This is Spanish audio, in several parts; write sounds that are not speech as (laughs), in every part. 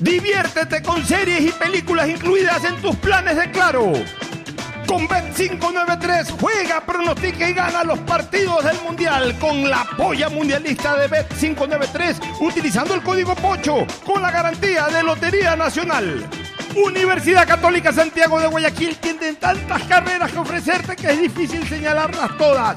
Diviértete con series y películas incluidas en tus planes de Claro. Con Bet593 juega, pronostica y gana los partidos del Mundial con la polla mundialista de Bet593 utilizando el código POCHO con la garantía de Lotería Nacional. Universidad Católica Santiago de Guayaquil tiene tantas carreras que ofrecerte que es difícil señalarlas todas.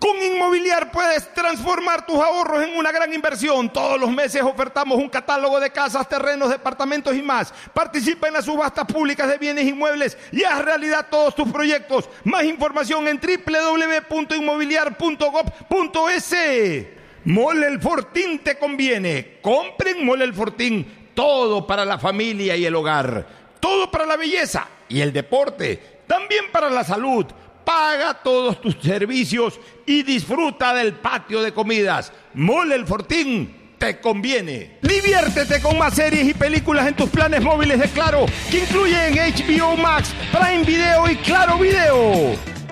Con Inmobiliar puedes transformar tus ahorros en una gran inversión. Todos los meses ofertamos un catálogo de casas, terrenos, departamentos y más. Participa en las subastas públicas de bienes inmuebles y haz realidad todos tus proyectos. Más información en www.inmobiliar.gov.es. Mole el Fortín te conviene. Compren Mole el Fortín. Todo para la familia y el hogar. Todo para la belleza y el deporte. También para la salud. Paga todos tus servicios y disfruta del patio de comidas. Mole el Fortín te conviene. Diviértete con más series y películas en tus planes móviles de Claro, que incluyen HBO Max, Prime Video y Claro Video.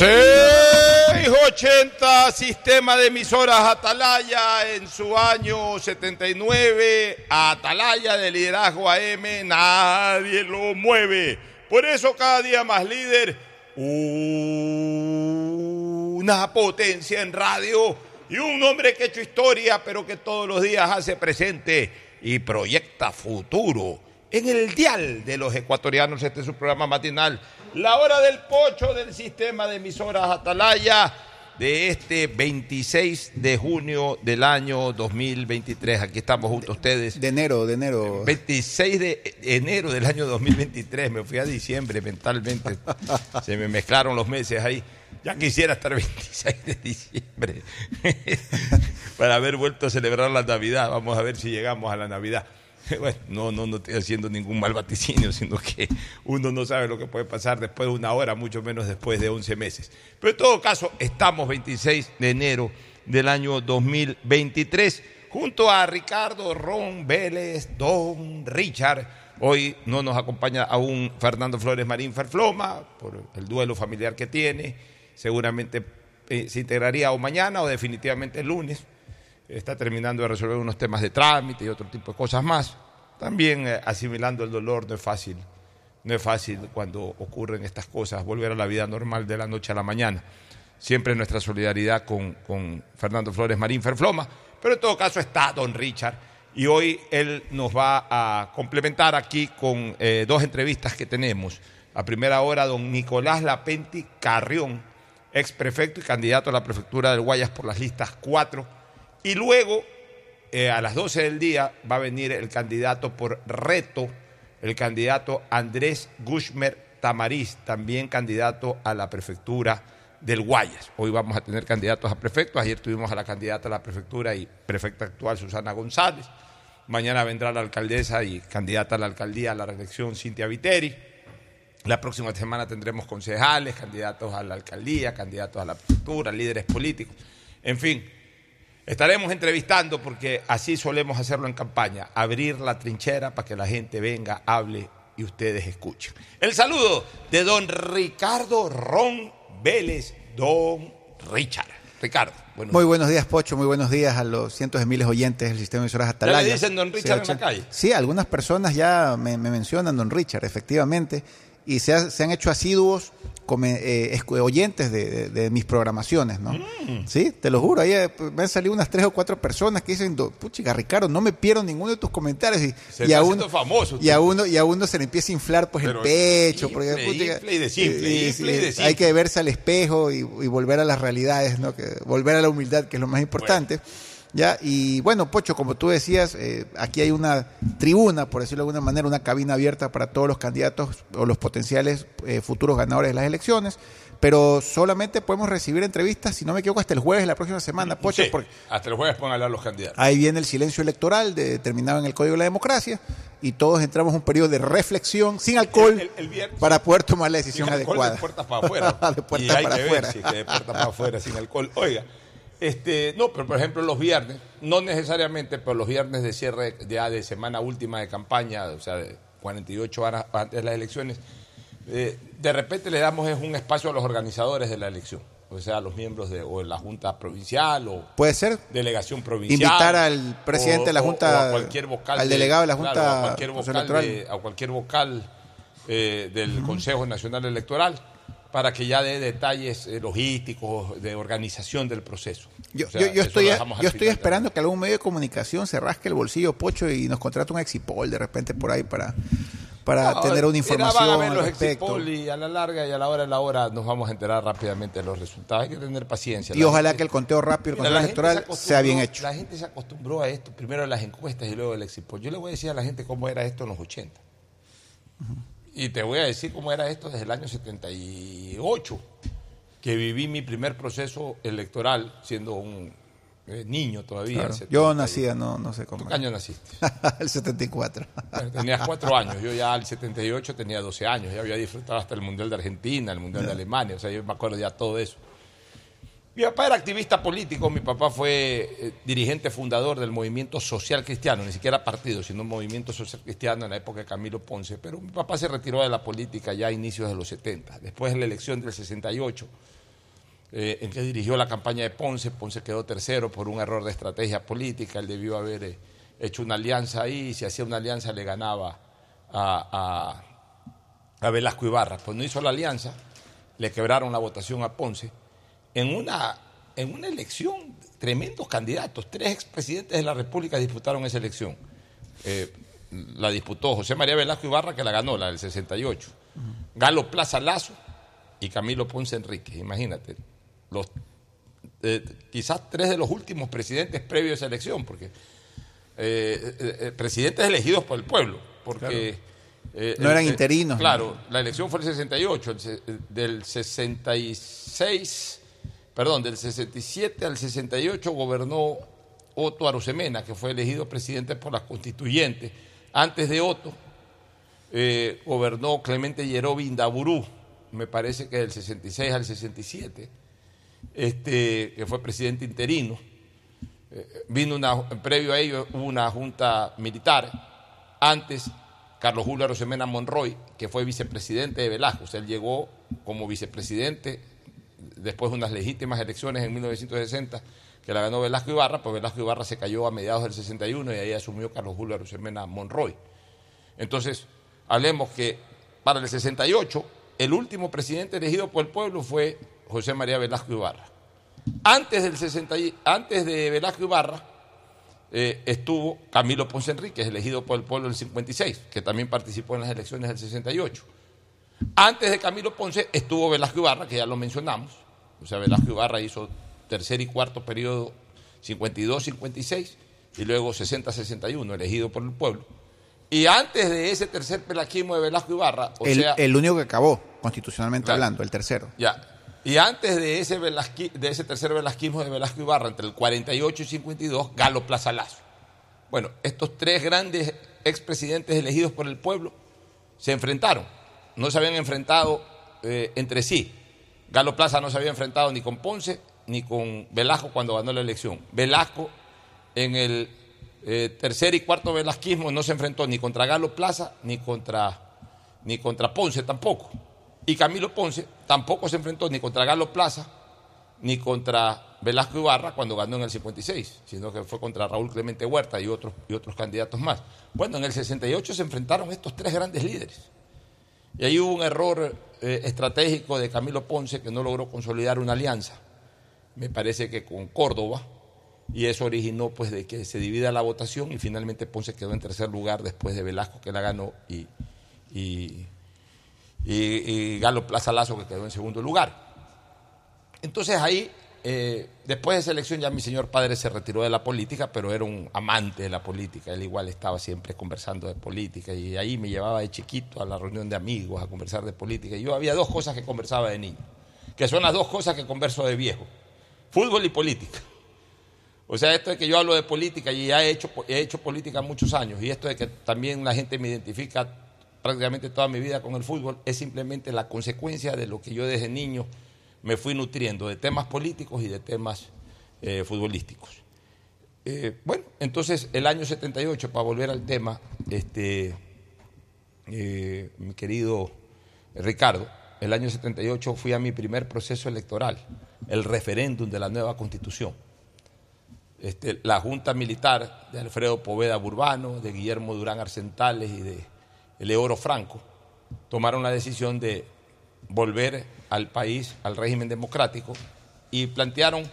680 Sistema de Emisoras Atalaya en su año 79. Atalaya de liderazgo AM, nadie lo mueve. Por eso cada día más líder, una potencia en radio y un hombre que ha hecho historia, pero que todos los días hace presente y proyecta futuro. En el dial de los ecuatorianos, este es su programa matinal, la hora del pocho del sistema de emisoras Atalaya de este 26 de junio del año 2023. Aquí estamos junto a ustedes. De enero, de enero. 26 de enero del año 2023, me fui a diciembre mentalmente, se me mezclaron los meses ahí. Ya quisiera estar 26 de diciembre (laughs) para haber vuelto a celebrar la Navidad. Vamos a ver si llegamos a la Navidad. (laughs) Bueno, no, no, no estoy haciendo ningún mal vaticinio, sino que uno no sabe lo que puede pasar después de una hora, mucho menos después de 11 meses. Pero en todo caso, estamos 26 de enero del año 2023, junto a Ricardo Ron Vélez, Don Richard. Hoy no nos acompaña aún Fernando Flores Marín Ferfloma por el duelo familiar que tiene. Seguramente eh, se integraría o mañana o definitivamente el lunes está terminando de resolver unos temas de trámite y otro tipo de cosas más. También eh, asimilando el dolor no es fácil, no es fácil cuando ocurren estas cosas, volver a la vida normal de la noche a la mañana. Siempre nuestra solidaridad con, con Fernando Flores Marín Ferfloma, pero en todo caso está don Richard y hoy él nos va a complementar aquí con eh, dos entrevistas que tenemos. A primera hora, don Nicolás Lapenti Carrión, ex prefecto y candidato a la prefectura del Guayas por las listas 4 y luego, eh, a las 12 del día, va a venir el candidato por reto, el candidato Andrés Gushmer Tamariz, también candidato a la prefectura del Guayas. Hoy vamos a tener candidatos a prefectos. Ayer tuvimos a la candidata a la prefectura y prefecta actual Susana González. Mañana vendrá la alcaldesa y candidata a la alcaldía a la reelección Cintia Viteri. La próxima semana tendremos concejales, candidatos a la alcaldía, candidatos a la prefectura, líderes políticos. En fin, Estaremos entrevistando porque así solemos hacerlo en campaña, abrir la trinchera para que la gente venga, hable y ustedes escuchen. El saludo de don Ricardo Ron Vélez, don Richard. Ricardo. Buenos muy buenos días, Pocho. Muy buenos días a los cientos de miles de oyentes del sistema de emisoras Atalaya. ¿Ya le dicen don Richard en la calle? Sí, algunas personas ya me, me mencionan don Richard, efectivamente. Y se, ha, se han hecho asiduos eh, oyentes de, de, de, mis programaciones, ¿no? Mm. Sí, te lo juro, ahí eh, me han salido unas tres o cuatro personas que dicen, puchica, Ricardo, no me pierdo ninguno de tus comentarios. Y, se y a uno, famoso. Y a, uno, y a uno se le empieza a inflar pues Pero el pecho. Simple, porque, puchica, simple y de simple, y- de. Hay que verse al espejo y, y volver a las realidades, ¿no? Que, volver a la humildad, que es lo más importante. ¿Ya? Y bueno, Pocho, como tú decías, eh, aquí hay una tribuna, por decirlo de alguna manera, una cabina abierta para todos los candidatos o los potenciales eh, futuros ganadores de las elecciones, pero solamente podemos recibir entrevistas, si no me equivoco, hasta el jueves de la próxima semana, Pocho, Sí, porque hasta el jueves pueden hablar los candidatos. ahí viene el silencio electoral de- determinado en el Código de la Democracia y todos entramos en un periodo de reflexión sin alcohol El- el viernes- para poder tomar la decisión Sin adecuada. de puertas para afuera. (laughs) de puertas para afuera. de puertas para afuera sin alcohol. Oiga, este, no, pero por ejemplo los viernes, no necesariamente, pero los viernes de cierre ya de semana última de campaña, o sea, de 48 horas antes de las elecciones, eh, de repente le damos es un espacio a los organizadores de la elección. o sea, los miembros de o de la Junta Provincial o Puede ser. delegación provincial. Invitar al presidente de la o- o- Junta, o a cualquier vocal al de- delegado de la claro, Junta a cualquier vocal, de- a cualquier vocal eh, del Consejo Nacional Electoral para que ya dé detalles eh, logísticos de organización del proceso. Yo, O sea, yo- yo eso estoy, yo estoy esperando que algún medio de comunicación se rasque el bolsillo pocho y nos contrate un exipol de repente por ahí para, para No, tener una información van a ver al los poll y a la larga y a la hora de la hora nos vamos a enterar rápidamente de los resultados. Hay que tener paciencia. Y La ojalá gente- que el conteo rápido, el conteo se electoral sea bien hecho. La gente se acostumbró a esto, primero las encuestas y luego el exit poll. Yo le voy a decir a la gente cómo era esto en los 80. Y te voy a decir cómo era esto desde el año 78, que viví mi primer proceso electoral siendo un eh, niño todavía. Claro. el 70 Yo nacía, no, no sé ¿Tú cómo. qué año naciste? (laughs) el 74. Bueno, tenías cuatro años, yo ya al 78 tenía 12 años, ya había disfrutado hasta el Mundial de Argentina, el Mundial de Alemania, o sea, yo me acuerdo ya todo eso. Mi papá era activista político, mi papá fue eh, dirigente fundador del movimiento social cristiano, ni siquiera partido, sino movimiento social cristiano en la época de Camilo Ponce, pero mi papá se retiró de la política ya a inicios de los 70, después de la elección del 68, eh, en que dirigió la campaña de Ponce, Ponce quedó tercero por un error de estrategia política, él debió haber eh, hecho una alianza ahí, y si hacía una alianza le ganaba a, a, a Velasco Ibarra, pues no hizo la alianza, le quebraron la votación a Ponce, en una, en una elección, tremendos candidatos, tres expresidentes de la República disputaron esa elección. Eh, la disputó José María Velasco Ibarra, que la ganó, la del 68. Galo Plaza Lazo y Camilo Ponce Enrique, imagínate. Los, eh, quizás tres de los últimos presidentes previos a esa elección, porque eh, presidentes elegidos por el pueblo, porque... eh, No eran eh, interinos. Claro, la elección fue el 68, el se- del 66, perdón, del 67 al 68 gobernó Otto Arosemena, que fue elegido presidente por las constituyentes. Antes de Otto eh, gobernó Clemente Yerobi Indaburú, me parece que del 66 al 67, este, que fue presidente interino. Eh, vino una, previo a ello hubo una junta militar. Antes, Carlos Julio Arosemena Monroy, que fue vicepresidente de Velasco. Él llegó como vicepresidente después de unas legítimas elecciones en 1960 que la ganó Velasco Ibarra, pues Velasco Ibarra se cayó a mediados del 61 y ahí asumió Carlos Julio Arosemena Monroy. Entonces, hablemos que para el 68, el último presidente elegido por el pueblo fue José María Velasco Ibarra. Antes, del 60 y- antes de Velasco Ibarra eh, estuvo Camilo Ponce Enríquez, elegido por el pueblo en el 56, que también participó en las elecciones del 68. Antes de Camilo Ponce estuvo Velasco Ibarra, que ya lo mencionamos. O sea, Velasco Ibarra hizo tercer y cuarto periodo 52-56 y luego 60-61, elegido por el pueblo. Y antes de ese tercer pelaquismo de Velasco Ibarra, o el, sea, el único que acabó, constitucionalmente Claro. hablando, el tercero. ya. Y antes de ese, velasqui- de ese tercer velasquismo de Velasco Ibarra, entre el 48 y 52, Galo Plaza Lazo. Bueno, estos tres grandes expresidentes elegidos por el pueblo se enfrentaron. No se habían enfrentado eh, entre sí. Galo Plaza no se había enfrentado ni con Ponce ni con Velasco cuando ganó la elección. Velasco en el eh, tercer y cuarto velasquismo no se enfrentó ni contra Galo Plaza ni contra, ni contra Ponce tampoco. Y Camilo Ponce tampoco se enfrentó ni contra Galo Plaza ni contra Velasco Ibarra cuando ganó en el 56, sino que fue contra Raúl Clemente Huerta y otros, y otros candidatos más. Bueno, en el 68 se enfrentaron estos tres grandes líderes. Y ahí hubo un error eh, estratégico de Camilo Ponce que no logró consolidar una alianza, me parece que con Córdoba, y eso originó pues de que se divida la votación y finalmente Ponce quedó en tercer lugar después de Velasco que la ganó y, y, y- y Galo Plaza Lazo que quedó en segundo lugar. Entonces ahí, eh, después de esa elección ya mi señor padre se retiró de la política, pero era un amante de la política, él igual estaba siempre conversando de política y ahí me llevaba de chiquito a la reunión de amigos a conversar de política. Y yo había dos cosas que conversaba de niño, que son las dos cosas que converso de viejo, fútbol y política. O sea, esto de que yo hablo de política y ya he hecho, he hecho política muchos años y esto de que también la gente me identifica prácticamente toda mi vida con el fútbol es simplemente la consecuencia de lo que yo desde niño me fui nutriendo de temas políticos y de temas eh, futbolísticos. Eh, bueno, entonces el año 78, para volver al tema, este, eh, mi querido Ricardo, el año 78 fui a mi primer proceso electoral. el referéndum de la nueva constitución. Este, la Junta Militar de Alfredo Poveda Burbano, de Guillermo Durán Arcentales y de Eleoro Franco tomaron la decisión de volver al país, al régimen democrático, y plantearon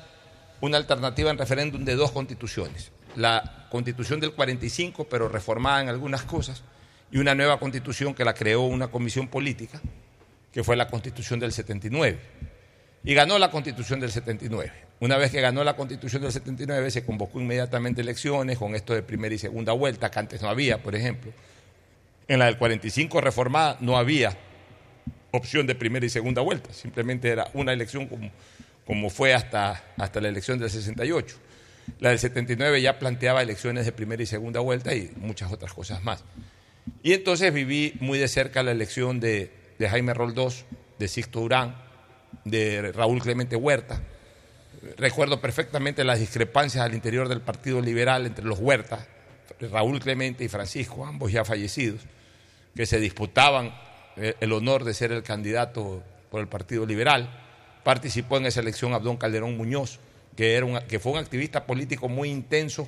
una alternativa en referéndum de dos constituciones. La constitución del 45, pero reformada en algunas cosas, y una nueva constitución que la creó una comisión política, que fue la constitución del 79. Y ganó la constitución del 79. Una vez que ganó la constitución del 79, se convocó inmediatamente elecciones con esto de primera y segunda vuelta, que antes no había, por ejemplo. En la del 45 reformada no había opción de primera y segunda vuelta, simplemente era una elección como, como fue hasta, hasta la elección del 68. La del 79 ya planteaba elecciones de primera y segunda vuelta y muchas otras cosas más. Y entonces viví muy de cerca la elección de, de Jaime Roldós, de Sixto Durán, de Raúl Clemente Huerta. Recuerdo perfectamente las discrepancias al interior del Partido Liberal entre los Huertas, Raúl Clemente y Francisco, ambos ya fallecidos, que se disputaban el honor de ser el candidato por el Partido Liberal. Participó en esa elección Abdón Calderón Muñoz, que, era que fue un activista político muy intenso,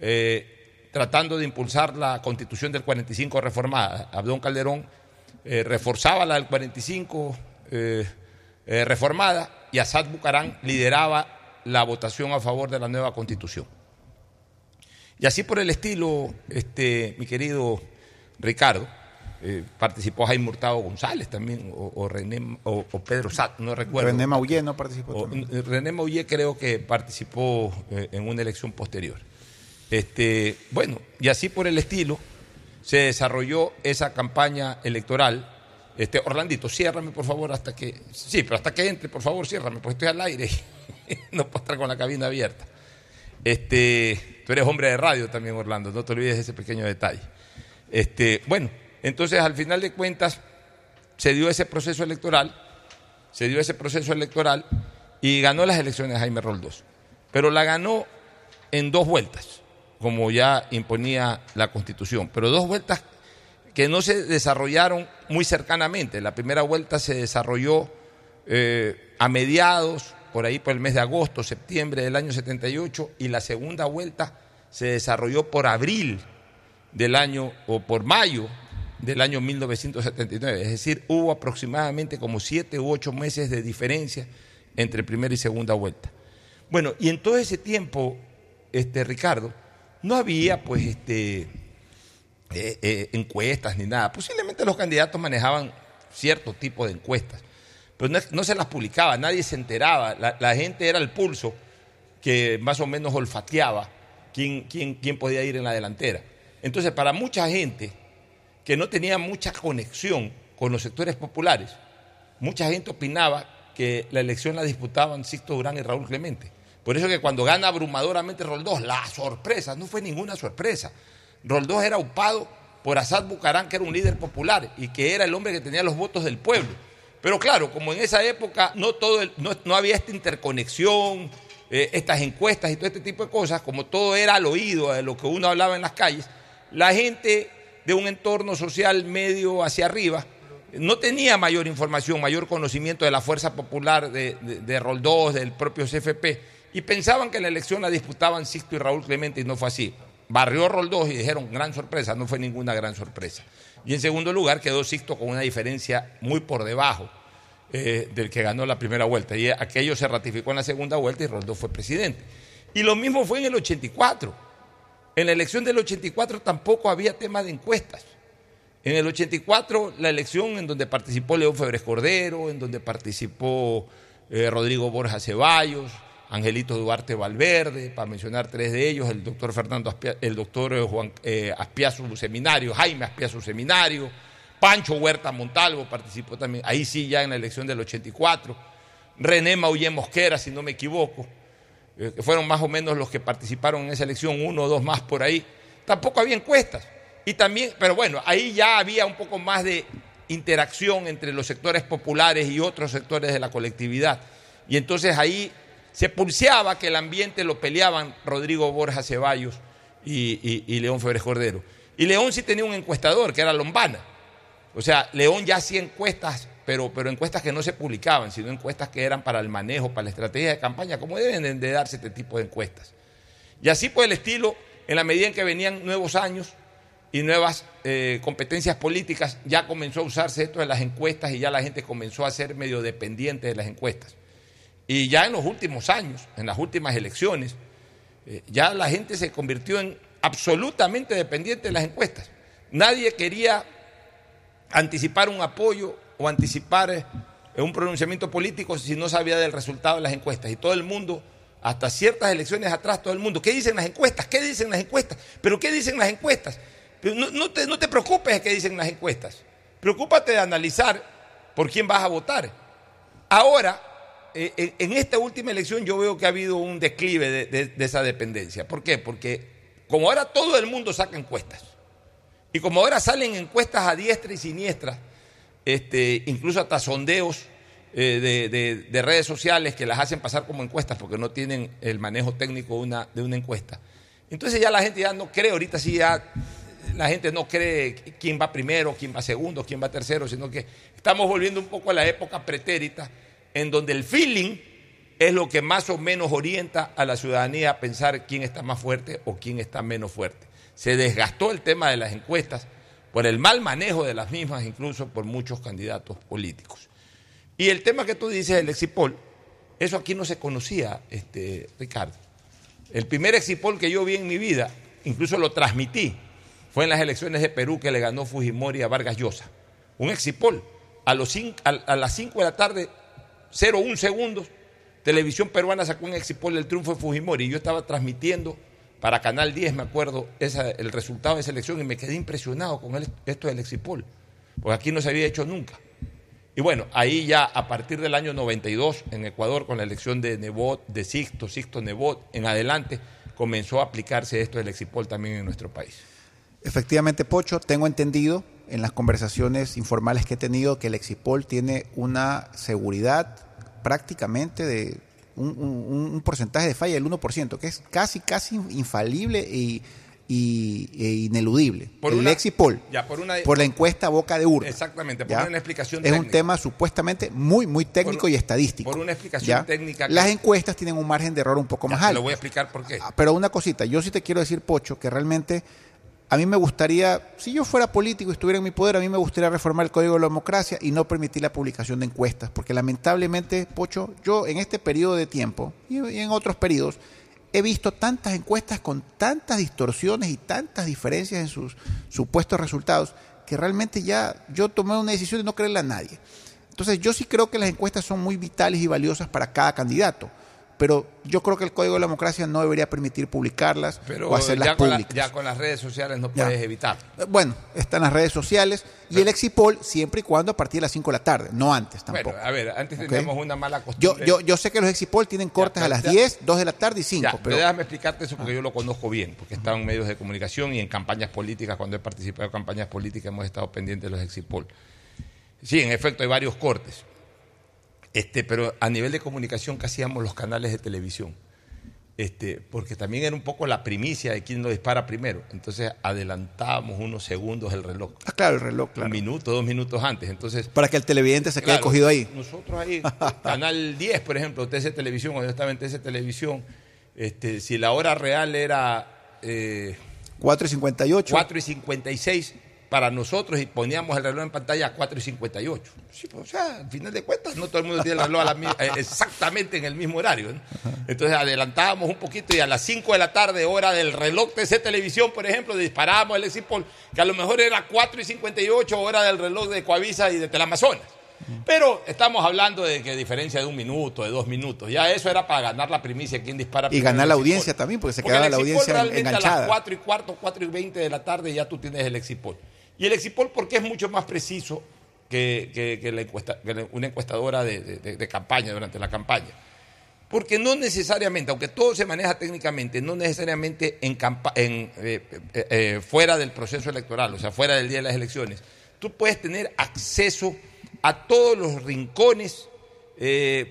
eh, tratando de impulsar la constitución del 45 reformada. Abdón Calderón eh, reforzaba la del 45 eh, eh, reformada y Asad Bucarán lideraba la votación a favor de la nueva constitución. Y así por el estilo, este, mi querido Ricardo, eh, participó Jaime Hurtado González también, o, o René, o, o Pedro Sat, no recuerdo. René Maullé no participó. O- también. eh, René Maullé creo que participó eh, en una elección posterior. Este, bueno, y así por el estilo se desarrolló esa campaña electoral. Este, Orlandito, ciérrame por favor hasta que. Sí, pero hasta que entre, por favor, ciérrame, porque estoy al aire y (laughs) no puedo estar con la cabina abierta. Este, tú eres hombre de radio también, Orlando, no te olvides de ese pequeño detalle. Este, bueno, entonces al final de cuentas se dio ese proceso electoral, se dio ese proceso electoral y ganó las elecciones Jaime Roldós. Pero la ganó en dos vueltas, como ya imponía la Constitución, pero dos vueltas que no se desarrollaron muy cercanamente. La primera vuelta se desarrolló eh, a mediados, por ahí por el mes de agosto, septiembre del año 78, y la segunda vuelta se desarrolló por abril del año, o por mayo del año 1979. Es decir, hubo aproximadamente como siete u ocho meses de diferencia entre primera y segunda vuelta. Bueno, y en todo ese tiempo, este, Ricardo, no había pues este, eh, eh, encuestas ni nada. Posiblemente los candidatos manejaban cierto tipo de encuestas, pero no, se las publicaba, nadie se enteraba, la, la gente era el pulso que más o menos olfateaba quién, quién, quién podía ir en la delantera. Entonces, para mucha gente que no tenía mucha conexión con los sectores populares, mucha gente opinaba que la elección la disputaban Sixto Durán y Raúl Clemente. Por eso que cuando gana abrumadoramente Roldós, la sorpresa, no fue ninguna sorpresa. Roldós era upado por Asad Bucarán, que era un líder popular y que era el hombre que tenía los votos del pueblo. Pero claro, como en esa época no, todo no, no había esta interconexión, eh, estas encuestas y todo este tipo de cosas, como todo era al oído de lo que uno hablaba en las calles, la gente de un entorno social medio hacia arriba no tenía mayor información, mayor conocimiento de la fuerza popular de, de, de Roldós, del propio CFP, y pensaban que la elección la disputaban Sixto y Raúl Clemente y no fue así. Barrió Roldós y dijeron, gran sorpresa, no fue ninguna gran sorpresa. Y en segundo lugar quedó Sixto con una diferencia muy por debajo eh, del que ganó la primera vuelta. Y aquello se ratificó en la segunda vuelta y Roldós fue presidente. Y lo mismo fue en el 84. En la elección del 84 tampoco había tema de encuestas. En el 84, la elección en donde participó León Febres Cordero, en donde participó eh, Rodrigo Borja Ceballos, Angelito Duarte Valverde, para mencionar tres de ellos, el doctor Fernando el doctor eh, Juan eh, Aspiazu Seminario, Jaime Aspiazu Seminario, Pancho Huerta Montalvo participó también, ahí sí ya en la elección del 84, René Maullé Mosquera, si no me equivoco, que fueron más o menos los que participaron en esa elección, uno o dos más por ahí. Tampoco había encuestas. Y también, pero bueno, ahí ya había un poco más de interacción entre los sectores populares y otros sectores de la colectividad. Y entonces ahí se pulseaba que el ambiente lo peleaban Rodrigo Borja Ceballos y, y- y León Febres Cordero. Y León sí tenía un encuestador, que era Lombana. O sea, León ya hacía encuestas pero, pero encuestas que no se publicaban, sino encuestas que eran para el manejo, para la estrategia de campaña, como deben de- darse este tipo de encuestas. Y así por el estilo, en la medida en que venían nuevos años y nuevas eh, competencias políticas, ya comenzó a usarse esto de las encuestas y ya la gente comenzó a ser medio dependiente de las encuestas. Y ya en los últimos años, en las últimas elecciones, eh, ya la gente se convirtió en absolutamente dependiente de las encuestas. Nadie quería anticipar un apoyo o anticipar eh, un pronunciamiento político si no sabía del resultado de las encuestas. Y todo el mundo, hasta ciertas elecciones atrás, todo el mundo, ¿qué dicen las encuestas? ¿Qué dicen las encuestas? ¿Pero qué dicen las encuestas? Pero no, te, no te preocupes de qué dicen las encuestas. Preocúpate de analizar por quién vas a votar. Ahora, eh, en, esta última elección yo veo que ha habido un declive de, de- de esa dependencia. ¿Por qué? Porque como ahora todo el mundo saca encuestas, y como ahora salen encuestas a diestra y siniestra, este, incluso hasta sondeos eh, de, de- de redes sociales que las hacen pasar como encuestas porque no tienen el manejo técnico una, de una encuesta. Entonces ya la gente ya no cree, ahorita sí ya la gente no cree quién va primero, quién va segundo, quién va tercero, sino que estamos volviendo un poco a la época pretérita en donde el feeling es lo que más o menos orienta a la ciudadanía a pensar quién está más fuerte o quién está menos fuerte. Se desgastó el tema de las encuestas por el mal manejo de las mismas, incluso por muchos candidatos políticos. Y el tema que tú dices, el Exipol, eso aquí no se conocía, este, Ricardo. El primer Exipol que yo vi en mi vida, incluso lo transmití, fue en las elecciones de Perú que le ganó Fujimori a Vargas Llosa. Un Exipol. A, los cin- a, a las 5 de la tarde, 0,1 segundos, Televisión Peruana sacó un Exipol del triunfo de Fujimori. Yo estaba transmitiendo para Canal 10, me acuerdo, el resultado de esa elección y me quedé impresionado con esto del Exipol. Porque aquí no se había hecho nunca. Y bueno, ahí ya a partir del año 92 en Ecuador con la elección de Nebot, de Sixto, Sixto Nebot, en adelante comenzó a aplicarse esto del Exipol también en nuestro país. Efectivamente, Pocho, tengo entendido en las conversaciones informales que he tenido que el Exipol tiene una seguridad prácticamente de un, un- un porcentaje de falla del 1%, que es casi, casi infalible y, y- e ineludible. Por el una- Exipol, ya, por una- por la encuesta boca de urna. Exactamente, por ¿ya? una explicación Es un tema supuestamente muy, muy técnico Por- y estadístico. por una explicación ¿ya? técnica Las encuestas tienen un margen de error un poco más te alto. lo voy a explicar por qué. Ah, Pero una cosita, yo sí te quiero decir, Pocho, que realmente a mí me gustaría, si yo fuera político y estuviera en mi poder, a mí me gustaría reformar el Código de la Democracia y no permitir la publicación de encuestas, porque lamentablemente, Pocho, yo en este periodo de tiempo y en otros periodos he visto tantas encuestas con tantas distorsiones y tantas diferencias en sus supuestos resultados que realmente ya yo tomé una decisión de no creerle a nadie. Entonces yo sí creo que las encuestas son muy vitales y valiosas para cada candidato, pero yo creo que el Código de la Democracia no debería permitir publicarlas Pero o hacerlas ya con, la- públicas. ya con las redes sociales no Ya. puedes evitar. Eh, Bueno, están las redes sociales y el Exipol siempre y cuando a partir de las 5 de la tarde, no antes tampoco. Bueno, a ver, antes Ok. teníamos una mala yo, costumbre. yo, yo sé que los Exipol tienen cortes a las ya- 10, 2 de la tarde y 5, Ya, pero pero déjame explicarte eso porque yo lo conozco bien, porque he estado en medios de comunicación y en campañas políticas, cuando he participado en campañas políticas hemos estado pendientes de los Exipol. Sí, en efecto hay varios cortes, este, pero a nivel de comunicación que hacíamos los canales de televisión, este, porque también era un poco la primicia de quién lo dispara primero, entonces adelantábamos unos segundos el reloj, Ah, claro, el reloj, claro. un minuto, dos minutos antes, entonces Para que el televidente se quede Claro, cogido ahí. Nosotros ahí, (laughs) Canal 10, por ejemplo, TC Televisión, cuando yo estaba en TC Televisión, este, si la hora real era eh, 4 y 58. 4 y 56 para nosotros y poníamos el reloj en pantalla a 4 y 58. Sí, pues, o sea, al final de cuentas, no todo el mundo tiene el reloj a la eh, exactamente en el mismo horario. ¿no? Entonces adelantábamos un poquito y a las 5 de la tarde, hora del reloj TC Televisión, por ejemplo, disparábamos el Exipol, que a lo mejor era 4 y 58, hora del reloj de Coavisa y de Teleamazonas. Pero estamos hablando de que diferencia de un minuto, de dos minutos. Ya eso era para ganar la primicia, quién dispara Y ganar la audiencia también, porque se Porque quedaba la audiencia realmente A las enganchada. 4 y cuarto, 4 y 20 de la tarde ya tú tienes el Exipol. Y el Exipol porque es mucho más preciso que, la encuesta- que una encuestadora de, campaña, durante la campaña. Porque no necesariamente, aunque todo se maneja técnicamente, no necesariamente en, en, eh, eh, eh, fuera del proceso electoral, o sea, fuera del día de las elecciones, tú puedes tener acceso a todos los rincones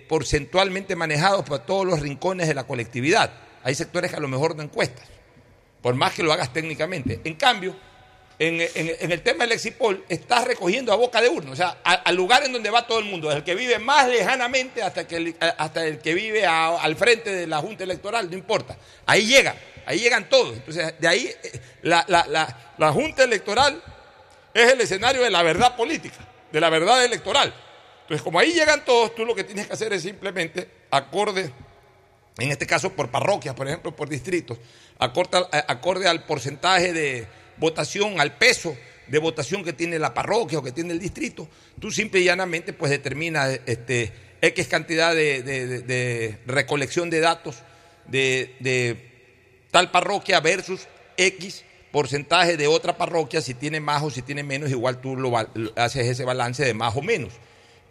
porcentualmente manejados por todos los rincones de la colectividad. Hay sectores que a lo mejor no encuestas, por más que lo hagas técnicamente. En cambio, en, el tema del Exipol, estás recogiendo a boca de urna, o sea, al lugar en donde va todo el mundo, desde el que vive más lejanamente hasta, que el, hasta el que vive al frente de la Junta Electoral, no importa. Ahí llegan, ahí llegan todos. Entonces, de ahí eh, la, la- la- la Junta Electoral es el escenario de la verdad política, de la verdad electoral. Entonces, como ahí llegan todos, tú lo que tienes que hacer es simplemente acorde, en este caso por parroquias, por ejemplo, por distritos, acorde, acorde al porcentaje de votación, al peso de votación que tiene la parroquia o que tiene el distrito, tú simple y llanamente pues determinas este, X cantidad de, recolección de datos de, tal parroquia versus X porcentaje de otra parroquia, si tiene más o si tiene menos, igual tú lo, haces ese balance de más o menos.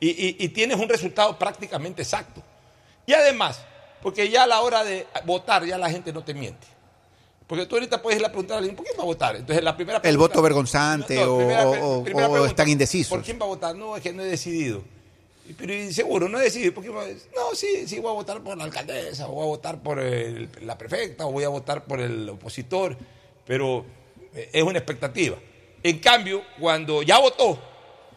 Y- y tienes un resultado prácticamente exacto. Y además, porque ya a la hora de votar ya la gente no te miente. Porque tú ahorita puedes ir a preguntar a alguien, ¿por quién va a votar? Entonces la primera El pregunta- voto vergonzante No, o, primera- o- pregunta, están indecisos. ¿Por quién va a votar? No, es que no he decidido. Pero seguro, no he decidido. ¿Por quién va a- No, sí, sí, voy a votar por la alcaldesa, o voy a votar por el- la prefecta, o voy a votar por el opositor. Pero eh, es una expectativa. En cambio, cuando ya votó,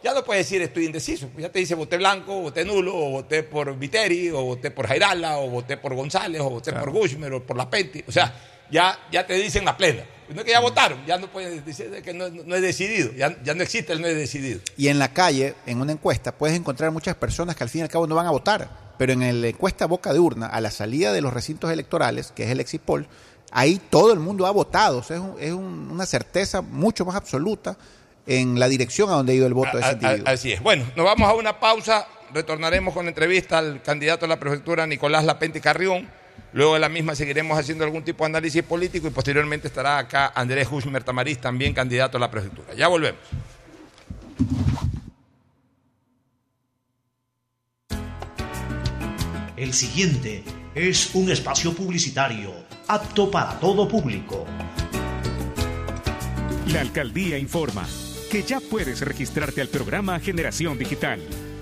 ya no puede decir estoy indeciso. Ya te dice voté blanco, voté nulo, o voté por Viteri, o voté por Jairala, o voté por González, o voté por Gushmer, o por La Penti. O sea, ya, ya te dicen la plena. No es que ya votaron, ya no puedes decir que no, no he decidido, ya, ya no existe el no he decidido. Y en la calle, en una encuesta, puedes encontrar muchas personas que al fin y al cabo no van a votar. Pero en la encuesta boca de urna, a la salida de los recintos electorales, que es el Exipol, ahí todo el mundo ha votado. O sea, es, un- es un- una certeza mucho más absoluta en la dirección a donde ha ido el voto de ese A- a- individuo. así es. Bueno, nos vamos a una pausa. Retornaremos con la entrevista al candidato a la prefectura Nicolás Lapenti Carrión. Luego de la misma seguiremos haciendo algún tipo de análisis político y posteriormente estará acá Andrés Hushmer Tamariz, también candidato a la prefectura. Ya volvemos. El siguiente es un espacio publicitario apto para todo público. La alcaldía informa que ya puedes registrarte al programa Generación Digital.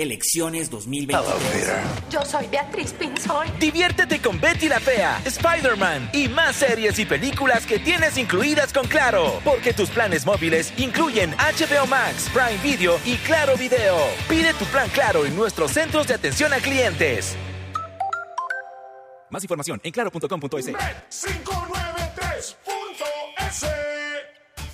Elecciones 2023. Yo soy Beatriz Pinzón. Diviértete con Betty la Fea, Spider-Man y más series y películas que tienes incluidas con Claro. Porque tus planes móviles incluyen HBO Max, Prime Video y Claro Video. Pide tu plan Claro en nuestros centros de atención a clientes. Más información en claro.com.es. 593.es.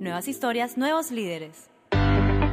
Nuevas historias, nuevos líderes.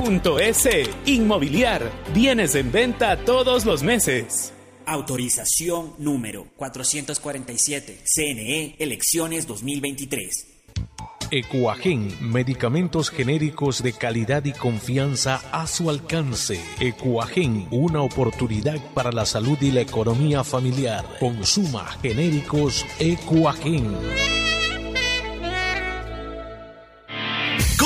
www.inmobiliariapublica.es. Inmobiliar. Bienes en venta todos los meses. Autorización número 447. CNE, elecciones 2023. Ecuagen, medicamentos genéricos de calidad y confianza a su alcance. Ecuagen, una oportunidad para la salud y la economía familiar. Consuma genéricos Ecuagen.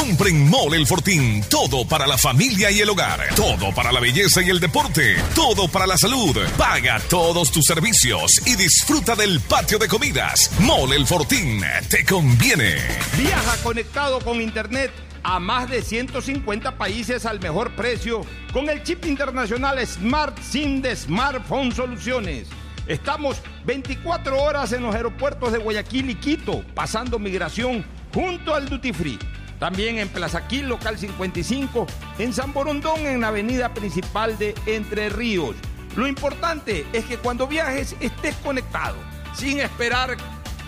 Compren Mole El Fortín. Todo para la familia y el hogar. Todo para la belleza y el deporte. Todo para la salud. Paga todos tus servicios y disfruta del patio de comidas. Mole El Fortín. Te conviene. Viaja conectado con Internet a más de 150 países al mejor precio con el chip internacional Smart SIM de Smartphone Soluciones. Estamos 24 horas en los aeropuertos de Guayaquil y Quito, pasando migración junto al Duty Free. También en Plaza Quil, local 55, en San Borondón, en la avenida principal de Entre Ríos. Lo importante es que cuando viajes estés conectado, sin esperar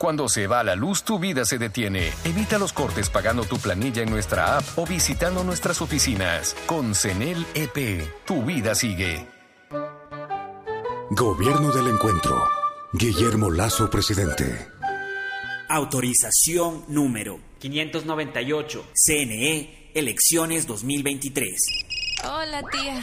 Cuando se va la luz, tu vida se detiene. Evita los cortes pagando tu planilla en nuestra app o visitando nuestras oficinas. Con CENEL EP, tu vida sigue. Gobierno del Encuentro. Guillermo Lazo, presidente. Autorización número 598. CNE, elecciones 2023. Hola, tía.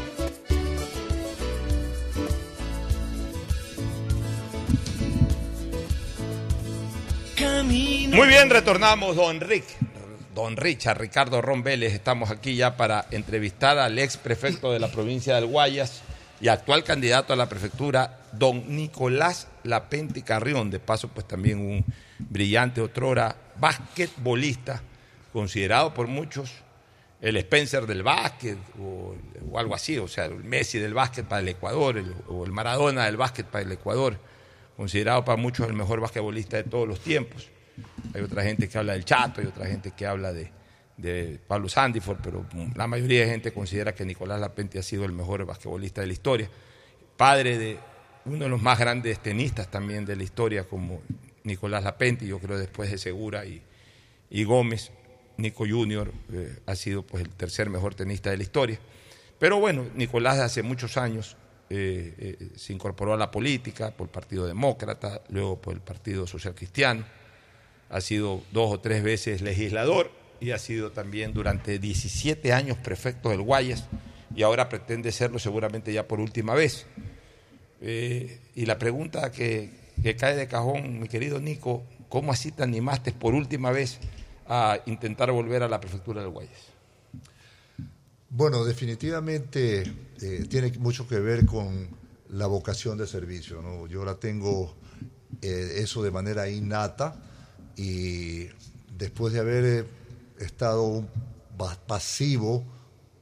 Muy bien, retornamos, don Rick. Don Richard, Ricardo Ron estamos aquí ya para entrevistar al ex prefecto de la provincia del Guayas y actual candidato a la prefectura, don Nicolás Lapenti Carrión, de paso pues también un brillante otrora basquetbolista, considerado por muchos el Spencer del básquet o, o algo así, o sea, el Messi del básquet para el Ecuador el- o el Maradona del básquet para el Ecuador, considerado para muchos el mejor basquetbolista de todos los tiempos. Hay otra gente que habla del Chato, hay otra gente que habla de, de Pablo Sandiford, pero la mayoría de gente considera que Nicolás Lapenti ha sido el mejor basquetbolista de la historia. Padre de uno de los más grandes tenistas también de la historia, como Nicolás Lapenti, yo creo después de Segura y, y Gómez, Nico Junior eh, ha sido pues el tercer mejor tenista de la historia. Pero bueno, Nicolás hace muchos años eh, eh, se incorporó a la política por el Partido Demócrata, luego por el Partido Social Cristiano, ha sido dos o tres veces legislador y ha sido también durante 17 años prefecto del Guayas y ahora pretende serlo seguramente ya por última vez. Eh, y la pregunta que, cae de cajón, mi querido Nico, ¿cómo así te animaste por última vez a intentar volver a la prefectura del Guayas? Bueno, definitivamente eh, tiene mucho que ver con la vocación de servicio. Yo la tengo eh, eso de manera innata y después de haber eh, estado pasivo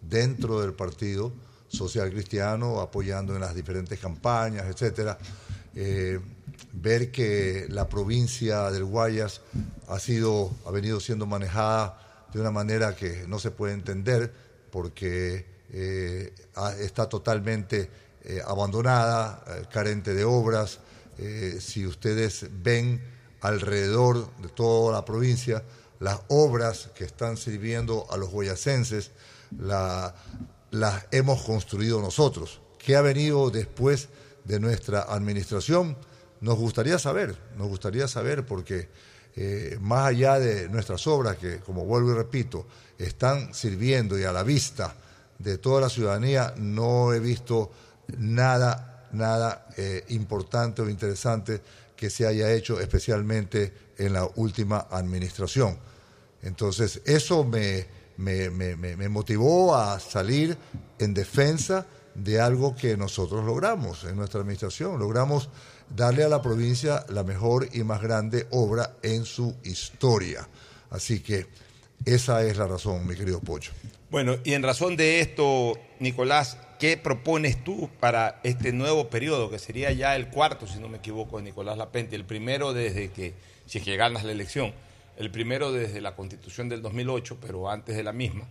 dentro del partido social cristiano, apoyando en las diferentes campañas, etcétera, eh, ver que la provincia del Guayas ha sido, ha venido siendo manejada de una manera que no se puede entender porque eh, está totalmente eh, abandonada, carente de obras. Si ustedes ven alrededor de toda la provincia las obras que están sirviendo a los guayacenses, la- las hemos construido nosotros. ¿Qué ha venido después de nuestra administración? Nos gustaría saber, nos gustaría saber porque eh, más allá de nuestras obras, que como vuelvo y repito, están sirviendo y a la vista de toda la ciudadanía, no he visto nada, nada eh, importante o interesante que se haya hecho, especialmente en la última administración. Entonces, eso me, me, me, motivó a salir en defensa de algo que nosotros logramos en nuestra administración. Logramos darle a la provincia la mejor y más grande obra en su historia. Así que esa es la razón, mi querido Pocho. Bueno, y en razón de esto, Nicolás, ¿qué propones tú para este nuevo periodo, que sería ya el cuarto, si no me equivoco, de Nicolás Lapente, el primero desde que, si es que ganas la elección, el primero desde la constitución del 2008, pero antes de la misma?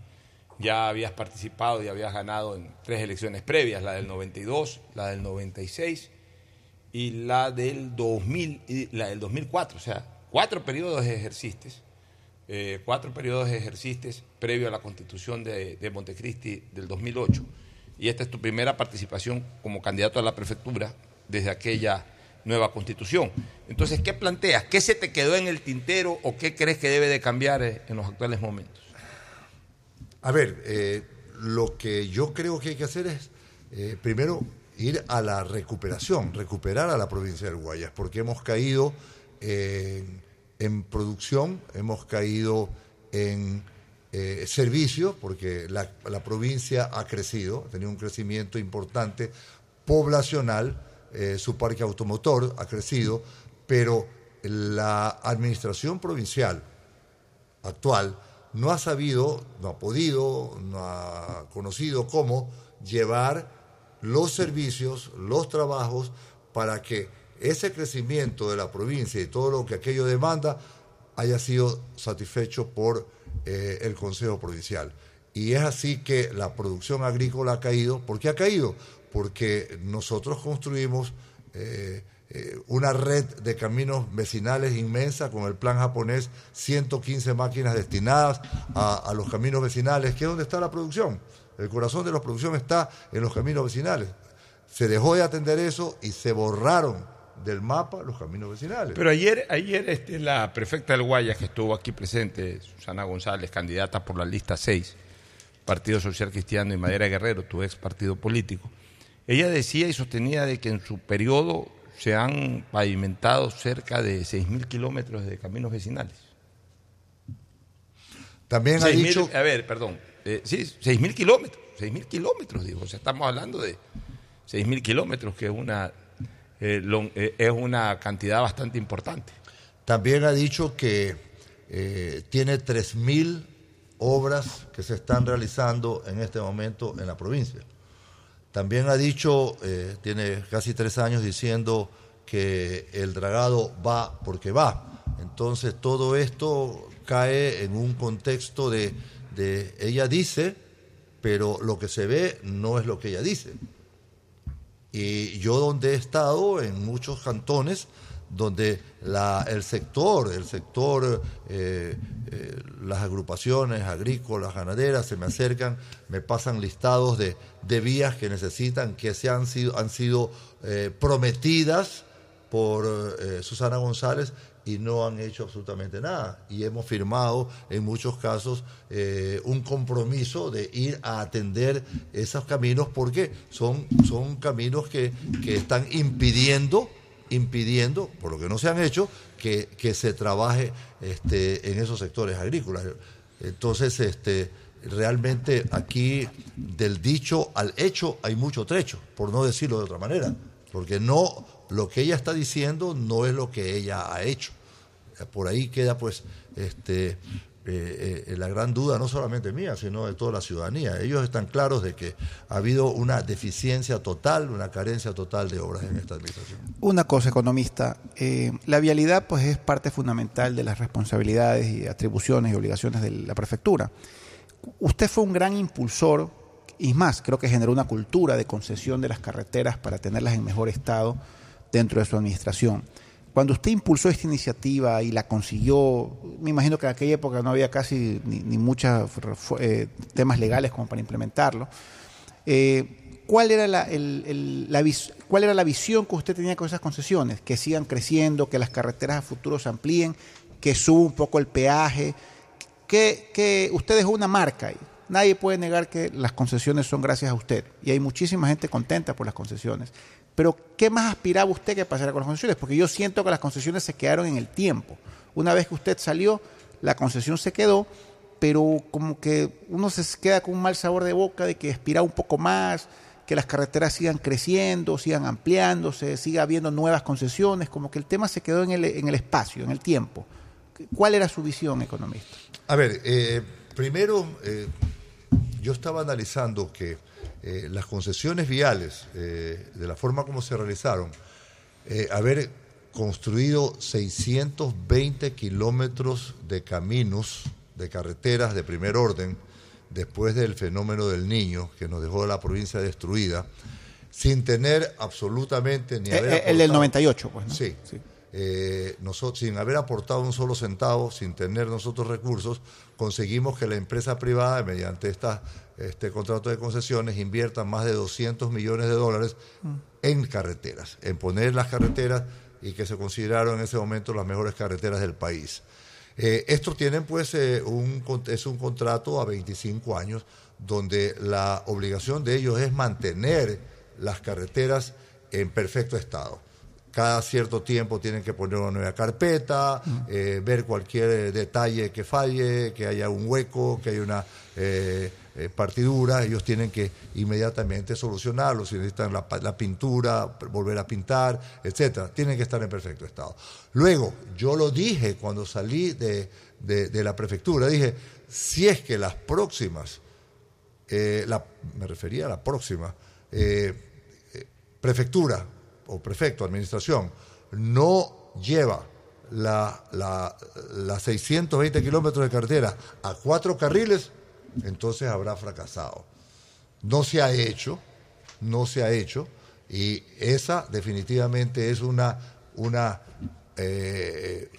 Ya habías participado y habías ganado en tres elecciones previas, la del 92, la del 96 y la del 2000 y la del 2004, o sea, cuatro periodos ejerciste, eh, cuatro periodos ejerciste previo a la constitución de, de Montecristi del 2008 y esta es tu primera participación como candidato a la prefectura desde aquella nueva constitución. Entonces, ¿qué planteas? ¿Qué se te quedó en el tintero o qué crees que debe de cambiar eh, en los actuales momentos? A ver, eh, lo que yo creo que hay que hacer es, eh, primero, ir a la recuperación, recuperar a la provincia del Guayas, porque hemos caído en, en producción, hemos caído en eh, servicio, porque la, provincia ha crecido, ha tenido un crecimiento importante poblacional, eh, su parque automotor ha crecido, pero la administración provincial actual no ha sabido, no ha podido, no ha conocido cómo llevar los servicios, los trabajos, para que ese crecimiento de la provincia y todo lo que aquello demanda haya sido satisfecho por eh, el Consejo Provincial. Y es así que la producción agrícola ha caído. ¿Por qué ha caído? Porque nosotros construimos eh, eh, una red de caminos vecinales inmensa con el plan japonés, 115 máquinas destinadas a, a los caminos vecinales, que es donde está la producción. El corazón de la producción está en los caminos vecinales. Se dejó de atender eso y se borraron del mapa los caminos vecinales. Pero ayer, ayer este, la prefecta del Guayas, que estuvo aquí presente, Susana González, candidata por la lista 6, Partido Social Cristiano y Madera Guerrero, tu ex partido político, ella decía y sostenía de que en su periodo se han pavimentado cerca de 6.000 kilómetros de caminos vecinales. También ha dicho... a ver, perdón, eh, sí, 6.000 kilómetros, 6.000 kilómetros, digo, o sea, estamos hablando de 6.000 kilómetros, que es una, eh, eh, es una cantidad bastante importante. También ha dicho que eh, tiene 3.000 obras que se están realizando en este momento en la provincia. También ha dicho, eh, tiene casi tres años diciendo que el dragado va porque va. Entonces todo esto cae en un contexto de, de ella dice, pero lo que se ve no es lo que ella dice. Y yo donde he estado, en muchos cantones, donde el sector, el sector, eh, eh, las agrupaciones agrícolas, ganaderas, se me acercan, me pasan listados de, vías que necesitan, que se han sido, han sido eh, prometidas por eh, Susana González y no han hecho absolutamente nada. Y hemos firmado en muchos casos eh, un compromiso de ir a atender esos caminos porque son, son caminos que, que están impidiendo impidiendo, por lo que no se han hecho, que, que se trabaje este, en esos sectores agrícolas. Entonces, este, realmente aquí del dicho al hecho hay mucho trecho, por no decirlo de otra manera, porque no lo que ella está diciendo no es lo que ella ha hecho. Por ahí queda pues este eh, eh, la gran duda no solamente mía, sino de toda la ciudadanía. Ellos están claros de que ha habido una deficiencia total, una carencia total de obras en esta administración. Una cosa, economista, eh, la vialidad pues es parte fundamental de las responsabilidades y atribuciones y obligaciones de la prefectura. Usted fue un gran impulsor y más, creo que generó una cultura de concesión de las carreteras para tenerlas en mejor estado dentro de su administración. Cuando usted impulsó esta iniciativa y la consiguió, me imagino que en aquella época no había casi ni, ni muchos eh, temas legales como para implementarlo. Eh, ¿cuál, era la, el, el, la vis, ¿Cuál era la visión que usted tenía con esas concesiones? Que sigan creciendo, que las carreteras a futuro se amplíen. que sube un poco el peaje, que, usted dejó una marca ahí. Nadie puede negar que las concesiones son gracias a usted y hay muchísima gente contenta por las concesiones. Pero ¿qué más aspiraba usted que pasara con las concesiones? Porque yo siento que las concesiones se quedaron en el tiempo. Una vez que usted salió, la concesión se quedó, pero como que uno se queda con un mal sabor de boca de que aspiraba un poco más, que las carreteras sigan creciendo, sigan ampliándose, siga habiendo nuevas concesiones, como que el tema se quedó en el, en el espacio, en el tiempo. ¿Cuál era su visión, economista? A ver, eh, primero, eh, yo estaba analizando que eh, las concesiones viales, eh, de la forma como se realizaron, eh, haber construido 620 kilómetros de caminos, de carreteras de primer orden, después del fenómeno del niño que nos dejó la provincia destruida, sin tener absolutamente ni haber... Eh, el del 98, pues. ¿no? Sí. Eh, nosotros, sin haber aportado un solo centavo, sin tener nosotros recursos, conseguimos que la empresa privada, mediante esta, este contrato de concesiones, invierta más de 200 millones de dólares en carreteras, en poner las carreteras y que se consideraron en ese momento las mejores carreteras del país. Eh, estos tienen pues eh, un, es un contrato a 25 años donde la obligación de ellos es mantener las carreteras en perfecto estado. Cada cierto tiempo tienen que poner una nueva carpeta, eh, ver cualquier eh, detalle que falle, que haya un hueco, que haya una eh, eh, partidura. Ellos tienen que inmediatamente solucionarlo. Si necesitan la, pintura, volver a pintar, etcétera, tienen que estar en perfecto estado. Luego, yo lo dije cuando salí de, de- la prefectura, dije, si es que las próximas, eh, la- me refería a la próxima, eh, eh, prefectura o prefecto, administración, no lleva la, la, la 620 kilómetros de carretera a cuatro carriles, entonces habrá fracasado. No se ha hecho, no se ha hecho, y esa definitivamente es una, una eh,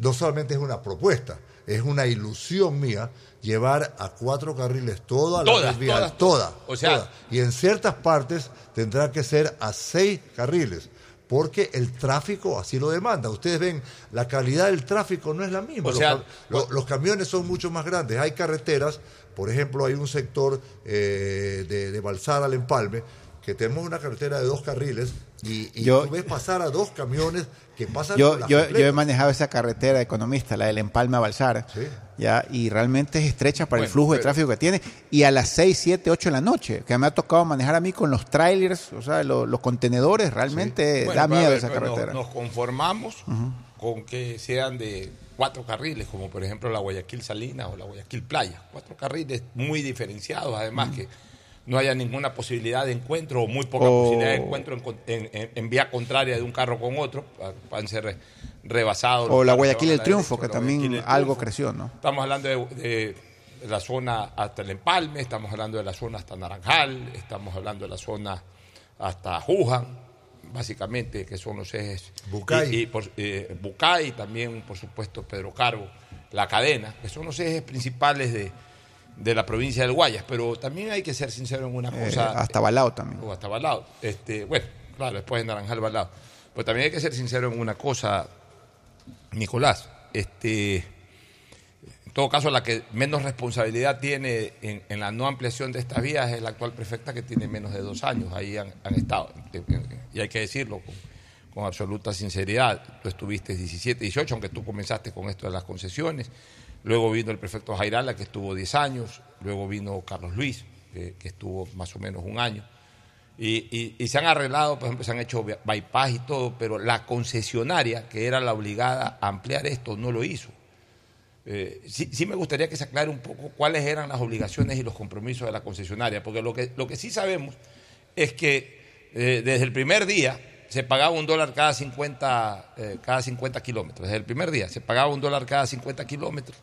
no solamente es una propuesta, es una ilusión mía llevar a cuatro carriles toda la Todas, red vial, todas, toda, todas. O sea- toda. y en ciertas partes tendrá que ser a seis carriles, porque el tráfico así lo demanda. Ustedes ven, la calidad del tráfico no es la misma. O sea, los, cam- lo- los camiones son mucho más grandes. Hay carreteras, por ejemplo, hay un sector eh, de, de Balsada al Empalme, que tenemos una carretera de dos carriles y, y Yo- tú ves pasar a dos camiones que pasan Yo, por las yo, yo he manejado esa carretera economista, la del Empalme a Balsara, ya, y realmente es estrecha para el Bueno, flujo de pero- tráfico que tiene. Y a las 6, 7, 8 de la noche, que me ha tocado manejar a mí con los trailers, o sea, lo- los, contenedores, realmente Bueno, da miedo ver, esa pues, nos- carretera. Nos, conformamos Ujú. con que sean de cuatro carriles, como por ejemplo la Guayaquil Salina o la Guayaquil Playa. Cuatro carriles muy diferenciados, además que no haya ninguna posibilidad de encuentro o muy poca O- posibilidad de encuentro en, en- en- en vía contraria de un carro con otro. Pueden ser re- rebasados. O la Guayaquil del Triunfo, derecha, que también algo creció, ¿no? Estamos hablando de, de- de la zona hasta el Empalme, estamos hablando de la zona hasta Naranjal, estamos hablando de la zona hasta Juján, básicamente, que son los ejes. Bucay. Y, y por, eh, Bucay, también, por supuesto, Pedro Carbo, La Cadena, que son los ejes principales de, de la provincia del Guayas. Pero también hay que ser sincero en una Eh, cosa. hasta Balao también. O hasta Balao. Este, bueno, claro, después de Naranjal Balao. Pero también hay que ser sincero en una cosa, Nicolás. Este, en todo caso, la que menos responsabilidad tiene en, en la no ampliación de estas vías es la actual prefecta que tiene menos de dos años. Ahí han, han estado. Y hay que decirlo con, con absoluta sinceridad. Tú estuviste 17, 18, aunque tú comenzaste con esto de las concesiones. Luego vino el prefecto Jairala, que estuvo 10 años. Luego vino Carlos Luis, que, estuvo más o menos un año. Y, se han arreglado, por ejemplo, se han hecho by- bypass y todo, pero la concesionaria, que era la obligada a ampliar esto, no lo hizo. Eh, sí, sí me gustaría que se aclare un poco cuáles eran las obligaciones y los compromisos de la concesionaria, porque lo que, lo que sí sabemos es que eh, desde el primer día se pagaba un dólar cada 50, eh, cada 50 kilómetros. Desde el primer día se pagaba un dólar cada 50 kilómetros.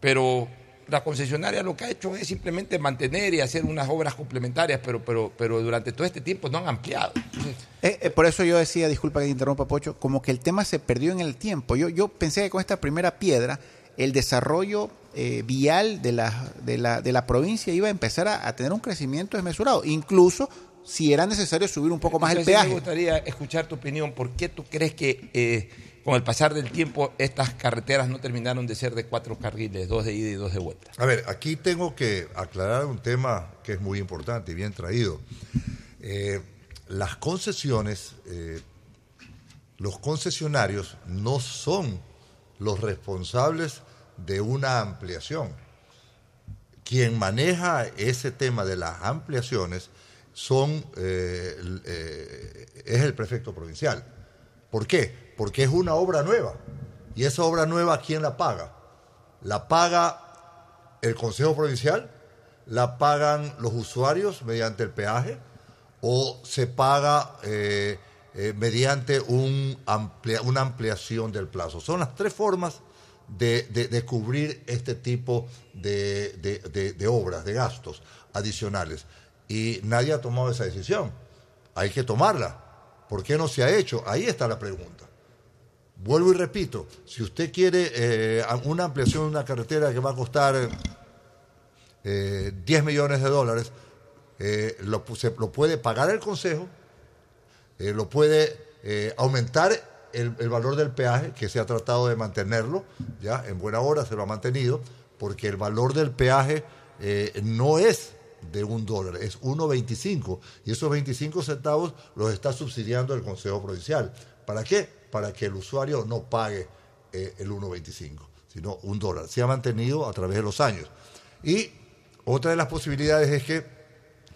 Pero la concesionaria lo que ha hecho es simplemente mantener y hacer unas obras complementarias, pero, pero, pero durante todo este tiempo no han ampliado. Eh, eh, por eso yo decía, disculpa que te interrumpa, Pocho, como que el tema se perdió en el tiempo. Yo, yo pensé que con esta primera piedra, el desarrollo eh, vial de la, de, la, de la provincia iba a empezar a, a tener un crecimiento desmesurado, incluso si era necesario subir un poco más el peaje. me gustaría escuchar tu opinión. ¿Por qué tú crees que eh, con el pasar del tiempo estas carreteras no terminaron de ser de cuatro carriles, dos de ida y dos de vuelta. A ver, aquí tengo que aclarar un tema que es muy importante y bien traído. Eh, las concesiones, eh, los concesionarios no son los responsables de una ampliación. Quien maneja ese tema de las ampliaciones son, eh, es el prefecto provincial. ¿Por qué? Porque es una obra nueva. ¿Y esa obra nueva quién la paga? La paga el Consejo Provincial, la pagan los usuarios mediante el peaje o se paga eh, eh, mediante una ampliación del plazo. Son las tres formas de, cubrir este tipo de obras, de gastos adicionales. Y nadie ha tomado esa decisión. Hay que tomarla. ¿Por qué no se ha hecho? Ahí está la pregunta. Vuelvo y repito, si usted quiere eh, una ampliación de una carretera que va a costar eh, 10 millones de dólares, eh, lo, puede pagar el Consejo, eh, lo puede eh, aumentar el, el valor del peaje, que se ha tratado de mantenerlo, ya en buena hora se lo ha mantenido, porque el valor del peaje eh, no es de un dólar, es 1.25 y esos 25 centavos los está subsidiando el Consejo Provincial. ¿Para qué? Para que el usuario no pague eh, el 1.25, sino un dólar. Se ha mantenido a través de los años. Y otra de las posibilidades es que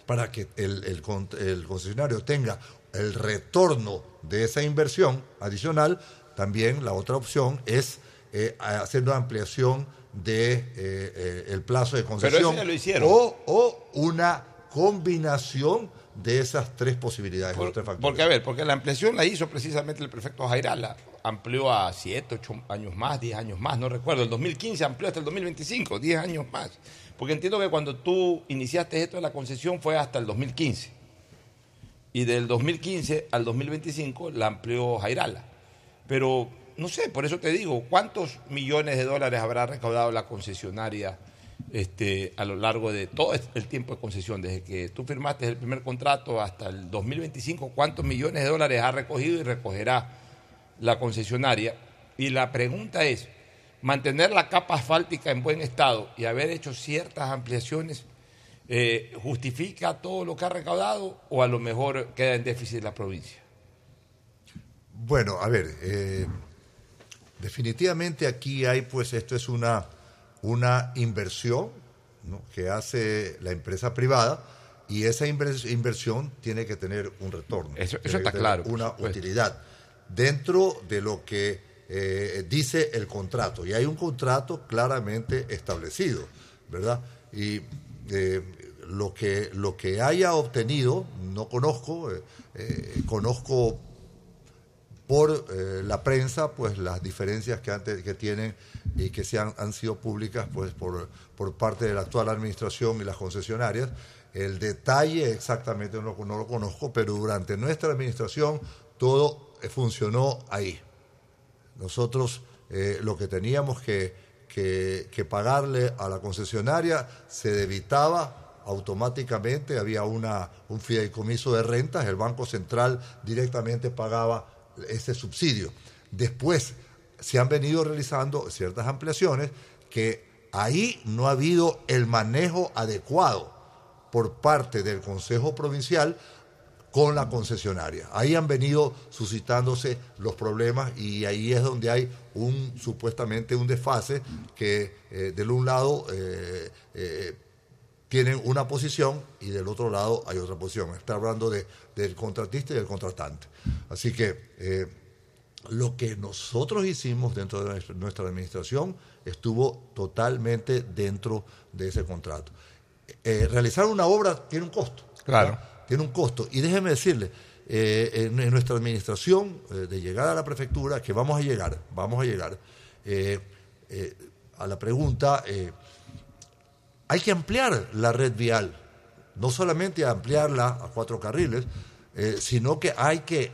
para que el, el con- el concesionario tenga el retorno de esa inversión adicional, también la otra opción es eh, hacer una ampliación de eh, eh, el plazo de concesión ya lo hicieron. o, o una combinación de esas tres posibilidades, tres. Porque, a ver, porque la ampliación la hizo precisamente el prefecto Jairala. Amplió a 7, 8 años más, 10 años más, no recuerdo. El 2015 amplió hasta el 2025, 10 años más. Porque entiendo que cuando tú iniciaste esto de la concesión fue hasta el 2015. Y del 2015 al 2025 la amplió Jairala. Pero, no sé, por eso te digo, ¿cuántos millones de dólares habrá recaudado la concesionaria este, a lo largo de todo el tiempo de concesión? Desde que tú firmaste el primer contrato hasta el 2025, ¿cuántos millones de dólares ha recogido y recogerá la concesionaria? Y la pregunta es, mantener la capa asfáltica en buen estado y haber hecho ciertas ampliaciones, eh, ¿justifica todo lo que ha recaudado o a lo mejor queda en déficit la provincia? Bueno, a ver, eh, definitivamente aquí hay, pues esto es una, una inversión ¿no? que hace la empresa privada y esa invers- inversión tiene que tener un retorno. Eso- eso está claro, Una utilidad dentro de lo que eh, dice el contrato. Y hay un contrato claramente establecido, ¿verdad? Y eh, lo, que, lo que haya obtenido, no conozco, eh, conozco por la prensa, pues las diferencias que, antes, que tienen y que se han, sido públicas pues, por, por parte de la actual administración y las concesionarias. El detalle exactamente no, no lo conozco, pero durante nuestra administración todo eh, funcionó ahí. Nosotros eh, lo que teníamos que, que- que pagarle a la concesionaria se debitaba automáticamente, había una, un fideicomiso de rentas, el Banco Central directamente pagaba ese subsidio. Después se han venido realizando ciertas ampliaciones que ahí no ha habido el manejo adecuado por parte del Consejo Provincial con la concesionaria. Ahí han venido suscitándose los problemas y ahí es donde hay un supuestamente un desfase que eh, del un lado eh, eh, tienen una posición y del otro lado hay otra posición. Está hablando de, del contratista y del contratante. Así que lo que nosotros hicimos dentro de nuestra- administración estuvo totalmente dentro de ese contrato. Eh, realizar una obra tiene un costo. Claro. ¿verdad? Tiene un costo. Y déjeme decirle, eh, en, en nuestra administración, eh, de llegar a la prefectura, que vamos a llegar, vamos a llegar, a la pregunta, hay que ampliar la red vial, no solamente ampliarla a cuatro carriles, sino que hay que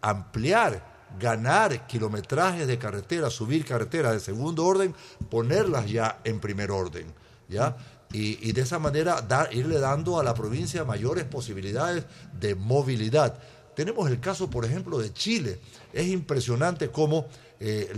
ampliar, ganar kilometrajes de carretera, subir carreteras de segundo orden, ponerlas ya en primer orden, ¿ya? Y, y de esa manera dar, irle dando a la provincia mayores posibilidades de movilidad. tenemos el caso, por ejemplo, de Chile. Es impresionante cómo eh,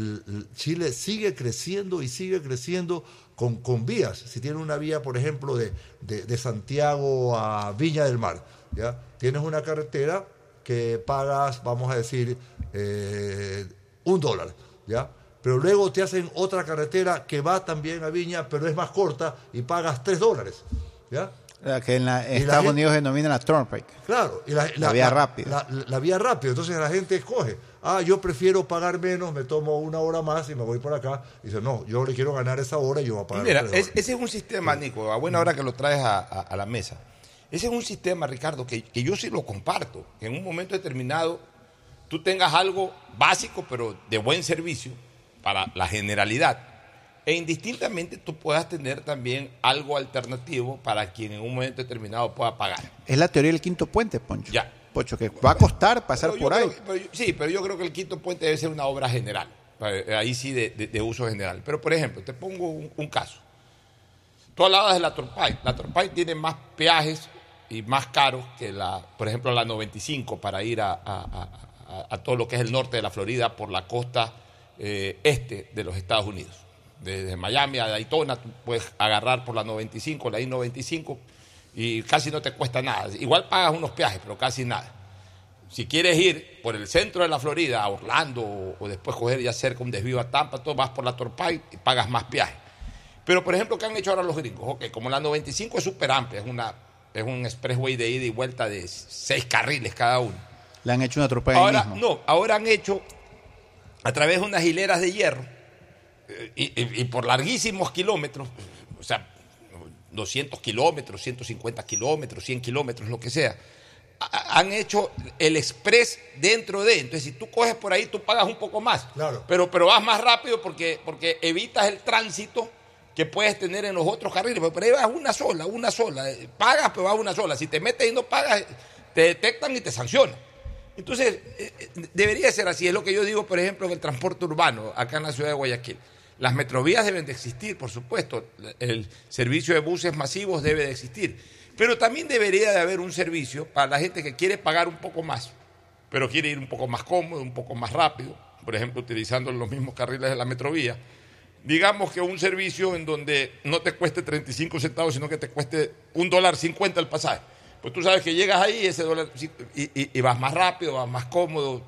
Chile sigue creciendo y sigue creciendo con, con vías. Si tiene una vía, por ejemplo, de, de- de Santiago a Viña del Mar, ¿ya? tienes una carretera que pagas, vamos a decir, eh, un dólar, ¿ya? Pero luego te hacen otra carretera que va también a Viña, pero es más corta y pagas tres dólares, ¿ya? La que en, la- Estados gente- Unidos denomina la Turnpike. Claro, y la, La vía rápida. La, la vía rápida. Entonces la gente escoge. Ah, yo prefiero pagar menos, me tomo una hora más y me voy por acá. Y dice, no, yo le quiero ganar esa hora y yo voy a pagar. Mira, es- ese es un sistema, Nico, a buena hora que lo traes a, a- a la mesa. Ese es un sistema, Ricardo, que, que yo sí lo comparto. Que en un momento determinado tú tengas algo básico, pero de buen servicio para la generalidad. E indistintamente tú puedas tener también algo alternativo para quien en un momento determinado pueda pagar. Es la teoría del quinto puente, Poncho. Ya. Poncho, que va a costar pasar por ahí. creo pero sí, pero yo creo que el quinto puente debe ser una obra general. Eh, Ahí sí de, de- de uso general. Pero, por ejemplo, te pongo un, un caso. Tú hablabas de la Torpay. La Torpay tiene más peajes y más caros que la, por ejemplo, la 95 para ir a, a- todo lo que es el norte de la Florida por la costa eh, este de los Estados Unidos. Desde Miami a Daytona tú puedes agarrar por la 95, la I-95 y casi no te cuesta nada. Igual pagas unos peajes, pero casi nada. Si quieres ir por el centro de la Florida, a Orlando, o, después coger ya cerca un desvío a Tampa, todo vas por la Torpay y pagas más peaje. Pero, por ejemplo, ¿qué han hecho ahora los gringos? Ok, como la 95 es súper amplia, es, una, es un expressway de ida y vuelta de seis carriles cada uno. Le han hecho una tropa Ahora, mismo. no, ahora han hecho a través de unas hileras de hierro eh, y, y- y por larguísimos kilómetros, o sea, 200 kilómetros, 150 kilómetros, 100 kilómetros, lo que sea, han hecho el express dentro de. Entonces, si tú coges por ahí, tú pagas un poco más. Pero, pero vas más rápido porque, porque evitas el tránsito que puedes tener en los otros carriles. Pero ahí vas una sola, una sola. Eh, Pagas, pero vas una sola. Si te metes y no pagas, te detectan y te sancionan. Entonces, eh, eh, debería ser así. Es lo que yo digo, por ejemplo, en el transporte urbano, acá en la ciudad de Guayaquil. Las metrovías deben de existir, por supuesto. El servicio de buses masivos debe de existir. Pero también debería de haber un servicio para la gente que quiere pagar un poco más, pero quiere ir un poco más cómodo, un poco más rápido. Por ejemplo, utilizando los mismos carriles de la metrovía. Digamos que un servicio en donde no te cueste 35 centavos, sino que te cueste un dólar 50 el pasaje. Pues tú sabes que llegas ahí ese dólar y, vas más rápido, vas más cómodo,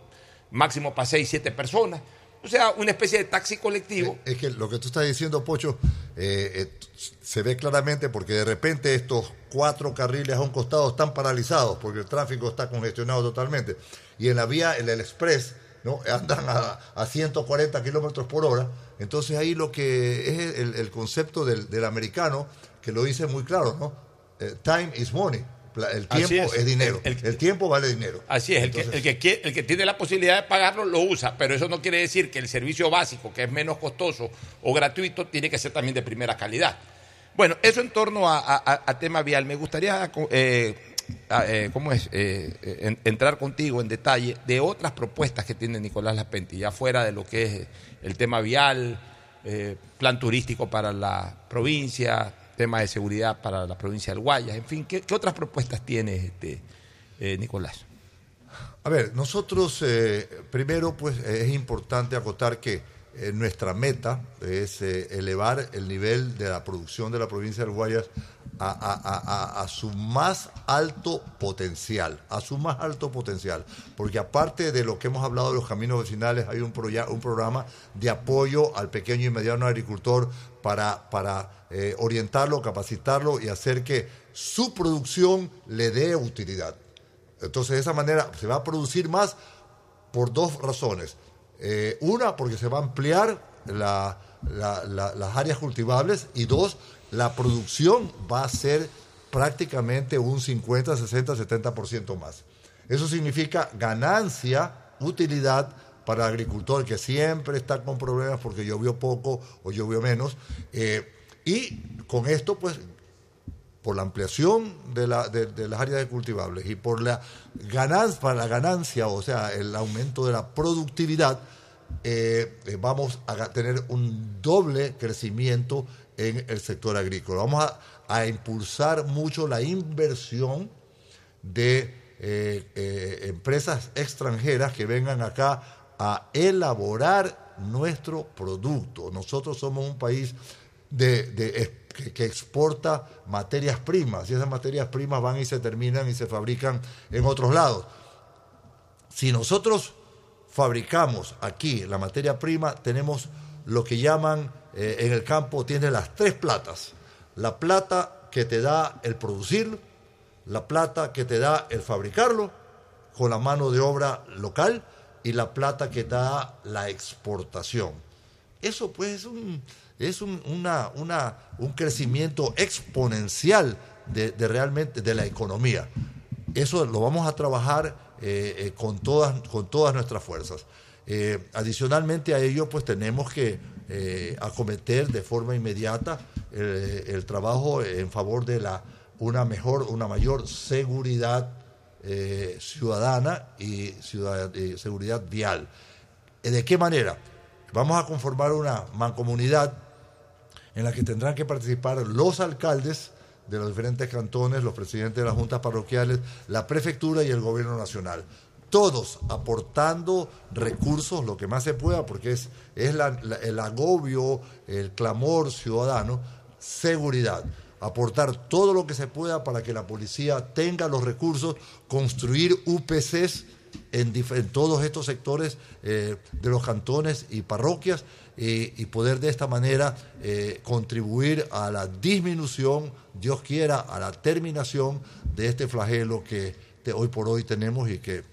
máximo para 6, 7 personas. O sea, una especie de taxi colectivo. Es que lo que tú estás diciendo, Pocho, eh, eh, se ve claramente porque de repente estos cuatro carriles a un costado están paralizados porque el tráfico está congestionado totalmente. Y en la vía, en el express, ¿no? (laughs) andan a, a 140 kilómetros por hora. Entonces ahí lo que es el, el concepto del, del americano, que lo dice muy claro, ¿no? Eh, time is money. El tiempo es. es. dinero. El- El, tiempo vale dinero. Así es, el, que, el, que quiere- el que tiene la posibilidad de pagarlo lo usa, pero eso no quiere decir que el servicio básico, que es menos costoso o gratuito, tiene que ser también de primera calidad. Bueno, eso en torno a, a- a tema vial. Me gustaría, eh, eh, ¿cómo es? Eh, eh, en- entrar contigo en detalle de otras propuestas que tiene Nicolás Lapenti, ya fuera de lo que es el tema vial, plan turístico para la provincia, tema de seguridad para la provincia del Guayas, en fin, ¿qué, qué otras propuestas tiene este, Nicolás? A ver, nosotros primero pues es importante acotar que eh, nuestra meta es eh, elevar el nivel de la producción de la provincia del Guayas a, su más alto potencial, a su más alto potencial, porque aparte de lo que hemos hablado de los caminos vecinales, hay un, un programa de apoyo al pequeño y mediano agricultor para, para eh, orientarlo, capacitarlo y hacer que su producción le dé utilidad. Entonces, de esa manera se va a producir más por dos razones. Eh, una, porque se va a ampliar la- la- la- las áreas cultivables y dos, la producción va a ser prácticamente un 50, 60, 70% más. Eso significa ganancia, utilidad para el agricultor que siempre está con problemas porque llovió poco o llovió menos. Eh, y con esto, pues, por la ampliación de, la- de- de las áreas cultivables y por la ganancia, para la ganancia, o sea, el aumento de la productividad, eh, eh, vamos a tener un doble crecimiento en el sector agrícola. Vamos a, impulsar mucho la inversión de eh, empresas extranjeras que vengan acá a elaborar nuestro producto. Nosotros somos un país de, que exporta materias primas y esas materias primas van y se terminan y se fabrican en otros lados. Si nosotros fabricamos aquí la materia prima, tenemos lo que llaman eh, en el campo, tiene las tres platas. La plata que te da el producir, la plata que te da el fabricarlo con la mano de obra local y la plata que te da la exportación. Eso pues es un, es un, una, una- un crecimiento exponencial de, de realmente de la economía. Eso lo vamos a trabajar eh, eh, con, todas, con todas nuestras fuerzas. Eh, adicionalmente a ello, pues tenemos que acometer de forma inmediata el trabajo en favor de la, una mejor, una mayor seguridad ciudadana y, ciudad- y seguridad vial. ¿De qué manera? Vamos a conformar una mancomunidad en la que tendrán que participar los alcaldes de los diferentes cantones, los presidentes de las juntas parroquiales, la prefectura y el gobierno nacional. Todos aportando recursos, lo que más se pueda, porque es, es el agobio, el clamor ciudadano, seguridad. Aportar todo lo que se pueda para que la policía tenga los recursos, construir UPCs en todos estos sectores eh, de los cantones y parroquias y poder de esta manera eh, contribuir a la disminución, Dios quiera, a la terminación de este flagelo que hoy por hoy tenemos y que eh,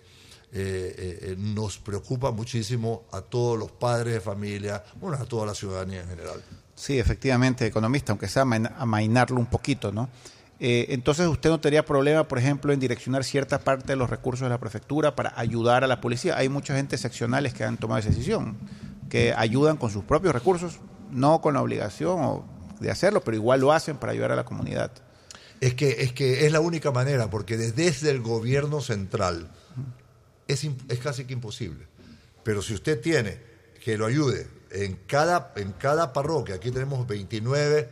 eh, nos preocupa muchísimo a todos los padres de familia, bueno, a toda la ciudadanía en general. Sí, efectivamente, economista, aunque sea amain- amainarlo un poquito, ¿no? Entonces, ¿usted no tendría problema, por ejemplo, en direccionar cierta parte de los recursos de la prefectura para ayudar a la policía? Hay mucha gente seccionales que han tomado esa decisión, que ayudan con sus propios recursos, no con la obligación de hacerlo, pero igual lo hacen para ayudar a la comunidad. Es que, es que es la única manera, porque desde el gobierno central es, es casi que imposible. Pero si usted tiene que lo ayude en cada, en cada parroquia, aquí tenemos 29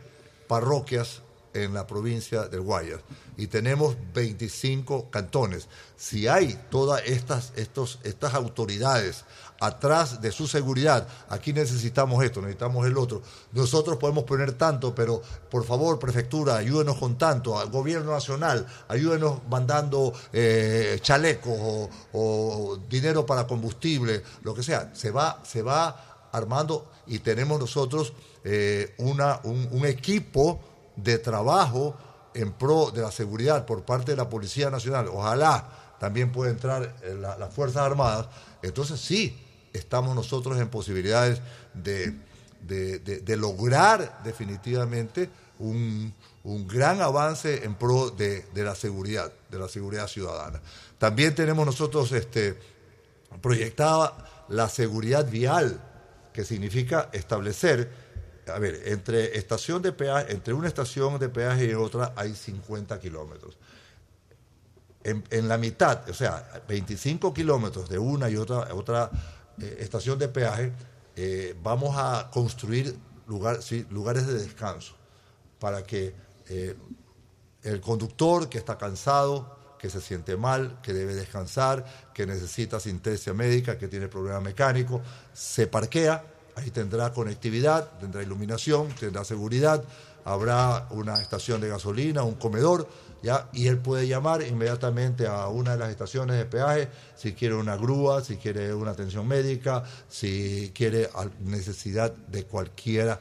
parroquias en la provincia del Guayas y tenemos 25 cantones. Si hay todas estas, estos, estas autoridades atrás de su seguridad, aquí necesitamos esto, necesitamos el otro. Nosotros podemos poner tanto, pero por favor, prefectura, ayúdenos con tanto, al gobierno nacional, ayúdenos mandando eh, chalecos o, dinero para combustible, lo que sea. Se va, se va armando y tenemos nosotros eh, una, un, equipo de trabajo en pro de la seguridad por parte de la Policía Nacional. Ojalá también pueda entrar eh, la- las Fuerzas Armadas. Entonces sí, estamos nosotros en posibilidades de, de- lograr definitivamente un, un gran avance en pro de, de la seguridad, de la seguridad ciudadana. También tenemos nosotros este, proyectada la seguridad vial, que significa establecer, a ver, entre estación de peaje, entre una estación de peaje y otra hay 50 kilómetros. En, en la mitad, o sea, 25 kilómetros de una y otra, otra eh, estación de peaje, eh, vamos a construir lugares de descanso para que eh, el conductor que está cansado, que se siente mal, que debe descansar, que necesita asistencia médica, que tiene problema mecánico, se parquea, ahí tendrá conectividad, tendrá iluminación, tendrá seguridad, habrá una estación de gasolina, un comedor, ¿ya? y él puede llamar inmediatamente a una de las estaciones de peaje si quiere una grúa, si quiere una atención médica, si quiere necesidad de cualquiera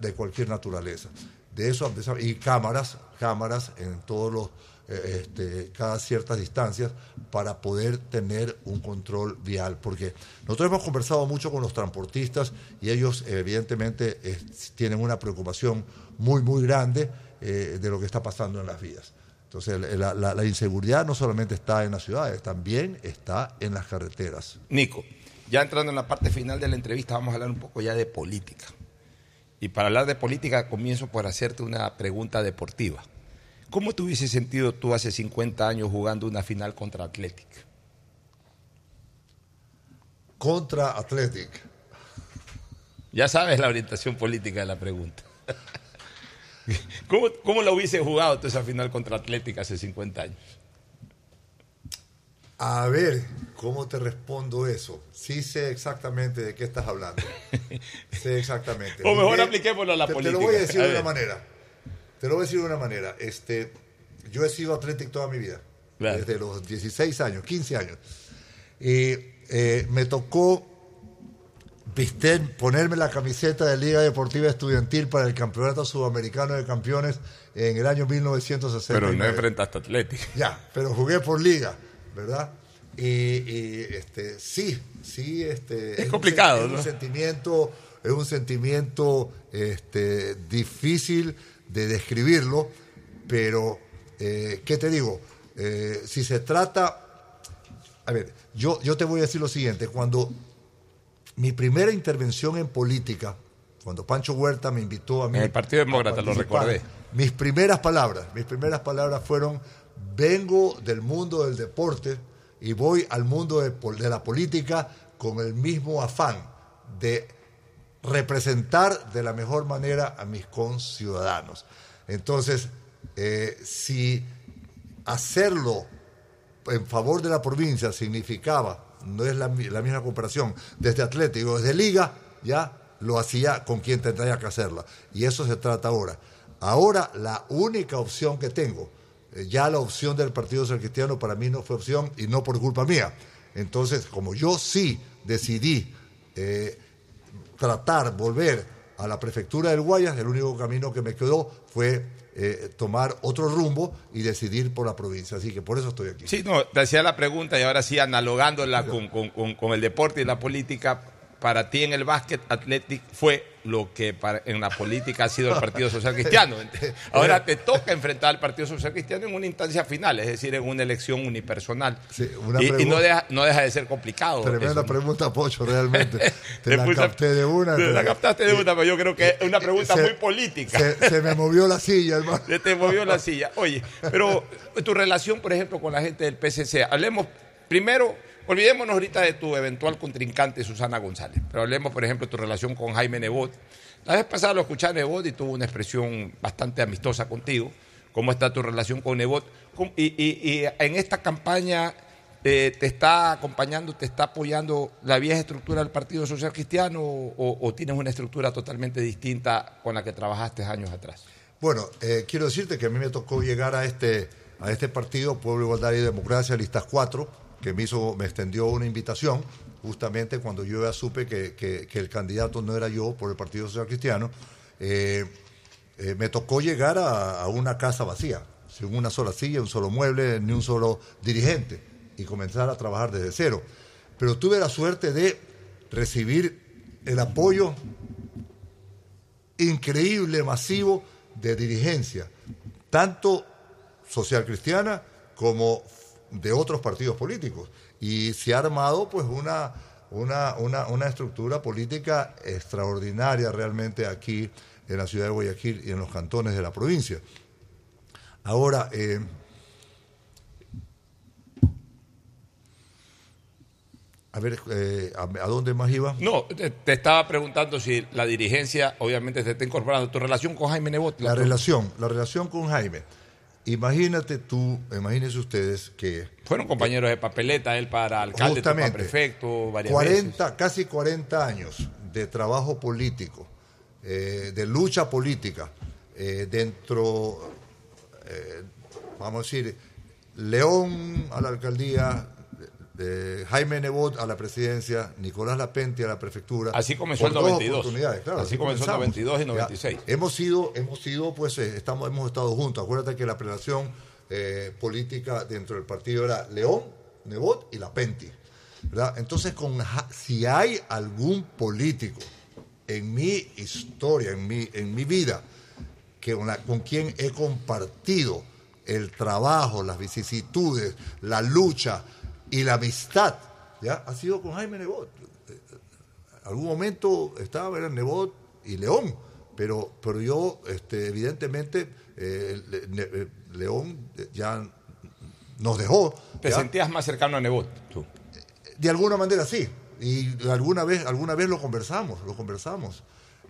de cualquier naturaleza. De eso y cámaras, cámaras en todos los eh, este, cada ciertas distancias para poder tener un control vial, porque nosotros hemos conversado mucho con los transportistas y ellos evidentemente tienen una preocupación muy muy grande eh, de lo que está pasando en las vías. Entonces la, la- la inseguridad no solamente está en las ciudades, también está en las carreteras. Nico, ya entrando en la parte final de la entrevista, vamos a hablar un poco ya de política. Y para hablar de política, comienzo por hacerte una pregunta deportiva. ¿Cómo te hubiese sentido tú hace 50 años jugando una final contra Athletic? Contra Athletic. Ya sabes la orientación política de la pregunta. (laughs) (laughs) ¿Cómo, cómo la hubiese jugado tú esa final contra Athletic hace 50 años? A ver, ¿cómo te respondo eso? Sí sé exactamente de qué estás hablando. (laughs) sé exactamente. O mejor apliquémoslo a la te, política. Te lo voy a decir A de una manera. Te lo voy a decir de una manera. Este, yo he sido atlético toda mi vida. Claro. Desde los 16 años, 15 años. Y eh, me tocó visten, ponerme la camiseta de Liga Deportiva Estudiantil para el Campeonato Sudamericano de Campeones en el año 1960. Pero no enfrentaste a Atlético. Ya, pero jugué por liga, ¿verdad? Y, y, este, sí, sí, este, Es complicado, sen- es ¿no? un sentimiento, es un sentimiento este, difícil de describirlo, pero eh, ¿qué te digo? Eh, si se trata, a ver, yo, yo te voy a decir lo siguiente, cuando mi primera intervención en política, cuando Pancho Huerta me invitó a mí En el Partido Demócrata, lo recordé. Mis primeras palabras, mis primeras palabras fueron, vengo del mundo del deporte y voy al mundo de la política con el mismo afán de representar de la mejor manera a mis conciudadanos. Entonces, eh, si hacerlo en favor de la provincia significaba, no es la, mi- la misma comparación, desde Atlético, desde Liga, ya lo hacía con quien tendría que hacerla. Y eso se trata ahora. Ahora la única opción que tengo, eh, ya la opción del Partido Social Cristiano para mí no fue opción y no por culpa mía. Entonces, como yo sí decidí eh, tratar, volver a la prefectura del Guayas, el único camino que me quedó fue eh, tomar otro rumbo y decidir por la provincia. Así que por eso estoy aquí. Sí, no, te hacía la pregunta y ahora sí, analogándola con, con- con- con el deporte y la política, para ti en el básquet Athletic fue lo que para- en la política ha sido el Partido Social Cristiano. (laughs) Ahora te toca enfrentar al Partido Social Cristiano en una instancia final, es decir, en una elección unipersonal. una y, y no, deja, no deja de ser complicado. Tremenda pregunta, Pocho, realmente. Te (laughs) Te la puse- capté de una. te la captaste de una, pero yo creo que es una pregunta Se- muy política. Se, se me movió la silla, hermano. Se te movió la silla. Oye, pero tu relación, por ejemplo, con la gente del PCC. Hablemos primero, olvidémonos ahorita de tu eventual contrincante Susana González, pero hablemos, por ejemplo, de tu relación con Jaime Nebot. La vez pasada lo escuché a Nebot y tuvo una expresión bastante amistosa contigo. ¿Cómo está tu relación con Nebot? ¿Cómo- Y, en esta campaña eh, te está acompañando, te está apoyando la vieja estructura del Partido Social Cristiano o, o tienes una estructura totalmente distinta con la que trabajaste años atrás? Bueno, eh, quiero decirte que a mí me tocó llegar a este, a este partido, Pueblo, Igualdad y Democracia, Listas 4, que me, hizo, me extendió una invitación, justamente cuando yo ya supe que, que- el candidato no era yo por el Partido Social Cristiano. eh, eh, me tocó llegar a, a una casa vacía, sin una sola silla, un solo mueble, ni un solo dirigente, y comenzar a trabajar desde cero. Pero tuve la suerte de recibir el apoyo increíble, masivo de dirigencia, tanto social cristiana como de otros partidos políticos. Y se ha armado pues una, una, una, una estructura política extraordinaria realmente aquí en la ciudad de Guayaquil y en los cantones de la provincia. Ahora, eh, a ver, eh, ¿a, a dónde más iba? No, te, te estaba preguntando si la dirigencia obviamente se está incorporando. ¿Tu relación con Jaime Nebot? La relación, la relación con Jaime. Imagínate tú, imagínense ustedes que... Fueron compañeros de papeleta, él para alcalde, tú para Justamente. prefecto, varias 40, casi 40 años de trabajo político, eh, de lucha política, eh, dentro, eh, vamos a decir, León a la alcaldía, de Jaime Nebot a la presidencia, Nicolás Lapenti a la prefectura. Así comenzó el dos 92. oportunidades, claro, Así comenzó el comenzamos. 92 y Ya, 96. hemos sido, hemos sido, pues, eh, estamos, hemos estado juntos. Acuérdate que la relación eh, política dentro del partido era León, Nebot y Lapenti. ¿verdad? Entonces, con, si hay algún político en mi historia, en mi, en mi vida, que con quien he compartido el trabajo, las vicisitudes, la lucha y la amistad, ¿ya? ha sido con Jaime Nebot. Eh, Algún momento estaba era Nebot y León, pero, pero yo, este, evidentemente, eh, Le- Ne- eh, León ya nos dejó. ¿Te ¿ya? sentías más cercano a Nebot? tú? De alguna manera sí. Y alguna vez, alguna vez lo conversamos, lo conversamos.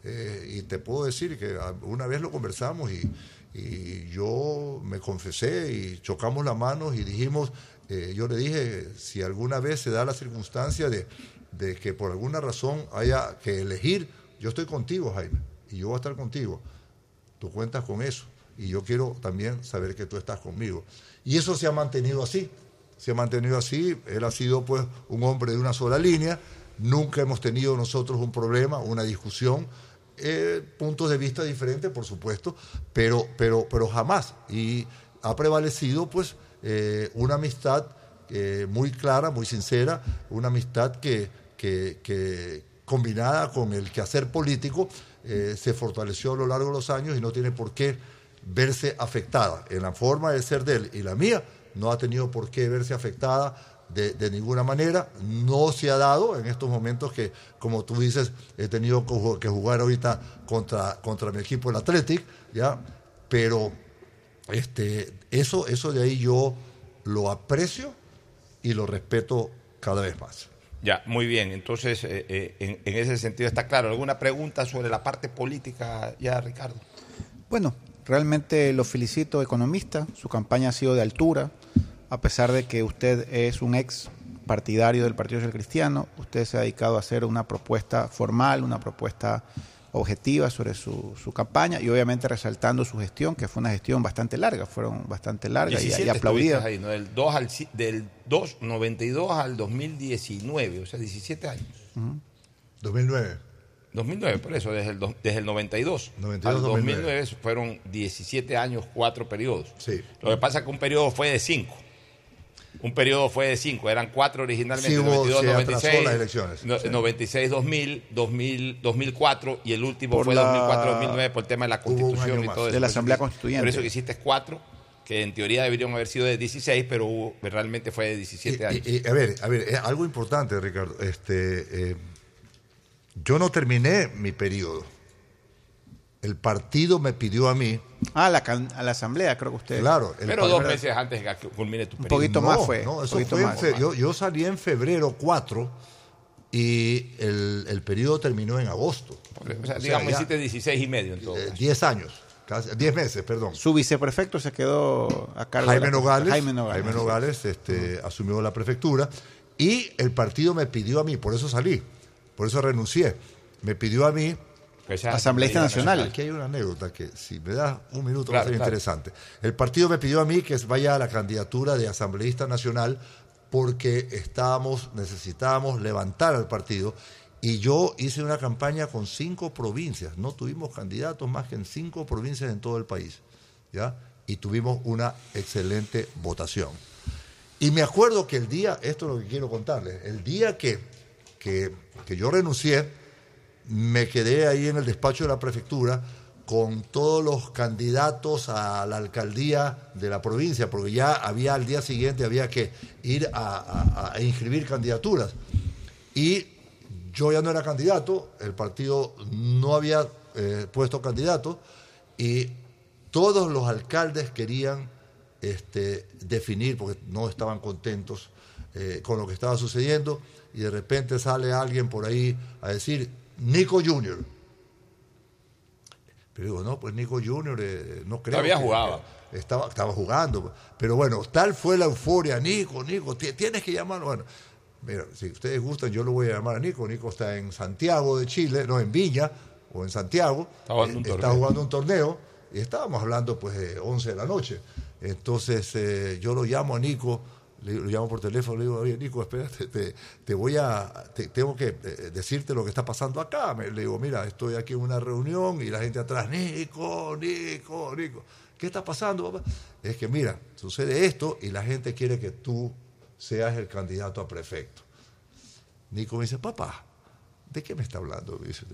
Eh, y te puedo decir que una vez lo conversamos y, y yo me confesé y chocamos las manos y dijimos, eh, yo le dije, si alguna vez se da la circunstancia de, de que por alguna razón haya que elegir, yo estoy contigo, Jaime, y yo voy a estar contigo. Tú cuentas con eso. Y yo quiero también saber que tú estás conmigo. Y eso se ha mantenido así. Se ha mantenido así. Él ha sido pues un hombre de una sola línea. Nunca hemos tenido nosotros un problema, una discusión. Eh, puntos de vista diferentes, por supuesto, pero, pero, pero jamás. Y ha prevalecido pues eh, una amistad eh, muy clara, muy sincera, una amistad que, combinada con el quehacer político eh, se fortaleció a lo largo de los años y no tiene por qué verse afectada. En la forma de ser de él y la mía, no ha tenido por qué verse afectada de, ninguna manera. No se ha dado en estos momentos que, como tú dices, he tenido que jugar ahorita contra, contra mi equipo, el Athletic, ¿ya? Pero este, eso, eso de ahí yo lo aprecio y lo respeto cada vez más. Ya, muy bien. Entonces, eh, eh, en, en ese sentido está claro. ¿Alguna pregunta sobre la parte política ya, Ricardo? Bueno, realmente lo felicito, economista. Su campaña ha sido de altura, a pesar de que usted es un ex partidario del Partido Social Cristiano. Usted se ha dedicado a hacer una propuesta formal, una propuesta objetiva sobre su, su campaña y obviamente resaltando su gestión, que fue una gestión bastante larga, fueron bastante largas y, y 17 aplaudidas. ahí, ¿no? Del 2 al del 2, 92 al 2019, o sea, 17 años. 2009. 2009, por eso, desde el, do- desde el 92, 92, al 2009. 2009 fueron 17 años, cuatro periodos. Sí. Lo que pasa es que un periodo fue de 5. Un periodo fue de 5, eran cuatro originalmente, Sí, hubo- 92, se atrasó 96, las elecciones. no- Sí. 96, 2000, 2000, 2004 y el último Por fue la- 2004, 2009 por el tema de la constitución y todo eso. De la Por eso Asamblea que- Constituyente. Por eso que hiciste cuatro, que en teoría deberían haber sido de 16, pero hubo- realmente fue de 17 años. Y- y- a ver, a ver, eh, algo importante, Ricardo. Este, eh, yo no terminé mi periodo. El partido me pidió a mí. Ah, la, can- a la asamblea, creo que usted. Claro, el pero dos meses antes de que culmine tu Un periodo. poquito No, más fue. No, un eso poquito en más. fe- yo, yo salí en febrero 4 y el, el periodo terminó en agosto. O sea, O sea, digamos, ya, hiciste 16 y medio en todo eh, caso. 10 años, casi, 10 meses, perdón. Su viceprefecto se quedó a cargo de Jaime la- Nogales, Jaime Nogales. Jaime Nogales, este, asumió la prefectura y el partido me pidió a mí, por eso salí, por eso renuncié. Me pidió a mí. Esa Asambleísta Nacional. Aquí hay una anécdota que, si me das un minuto, Claro, va a ser claro. interesante. El partido me pidió a mí que vaya a la candidatura de asambleísta nacional porque estábamos, necesitábamos levantar al partido. Y yo hice una campaña con cinco provincias. No tuvimos candidatos más que en cinco provincias en todo el país. ¿ya? Y tuvimos una excelente votación. Y me acuerdo que el día, esto es lo que quiero contarles, el día que, que, que yo renuncié, me quedé ahí en el despacho de la prefectura con todos los candidatos a la alcaldía de la provincia, porque ya había al día siguiente había que ir a, inscribir candidaturas. Y yo ya no era candidato, el partido no había eh, puesto candidato y todos los alcaldes querían este, definir, porque no estaban contentos eh, con lo que estaba sucediendo, y de repente sale alguien por ahí a decir, Nico Junior. Pero digo, no, pues Nico Junior eh, no creo. Todavía que- jugaba. que estaba, estaba jugando. Pero bueno, tal fue la euforia, Nico, Nico, ti- tienes que llamarlo. Bueno, mira, si ustedes gustan, yo lo voy a llamar a Nico. Nico está en Santiago de Chile, no, en Viña o en Santiago. Está jugando un Eh, está torneo. jugando un torneo y estábamos hablando pues de 11 de la noche. Entonces eh, yo lo llamo a Nico, le, llamo por teléfono, le digo, oye Nico, espérate, te, te voy a, te- tengo que eh, decirte lo que está pasando acá. Me- le digo, mira, estoy aquí en una reunión y la gente atrás, Nico, Nico, Nico. ¿Qué está pasando, papá? Es que mira, sucede esto y la gente quiere que tú seas el candidato a prefecto. Nico me dice, papá, ¿de qué me está hablando? Me dice,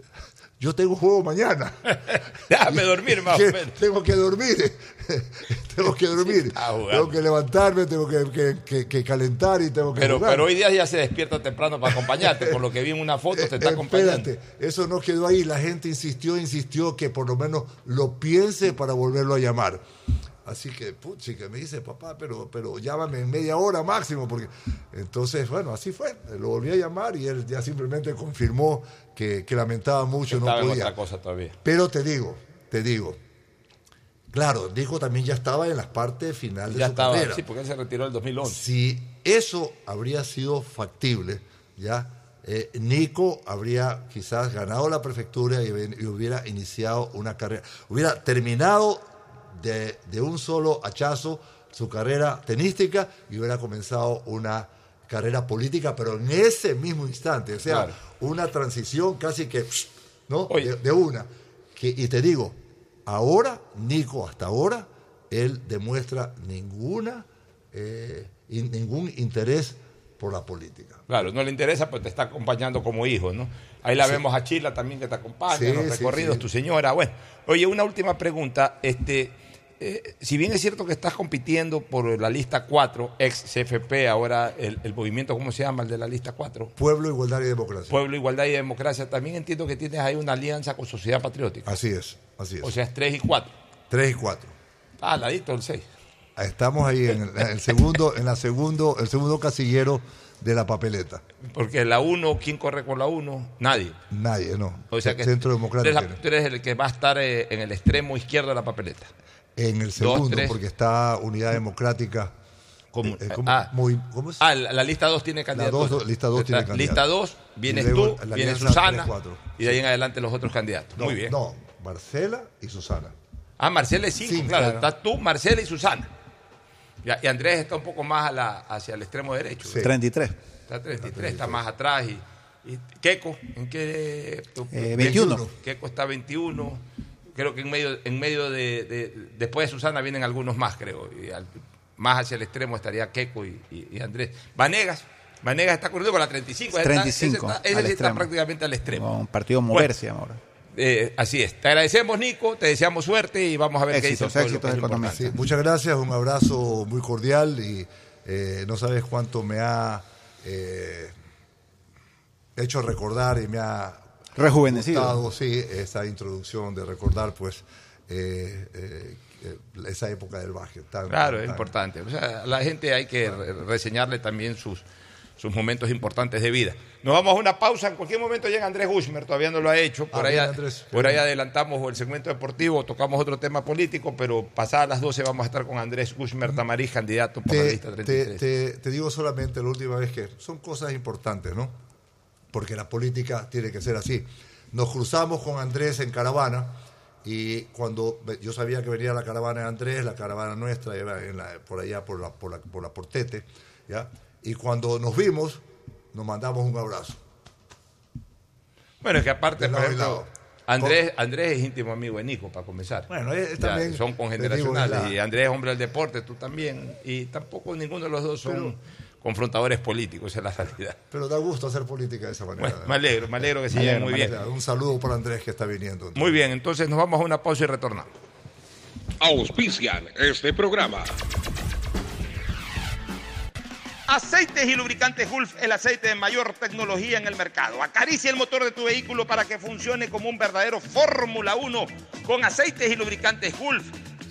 yo tengo juego mañana. (laughs) Déjame dormir más. Que tengo que dormir. (laughs) tengo que dormir. tengo que levantarme, tengo que, que- que- que calentar y tengo que Pero, jugar. pero hoy día ya se despierta temprano para acompañarte. Por lo que vi en una foto, te está acompañando. Eh, Espérate, eso no quedó ahí. La gente insistió, insistió que por lo menos lo piense para volverlo a llamar. Así que, puchi, que me dice, papá, pero, pero llámame en media hora máximo, porque entonces, bueno, así fue. Lo volví a llamar y él ya simplemente confirmó que, que lamentaba mucho, no podía. otra cosa todavía. Pero te digo, te digo, claro, Nico también ya estaba en las partes finales Ya de su estaba, carrera. sí, porque él se retiró en el 2011. Si eso habría sido factible, ya eh, Nico habría quizás ganado la prefectura y hubiera iniciado una carrera, hubiera terminado de, de un solo hachazo su carrera tenística y hubiera comenzado una carrera política, pero en ese mismo instante, o sea, Claro. una transición casi que, ¿no? De, de una. Que, y te digo, ahora, Nico, hasta ahora, él demuestra ninguna, eh, in- ningún interés por la política. Claro, no le interesa, pues te está acompañando como hijo, ¿no? Ahí la Sí. vemos a Chila también que te acompaña, Sí, en los recorridos, sí. tu señora. Bueno, oye, una última pregunta. Este, eh, si bien es cierto que estás compitiendo por la lista 4, ex CFP, ahora el, el movimiento, ¿cómo se llama? El de la lista 4. Pueblo, igualdad y democracia. Pueblo, Igualdad y Democracia. También entiendo que tienes ahí una alianza con Sociedad Patriótica. Así es, así es. O sea, es 3 y 4. 3 y 4. Ah, ladito el 6. Estamos ahí en el, el segundo, en la segundo, el segundo casillero de la papeleta. Porque la 1, ¿quién corre con la 1? Nadie. Nadie, no. O sea que Centro tú Democrático. eres, la- tú eres el que va a estar eh, en el extremo izquierdo de la papeleta. En el segundo, tres. porque está Unidad Democrática. ¿Cómo? eh, ¿cómo? Ah. Muy- ¿cómo es? Ah, la, la lista 2 tiene candidatos. dos- lista dos tiene candidatos. Lista 2, vienes luego tú, la viene Susana, 3-4. y de ahí en adelante los otros candidatos. No, Muy bien. No, Marcela y Susana. Ah, Marcela es 5, Cinco, claro. claro. Estás tú, Marcela y Susana. Ya- y Andrés está un poco más a la- hacia el extremo derecho. Sí. 33. Está 33, está más atrás. Y, y Keco, ¿en qué? Eh, 21. Keco está 21. Creo que en medio, en medio de, de- Después de Susana vienen algunos más, creo. Y al- más hacia el extremo estaría Keco y, y- y Andrés. Vanegas. Vanegas está corriendo con la 35. ese está- 35 Ese está, ese está prácticamente al extremo. Con partido moverse ahora. Eh, así es. Te agradecemos, Nico. Te deseamos suerte y vamos a ver Éxitos, qué pueblo, éxitos importante. Sí, muchas gracias, un abrazo muy cordial y eh, no sabes cuánto me ha eh, hecho recordar y me ha Rejuvenecido. gustado, sí, esa introducción de recordar pues eh, eh, esa época del básquet. tan- Claro, es tan- importante. O sea, a la gente hay que re- reseñarle también sus, sus momentos importantes de vida. Nos vamos a una pausa. En cualquier momento llega Andrés Gushmer, todavía no lo ha hecho. Por, Ah, ahí, Andrés. por ahí adelantamos el segmento deportivo, tocamos otro tema político, pero pasadas las 12 vamos a estar con Andrés Gushmer Tamariz, candidato por la lista te- 33. te- te digo solamente la última vez que son cosas importantes, ¿no? Porque la política tiene que ser así. Nos cruzamos con Andrés en caravana y cuando yo sabía que venía la caravana de Andrés, la caravana nuestra era en la- por allá por la, por la, por la Portete, ¿ya? Y cuando nos vimos, nos mandamos un abrazo. Bueno, es que aparte, por ejemplo. Andrés, Andrés es íntimo amigo de Nico, para comenzar. Bueno, él- Ya, también, son congeneracionales. Y Andrés es hombre del deporte, tú también. Y tampoco ninguno de los dos son Pero- confrontadores políticos, esa es la realidad. Pero da gusto hacer política de esa manera. Bueno, me alegro, me alegro que se lleven muy bien. Un saludo para Andrés que está viniendo. Muy bien, entonces nos vamos a una pausa y retornamos. Auspician este programa. Aceites y lubricantes Gulf, el aceite de mayor tecnología en el mercado. Acaricia el motor de tu vehículo para que funcione como un verdadero Fórmula 1 con aceites y lubricantes Gulf.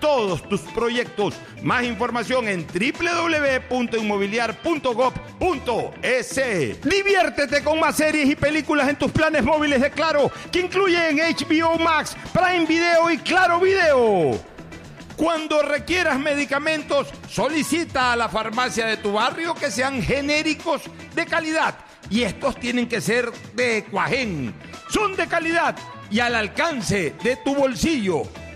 todos tus proyectos. Más información en www.inmobiliar.gov.es. Diviértete con más series y películas en tus planes móviles de Claro, que incluyen HBO Max, Prime Video y Claro Video. Cuando requieras medicamentos, solicita a la farmacia de tu barrio que sean genéricos de calidad. Y estos tienen que ser de Cuajén. Son de calidad y al alcance de tu bolsillo,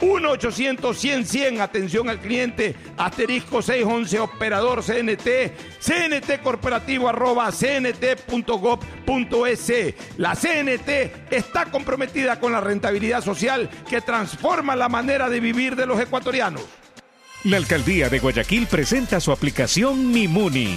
1-800-100-100, atención al cliente, asterisco 611, operador CNT, CNT corporativo arroba cnt.gov.es. La CNT está comprometida con la rentabilidad social que transforma la manera de vivir de los ecuatorianos. La alcaldía de Guayaquil presenta su aplicación Mimuni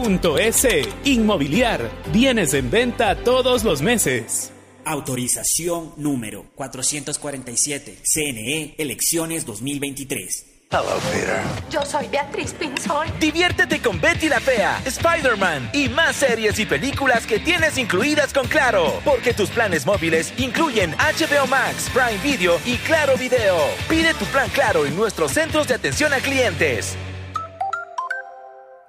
.es. Inmobiliar. Bienes en venta todos los meses. Autorización número 447. CNE Elecciones 2023. Hello, Peter. Yo soy Beatriz Pinzón. Diviértete con Betty la Fea, Spider-Man y más series y películas que tienes incluidas con Claro. Porque tus planes móviles incluyen HBO Max, Prime Video y Claro Video. Pide tu plan Claro en nuestros centros de atención a clientes.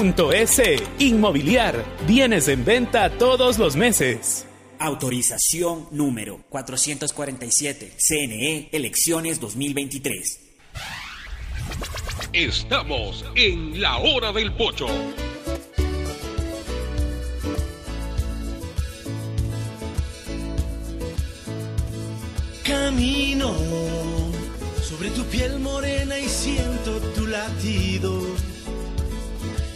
.es. Inmobiliar. Bienes en venta todos los meses. Autorización número 447. CNE Elecciones 2023. Estamos en la hora del pocho. Camino sobre tu piel morena y siento tu latido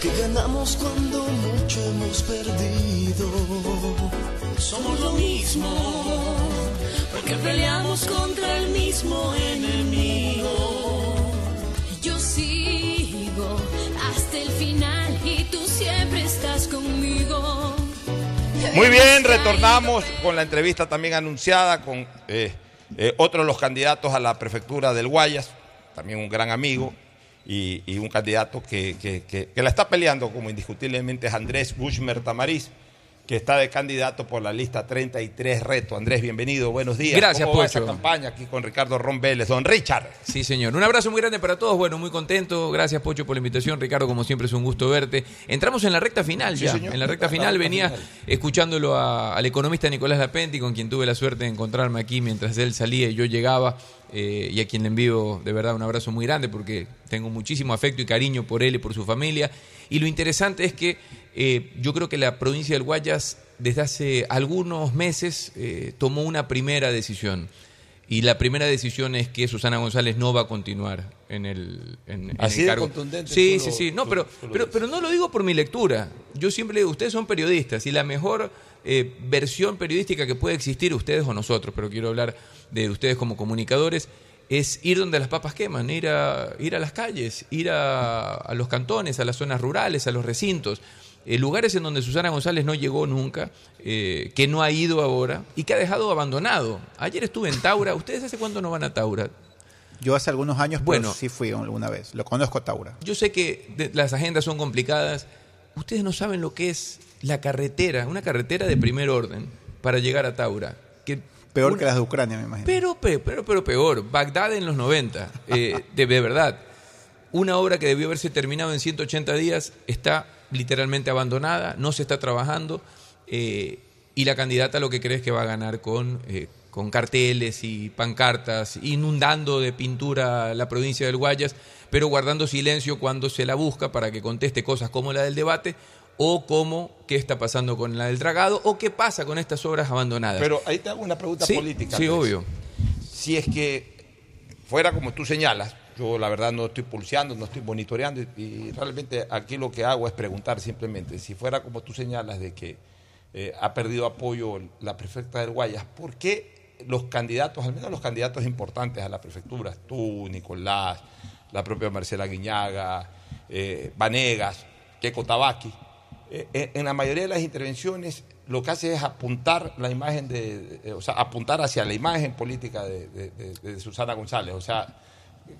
porque ganamos cuando mucho hemos perdido. Somos lo mismo porque peleamos contra el mismo enemigo. Yo sigo hasta el final y tú siempre estás conmigo. Muy bien, retornamos con la entrevista también anunciada con eh, eh, otro de los candidatos a la prefectura del Guayas, también un gran amigo y, y un candidato que, que, que, la está peleando como indiscutiblemente es Andrés Bushmer Tamariz que está de candidato por la lista 33 Reto. Andrés, bienvenido, buenos días. Gracias, ¿Cómo va Pocho. esa campaña aquí con Ricardo Ron Vélez? Don Richard. Sí, señor. Un abrazo muy grande para todos. Bueno, muy contento. Gracias, Pocho, por la invitación. Ricardo, como siempre, es un gusto verte. Entramos en la recta final Sí, ya. señor. En la recta La final recta venía final. escuchándolo a- al economista Nicolás Lapenti, con quien tuve la suerte de encontrarme aquí mientras él salía y yo llegaba. eh, y a quien le envío de verdad un abrazo muy grande porque tengo muchísimo afecto y cariño por él y por su familia. Y lo interesante es que eh, yo creo que la provincia del Guayas desde hace algunos meses eh, tomó una primera decisión. Y la primera decisión es que Susana González no va a continuar en el, en, en Así el de cargo. contundente Sí, sí, sí. No, tú- pero, tú pero, pero no lo digo por mi lectura. Yo siempre digo, ustedes son periodistas y la mejor eh, versión periodística que puede existir, ustedes o nosotros, pero quiero hablar de ustedes como comunicadores, es ir donde las papas queman, ir a, ir a las calles, ir a, a los cantones, a las zonas rurales, a los recintos. Eh, lugares en donde Susana González no llegó nunca, eh, que no ha ido ahora y que ha dejado abandonado. Ayer estuve en Taura. ¿Ustedes hace cuánto no van a Taura? Yo hace algunos años, Bueno. sí fui alguna vez. Lo conozco a Taura. Yo sé que de- las agendas son complicadas. Ustedes no saben lo que es la carretera, una carretera de primer orden para llegar a Taura. Que Peor una- que las de Ucrania, me imagino. Pero, pe- pero, pero peor. Bagdad en los 90. eh, de, de verdad. Una obra que debió haberse terminado en 180 días está literalmente abandonada, no se está trabajando. eh, y la candidata lo que cree es que va a ganar con, eh, con carteles y pancartas, inundando de pintura la provincia del Guayas, pero guardando silencio cuando se la busca para que conteste cosas como la del debate o cómo qué está pasando con la del dragado o qué pasa con estas obras abandonadas. Pero ahí te hago una pregunta Sí, política. sí, obvio. Si es que fuera como tú señalas, yo la verdad no estoy pulseando, no estoy monitoreando y, realmente aquí lo que hago es preguntar simplemente, si fuera como tú señalas de que eh, ha perdido apoyo la prefecta del Guayas, ¿por qué los candidatos, al menos los candidatos importantes a la prefectura, tú, Nicolás, la propia Marcela Guiñaga, eh, Vanegas, Keco Tabaqui, eh, en en la mayoría de las intervenciones lo que hace es apuntar la imagen de, o sea, apuntar hacia la imagen política de Susana González, o sea,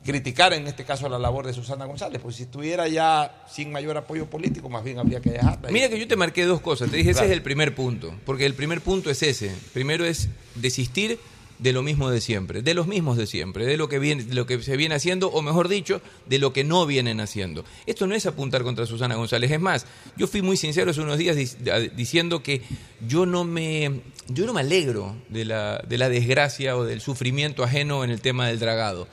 criticar en este caso la labor de Susana González, pues si estuviera ya sin mayor apoyo político, más bien habría que dejarla. Mira que yo te marqué dos cosas. Te dije, ese es el primer punto. Porque el primer punto es ese. Primero es desistir de lo mismo de siempre, de los mismos de siempre, de lo que viene, de lo que se viene haciendo, o mejor dicho, de lo que no vienen haciendo. Esto no es apuntar contra Susana González. Es más, yo fui muy sincero hace unos días diciendo que yo no me, yo no me alegro de la, de la desgracia o del sufrimiento ajeno en el tema del dragado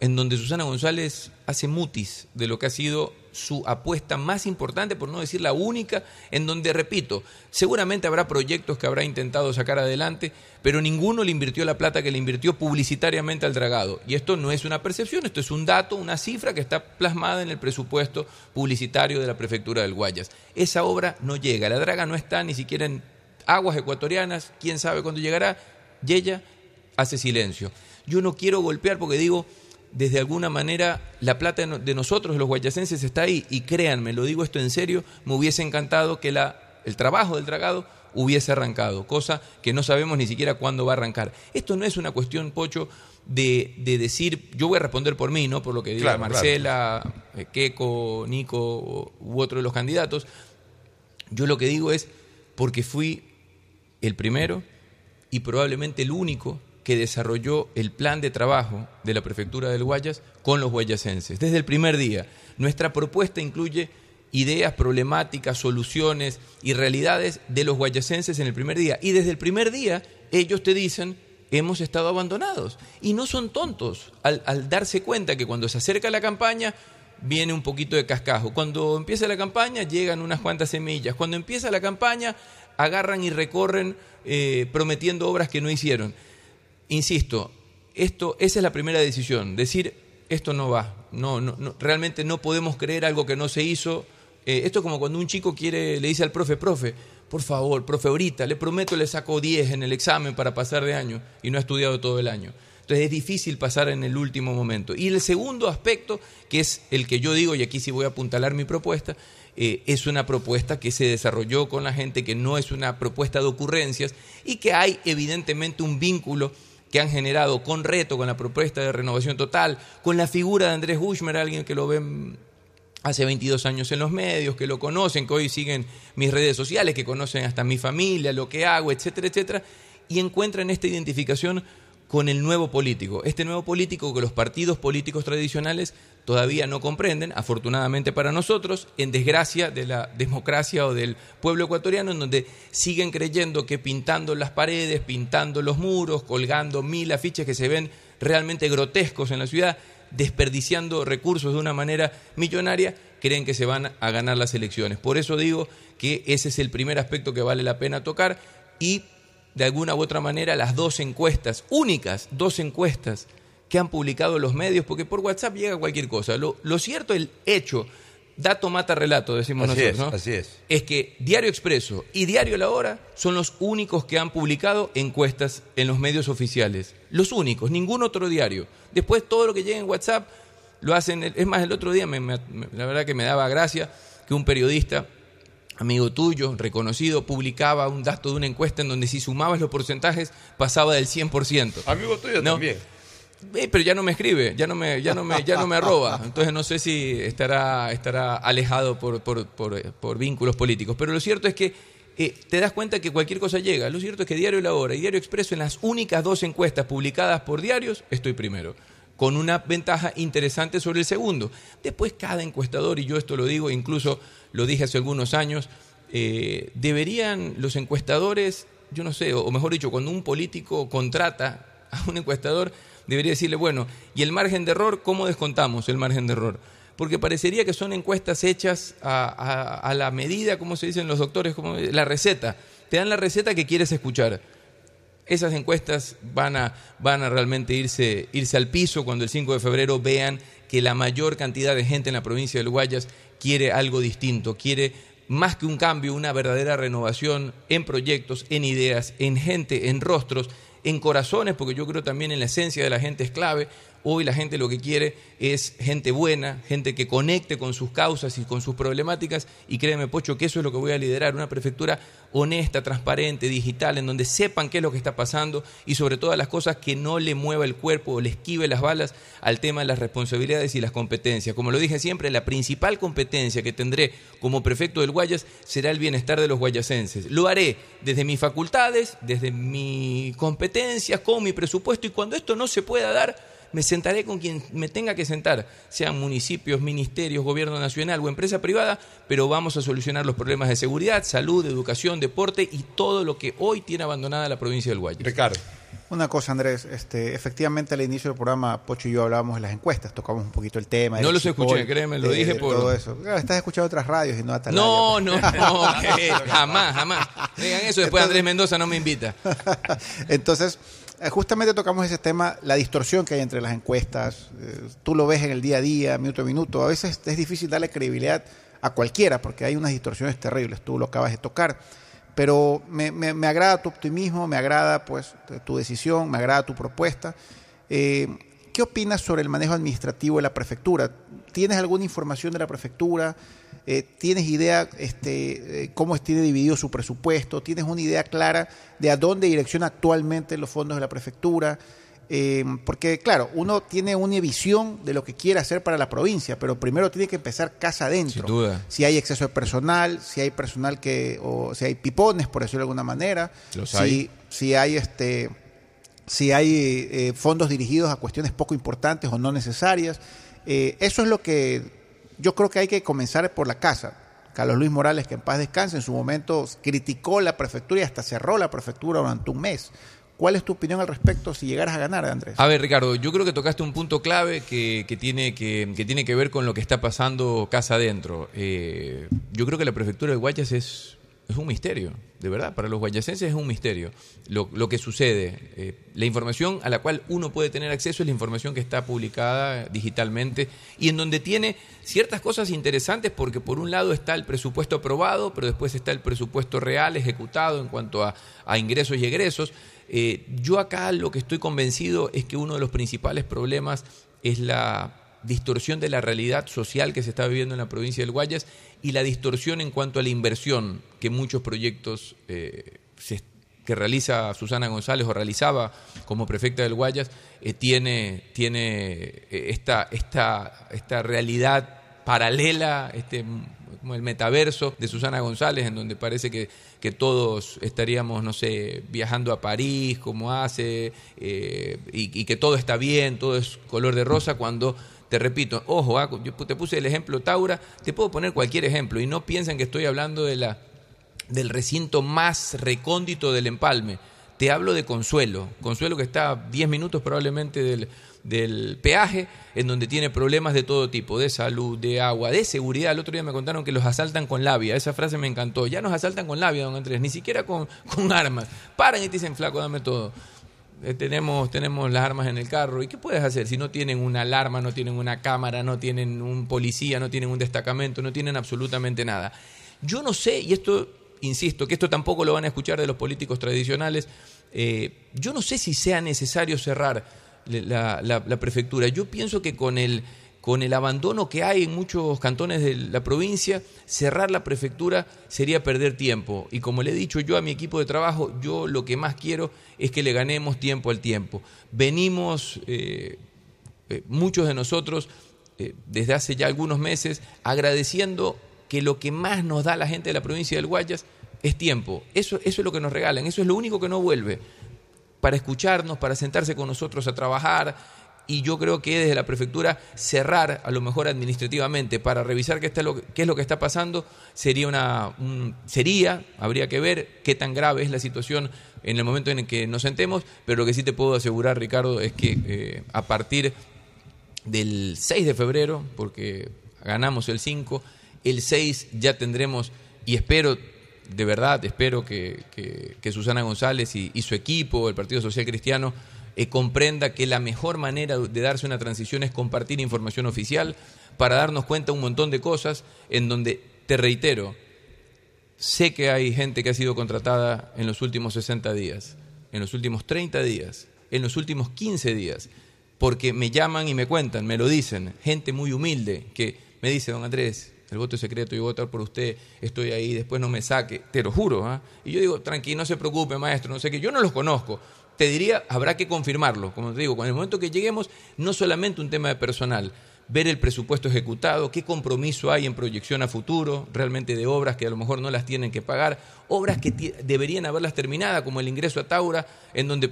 en donde Susana González hace mutis de lo que ha sido su apuesta más importante, por no decir la única, en donde, repito, seguramente habrá proyectos que habrá intentado sacar adelante, pero ninguno le invirtió la plata que le invirtió publicitariamente al dragado. Y esto no es una percepción, esto es un dato, una cifra que está plasmada en el presupuesto publicitario de la prefectura del Guayas. Esa obra no llega, la draga no está ni siquiera en aguas ecuatorianas, quién sabe cuándo llegará, y ella hace silencio. Yo no quiero golpear porque digo, desde alguna manera la plata de no- de nosotros, los guayacenses, está ahí. Y créanme, lo digo esto en serio, me hubiese encantado que la, el trabajo del dragado hubiese arrancado, cosa que no sabemos ni siquiera cuándo va a arrancar. Esto no es una cuestión, Pocho, de, de decir, yo voy a responder por mí, no por lo que diga Claro, claro. Marcela, eh, Keco, Nico u otro de los candidatos. Yo lo que digo es porque fui el primero y probablemente el único que desarrolló el plan de trabajo de la prefectura del Guayas con los guayacenses. Desde el primer día, nuestra propuesta incluye ideas, problemáticas, soluciones y realidades de los guayacenses en el primer día. Y desde el primer día ellos te dicen, hemos estado abandonados. Y no son tontos al, al darse cuenta que cuando se acerca la campaña viene un poquito de cascajo. Cuando empieza la campaña llegan unas cuantas semillas. Cuando empieza la campaña agarran y recorren eh, prometiendo obras que no hicieron. Insisto, esto, esa es la primera decisión, decir esto no va, no, no, no, realmente no podemos creer algo que no se hizo. Eh, esto es como cuando un chico quiere, le dice al profe, profe, por favor, profe, ahorita, le prometo le saco 10 en el examen para pasar de año y no ha estudiado todo el año. Entonces es difícil pasar en el último momento. Y el segundo aspecto, que es el que yo digo, y aquí sí voy a apuntalar mi propuesta, eh, es una propuesta que se desarrolló con la gente, que no es una propuesta de ocurrencias y que hay evidentemente un vínculo que han generado con reto, con la propuesta de renovación total, con la figura de Andrés Bushmer, alguien que lo ven hace 22 años en los medios, que lo conocen, que hoy siguen mis redes sociales, que conocen hasta mi familia, lo que hago, etcétera, etcétera, y encuentran esta identificación con el nuevo político. Este nuevo político que los partidos políticos tradicionales todavía no comprenden, afortunadamente para nosotros, en desgracia de la democracia o del pueblo ecuatoriano, en donde siguen creyendo que pintando las paredes, pintando los muros, colgando mil afiches que se ven realmente grotescos en la ciudad, desperdiciando recursos de una manera millonaria, creen que se van a ganar las elecciones. Por eso digo que ese es el primer aspecto que vale la pena tocar y de alguna u otra manera las dos encuestas, únicas dos encuestas que han publicado los medios, porque por WhatsApp llega cualquier cosa. Lo, lo cierto, el hecho, dato mata relato, decimos Así nosotros, es, ¿no? así es. es que Diario Expreso y Diario La Hora son los únicos que han publicado encuestas en los medios oficiales. Los únicos, ningún otro diario. Después todo lo que llega en WhatsApp lo hacen. Es más, el otro día me- me- me- la verdad que me daba gracia que un periodista, amigo tuyo, reconocido, publicaba un dato de una encuesta en donde si sumabas los porcentajes pasaba del 100%. Amigo tuyo ¿No? también. Eh, pero ya no me escribe, ya no me, ya no me, ya no me arroba. (laughs) Entonces no sé si estará, estará alejado por, por, por, por vínculos políticos. Pero lo cierto es que eh, te das cuenta que cualquier cosa llega. Lo cierto es que Diario La Hora y Diario Expreso, en las únicas dos encuestas publicadas por diarios, estoy primero. Con una ventaja interesante sobre el segundo. Después cada encuestador, y yo esto lo digo, incluso lo dije hace algunos años, eh, deberían los encuestadores, yo no sé, o, mejor dicho, cuando un político contrata a un encuestador, debería decirle, bueno, ¿y el margen de error? ¿Cómo descontamos el margen de error? porque parecería que son encuestas hechas a, a- a la medida, como se dicen los doctores, como la receta. Te dan la receta que quieres escuchar. Esas encuestas van a, van a realmente irse, irse al piso cuando el 5 de febrero vean que la mayor cantidad de gente en la provincia del Guayas quiere algo distinto, quiere más que un cambio, una verdadera renovación en proyectos, en ideas, en gente, en rostros, en corazones, porque yo creo también en la esencia de la gente es clave. Hoy la gente lo que quiere es gente buena, gente que conecte con sus causas y con sus problemáticas. Y créeme, Pocho, que eso es lo que voy a liderar, una prefectura honesta, transparente, digital, en donde sepan qué es lo que está pasando y sobre todas las cosas que no le mueva el cuerpo o le esquive las balas al tema de las responsabilidades y las competencias. Como lo dije siempre, la principal competencia que tendré como prefecto del Guayas será el bienestar de los guayasenses. Lo haré desde mis facultades, desde mis competencias, con mi presupuesto y cuando esto no se pueda dar, me sentaré con quien me tenga que sentar, sean municipios, ministerios, gobierno nacional o empresa privada, pero vamos a solucionar los problemas de seguridad, salud, educación, deporte y todo lo que hoy tiene abandonada la provincia del Guayas. Ricardo. Una cosa, Andrés, este, efectivamente al inicio del programa Pocho y yo hablábamos de las encuestas, tocamos un poquito el tema. No los escuché, créeme, lo de- dije de por- Todo eso. Claro, estás escuchando otras radios y no. No, pues. no, no, (laughs) que- jamás, jamás. Digan eso, después Andrés Mendoza no me invita. (laughs) Entonces, justamente tocamos ese tema, la distorsión que hay entre las encuestas. Eh, tú lo ves en el día a día, minuto a minuto. A veces es difícil darle credibilidad a cualquiera porque hay unas distorsiones terribles. Tú lo acabas de tocar. Pero me agrada tu optimismo, me agrada pues tu decisión, me agrada tu propuesta. Eh, ¿Qué opinas sobre el manejo administrativo de la prefectura? ¿Tienes alguna información de la prefectura? Eh, ¿Tienes idea este, eh, cómo tiene dividido su presupuesto? ¿Tienes una idea clara de a dónde direcciona actualmente los fondos de la prefectura? Eh, porque, claro, uno tiene una visión de lo que quiere hacer para la provincia, pero primero tiene que empezar casa adentro. Sin duda. Si hay exceso de personal, si hay personal que, o si hay pipones, por decirlo de alguna manera, Los si, hay. si hay este si hay eh, fondos dirigidos a cuestiones poco importantes o no necesarias. Eh, eso es lo que yo creo que hay que comenzar por la casa. Carlos Luis Morales, que en paz descanse, en su momento criticó la prefectura y hasta cerró la prefectura durante un mes. ¿Cuál es tu opinión al respecto si llegaras a ganar, Andrés? A ver, Ricardo, yo creo que tocaste un punto clave que, que tiene, que, que tiene que ver con lo que está pasando casa adentro. Eh, yo creo que la prefectura de Guayas es, es un misterio, de verdad. Para los guayasenses es un misterio lo, que sucede. Eh, la información a la cual uno puede tener acceso es la información que está publicada digitalmente y en donde tiene ciertas cosas interesantes porque por un lado está el presupuesto aprobado, pero después está el presupuesto real ejecutado en cuanto a, a ingresos y egresos. Eh, yo acá lo que estoy convencido es que uno de los principales problemas es la distorsión de la realidad social que se está viviendo en la provincia del Guayas y la distorsión en cuanto a la inversión que muchos proyectos eh, que realiza Susana González o realizaba como prefecta del Guayas eh, tiene, tiene eh, esta, esta, esta realidad paralela, este, como el metaverso de Susana González, en donde parece que, que todos estaríamos, no sé, viajando a París, como hace, y que todo está bien, todo es color de rosa, cuando, te repito, ojo, ah, te puse el ejemplo Taura, te puedo poner cualquier ejemplo, y no piensen que estoy hablando de la, del recinto más recóndito del empalme. Te hablo de Consuelo, Consuelo que está a 10 minutos probablemente del, del peaje, en donde tiene problemas de todo tipo, de salud, de agua, de seguridad. El otro día me contaron que los asaltan con labia, esa frase me encantó. Ya nos asaltan con labia, don Andrés, ni siquiera con, con armas. Paran y te dicen, flaco, dame todo. Eh, tenemos, tenemos las armas en el carro. ¿Y qué puedes hacer si no tienen una alarma, no tienen una cámara, no tienen un policía, no tienen un destacamento, no tienen absolutamente nada? Yo no sé, y esto, insisto, que esto tampoco lo van a escuchar de los políticos tradicionales, eh, yo no sé si sea necesario cerrar la, prefectura. Yo pienso que con el, con el abandono que hay en muchos cantones de la provincia, cerrar la prefectura sería perder tiempo. Y como le he dicho yo a mi equipo de trabajo, yo lo que más quiero es que le ganemos tiempo al tiempo. Venimos, eh, eh, muchos de nosotros, eh, desde hace ya algunos meses, agradeciendo que lo que más nos da la gente de la provincia del Guayas es tiempo. Eso, eso es lo que nos regalan, eso es lo único que no vuelve. Para escucharnos, para sentarse con nosotros a trabajar. Y yo creo que desde la prefectura cerrar, a lo mejor administrativamente, para revisar qué, está lo, qué es lo que está pasando, sería una. un- sería, habría que ver qué tan grave es la situación en el momento en el que nos sentemos. Pero lo que sí te puedo asegurar, Ricardo, es que eh, a partir del 6 de febrero, porque ganamos el 5, el 6 ya tendremos, y espero, de verdad, espero que, que- Susana González y su equipo, el Partido Social Cristiano, eh, comprenda que la mejor manera de darse una transición es compartir información oficial para darnos cuenta un montón de cosas en donde, te reitero, sé que hay gente que ha sido contratada en los últimos 60 días, en los últimos 30 días, en los últimos 15 días, porque me llaman y me cuentan, me lo dicen, gente muy humilde que me dice, don Andrés, el voto es secreto, yo voy a votar por usted, estoy ahí, después no me saque, te lo juro. ¿ah? Y yo digo, tranquilo, no se preocupe, maestro, no sé qué, yo no los conozco. Te diría, habrá que confirmarlo, como te digo, con el momento que lleguemos, no solamente un tema de personal, ver el presupuesto ejecutado, qué compromiso hay en proyección a futuro, realmente de obras que a lo mejor no las tienen que pagar, obras que deberían haberlas terminadas, como el ingreso a Taura, en donde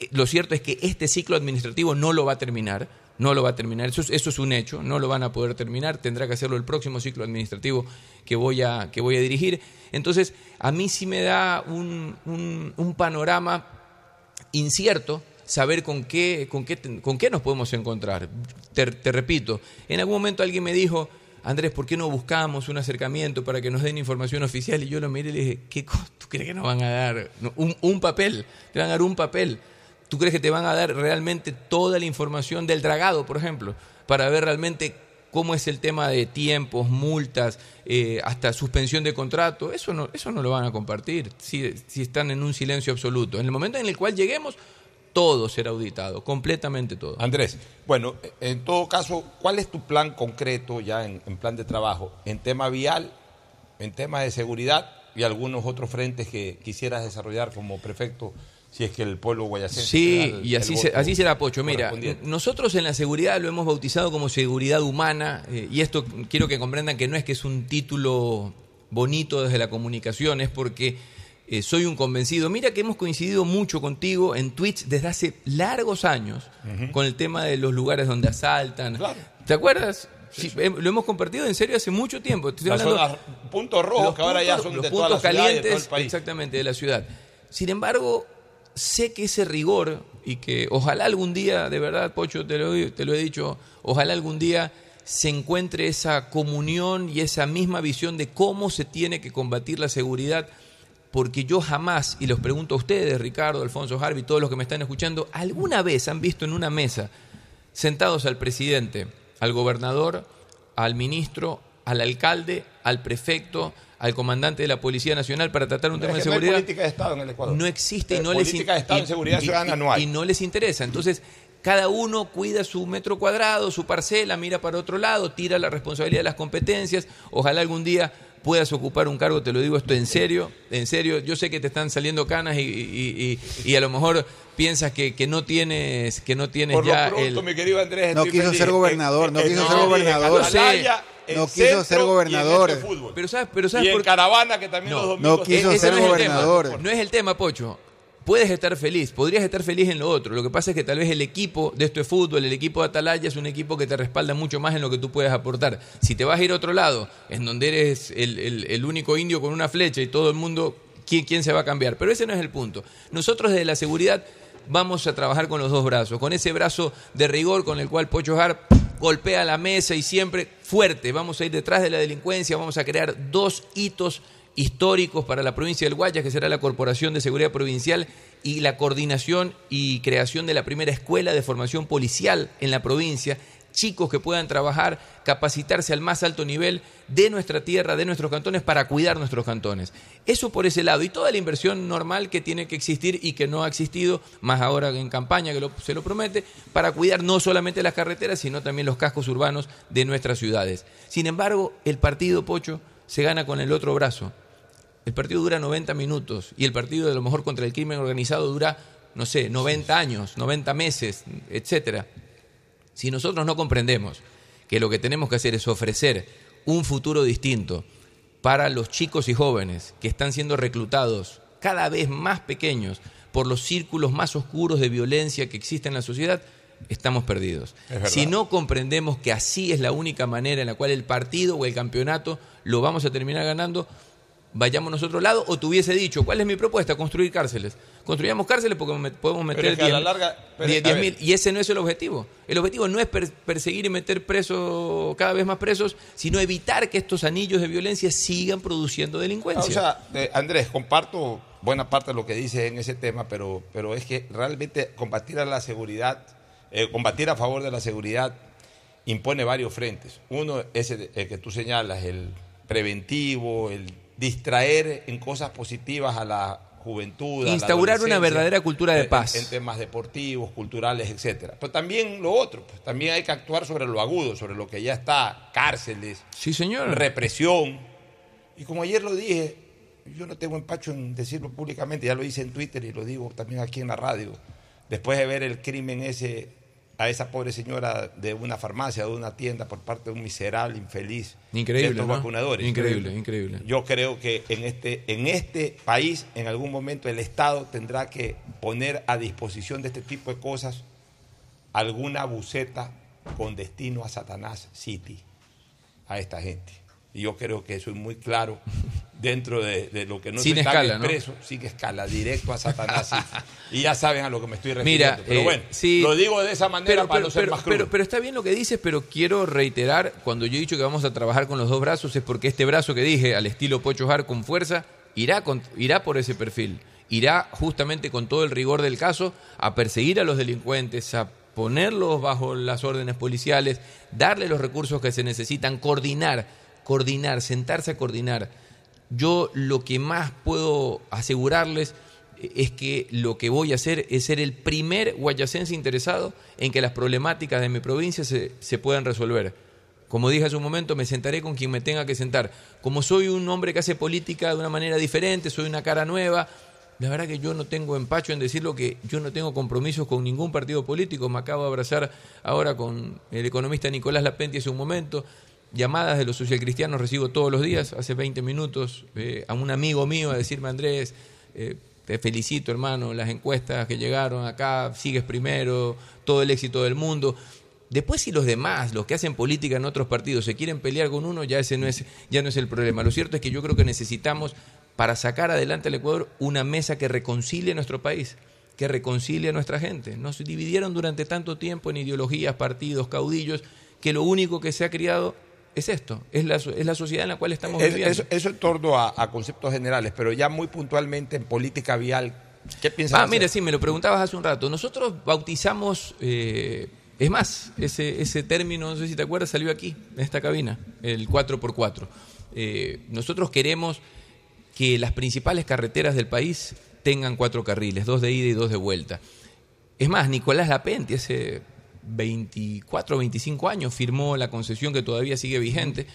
eh, lo cierto es que este ciclo administrativo no lo va a terminar, no lo va a terminar, eso es, un hecho, no lo van a poder terminar, tendrá que hacerlo el próximo ciclo administrativo que voy a, que voy a dirigir. Entonces, a mí sí me da un- un panorama incierto saber con qué, con qué, con qué nos podemos encontrar. Te, repito, en algún momento alguien me dijo, Andrés, ¿por qué no buscamos un acercamiento para que nos den información oficial? Y yo lo miré y le dije, ¿qué ¿tú crees que nos van a dar un, un papel? Te van a dar un papel. ¿Tú crees que te van a dar realmente toda la información del dragado, por ejemplo, para ver realmente cómo es el tema de tiempos, multas, eh, hasta suspensión de contrato? Eso no, eso no lo van a compartir si, si están en un silencio absoluto. En el momento en el cual lleguemos, todo será auditado, completamente todo. Andrés, bueno, en todo caso, ¿cuál es tu plan concreto ya en, en plan de trabajo en tema vial, en tema de seguridad y algunos otros frentes que quisieras desarrollar como prefecto si es que el pueblo guayacense Sí, el- y así, se- así será, Pocho. Mira, nosotros en la seguridad lo hemos bautizado como seguridad humana, eh, y esto quiero que comprendan que no es que es un título bonito desde la comunicación, es porque eh, soy un convencido. Mira que hemos coincidido mucho contigo en Twitch desde hace largos años con el tema de los lugares donde asaltan. ¿Te acuerdas? Sí, em- lo hemos compartido en serio hace mucho tiempo. Estoy hablando- puntos rojos los que ahora ya puntos- son los de toda puntos la ciudad y de todo calientes, el país. exactamente, de la ciudad. Sin embargo, sé que ese rigor y que ojalá algún día, de verdad, Pocho, te lo, te lo he dicho, ojalá algún día se encuentre esa comunión y esa misma visión de cómo se tiene que combatir la seguridad, porque yo jamás, y los pregunto a ustedes, Ricardo, Alfonso Harvey, todos los que me están escuchando, ¿alguna vez han visto en una mesa sentados al presidente, al gobernador, al ministro, al alcalde, al prefecto, al comandante de la Policía Nacional para tratar un Pero tema es de que no hay seguridad? política de Estado en el Ecuador. No existe y Eh, no les política de Estado en seguridad ciudadana no hay. y no les interesa. Entonces, cada uno cuida su metro cuadrado, su parcela, mira para otro lado, tira la responsabilidad de las competencias. Ojalá algún día puedas ocupar un cargo, te lo digo esto en serio, en serio. Yo sé que te están saliendo canas y, y- y- y a lo mejor piensas que, que no tienes que no tienes Por ya lo pronto, el mi querido Andrés, No quiso feliz. ser gobernador, no En- quiso en- ser en gobernador. Atalaya, en No quiso ser y en gobernador. este fútbol. Pero sabes, pero sabes y en por- Caravana, que también los domingos... no quiso Ese ser no es el gobernador. tema. No es el tema, Pocho. Puedes estar feliz, podrías estar feliz en lo otro. Lo que pasa es que tal vez el equipo de esto es fútbol, el equipo de Atalaya es un equipo que te respalda mucho más en lo que tú puedes aportar. Si te vas a ir a otro lado, en donde eres el, el- el único indio con una flecha y todo el mundo, ¿quién, ¿quién se va a cambiar? Pero ese no es el punto. Nosotros desde la seguridad vamos a trabajar con los dos brazos, con ese brazo de rigor con el cual Pocho Har golpea la mesa y siempre fuerte. Vamos a ir detrás de la delincuencia, vamos a crear dos hitos históricos para la provincia del Guayas, que será la Corporación de Seguridad Provincial y la coordinación y creación de la primera escuela de formación policial en la provincia, chicos que puedan trabajar, capacitarse al más alto nivel de nuestra tierra, de nuestros cantones, para cuidar nuestros cantones. Eso por ese lado. Y toda la inversión normal que tiene que existir y que no ha existido, más ahora en campaña que lo- se lo promete, para cuidar no solamente las carreteras, sino también los cascos urbanos de nuestras ciudades. Sin embargo, el partido Pocho se gana con el otro brazo. El partido dura 90 minutos y el partido de lo mejor contra el crimen organizado dura, no sé, 90 años, 90 meses, etcétera. Si nosotros no comprendemos que lo que tenemos que hacer es ofrecer un futuro distinto para los chicos y jóvenes que están siendo reclutados cada vez más pequeños por los círculos más oscuros de violencia que existen en la sociedad, estamos perdidos. Es. Si no comprendemos que así es la única manera en la cual el partido o el campeonato lo vamos a terminar ganando, vayamos nosotros al lado, o te hubiese dicho, ¿cuál es mi propuesta? Construir cárceles. Construyamos cárceles porque podemos meter es que a la 10.000, larga- pero, 10, a ver. 10.000, y ese no es el objetivo. El objetivo no es per- perseguir y meter presos, cada vez más presos, sino evitar que estos anillos de violencia sigan produciendo delincuencia. O sea, eh, Andrés, comparto buena parte de lo que dices en ese tema, pero, pero es que realmente combatir a la seguridad, eh, combatir a favor de la seguridad impone varios frentes. Uno es el, el que tú señalas, el preventivo, el distraer en cosas positivas a la juventud. a la Instaurar una verdadera cultura de en- paz. En, temas deportivos, culturales, etcétera. Pero también lo otro, pues, también hay que actuar sobre lo agudo, sobre lo que ya está, cárceles, sí, señor. represión. Y como ayer lo dije, yo no tengo empacho en decirlo públicamente, ya lo hice en Twitter y lo digo también aquí en la radio. Después de ver el crimen ese a esa pobre señora de una farmacia, de una tienda, por parte de un miserable, infeliz, Increíble, de estos ¿no? vacunadores. Increíble, increíble. Yo creo que en este, en este país, en algún momento, el Estado tendrá que poner a disposición de este tipo de cosas alguna buceta con destino a Satanás City, a esta gente. Y yo creo que eso es muy claro dentro de, de lo que no Sin se escala, ¿no? expreso, sin escala, directo a Satanás. Y ya saben a lo que me estoy refiriendo. Mira, pero eh, bueno, sí, lo digo de esa manera pero, para pero- no ser pero- más crudo. pero- está bien lo que dices, pero quiero reiterar, cuando yo he dicho que vamos a trabajar con los dos brazos, es porque este brazo que dije, al estilo Pocho Jar con fuerza, irá, con- irá por ese perfil. Irá justamente con todo el rigor del caso a perseguir a los delincuentes, a ponerlos bajo las órdenes policiales, darle los recursos que se necesitan, coordinar, coordinar, sentarse a coordinar. Yo lo que más puedo asegurarles es que lo que voy a hacer es ser el primer guayacense interesado en que las problemáticas de mi provincia se, se puedan resolver. Como dije hace un momento, me sentaré con quien me tenga que sentar. Como soy un hombre que hace política de una manera diferente, soy una cara nueva, la verdad que yo no tengo empacho en decirlo que yo no tengo compromisos con ningún partido político. Me acabo de abrazar ahora con el economista Nicolás Lapenti hace un momento. Llamadas de los socialcristianos recibo todos los días, hace 20 minutos, eh, a un amigo mío a decirme, Andrés, eh, te felicito hermano, las encuestas que llegaron acá, sigues primero, todo el éxito del mundo. Después si los demás, los que hacen política en otros partidos, se quieren pelear con uno, ya ese no es, ya no es el problema. Lo cierto es que yo creo que necesitamos, para sacar adelante al Ecuador, una mesa que reconcilie nuestro país, que reconcilie a nuestra gente. Nos dividieron durante tanto tiempo en ideologías, partidos, caudillos, que lo único que se ha criado es esto, es la, es la sociedad en la cual estamos Es- viviendo. eso, eso en torno a, a conceptos generales, pero ya muy puntualmente en política vial, ¿qué piensas Ah, hacer? mira, sí, me lo preguntabas hace un rato. Nosotros bautizamos, eh, es más, ese, ese término, no sé si te acuerdas, salió aquí, en esta cabina, el 4x4. Eh, nosotros queremos que las principales carreteras del país tengan cuatro carriles, dos de ida y dos de vuelta. Es más, Nicolás Lapenti hace 24 o 25 años firmó la concesión que todavía sigue vigente.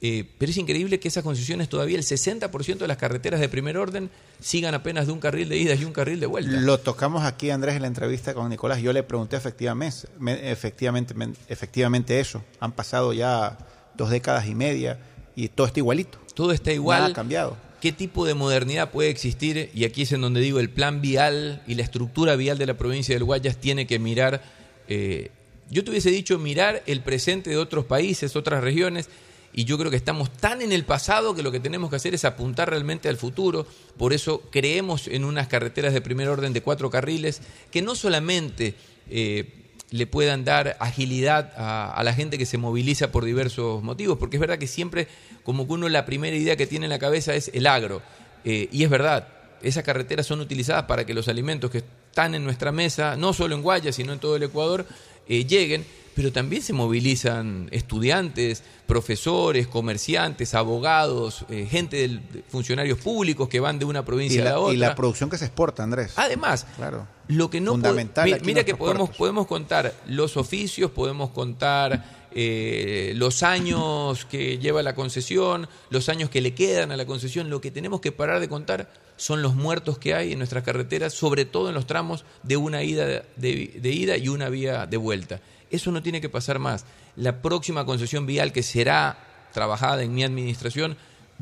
Eh, pero es increíble que esas concesiones todavía el 60% de las carreteras de primer orden sigan apenas de un carril de ida y un carril de vuelta. Lo tocamos aquí, Andrés, en la entrevista con Nicolás. Yo le pregunté efectivamente, me- efectivamente, men- efectivamente eso. Han pasado ya dos décadas y media y todo está igualito. Todo está igual. Nada ha cambiado. ¿Qué tipo de modernidad puede existir? Y aquí es en donde digo, el plan vial y la estructura vial de la provincia del Guayas tiene que mirar, eh, yo te hubiese dicho mirar el presente de otros países, otras regiones, y yo creo que estamos tan en el pasado que lo que tenemos que hacer es apuntar realmente al futuro. Por eso creemos en unas carreteras de primer orden de cuatro carriles que no solamente eh, le puedan dar agilidad a, la gente que se moviliza por diversos motivos, porque es verdad que siempre como que uno la primera idea que tiene en la cabeza es el agro, Eh, y es verdad, esas carreteras son utilizadas para que los alimentos que están en nuestra mesa, no solo en Guayas, sino en todo el Ecuador, eh, lleguen, pero también se movilizan estudiantes, profesores, comerciantes, abogados, eh, gente del, de funcionarios públicos que van de una provincia a la, otra. y la producción que se exporta, Andrés. Además, claro. lo que no Fundamental mi- aquí mira que podemos, podemos contar los oficios, podemos contar eh, los años que lleva la concesión, los años que le quedan a la concesión. Lo que tenemos que parar de contar son los muertos que hay en nuestras carreteras, sobre todo en los tramos de una ida de, ida y una vía de vuelta. Eso no tiene que pasar más. La próxima concesión vial que será trabajada en mi administración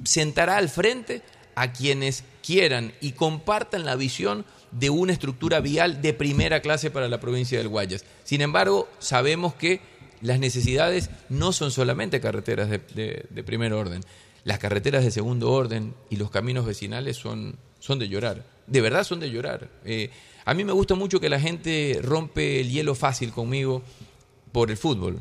sentará al frente a quienes quieran y compartan la visión de una estructura vial de primera clase para la provincia del Guayas. Sin embargo, sabemos que las necesidades no son solamente carreteras de, primer orden. Las carreteras de segundo orden y los caminos vecinales son, son de llorar. De verdad son de llorar. Eh, a mí me gusta mucho que la gente rompe el hielo fácil conmigo por el fútbol.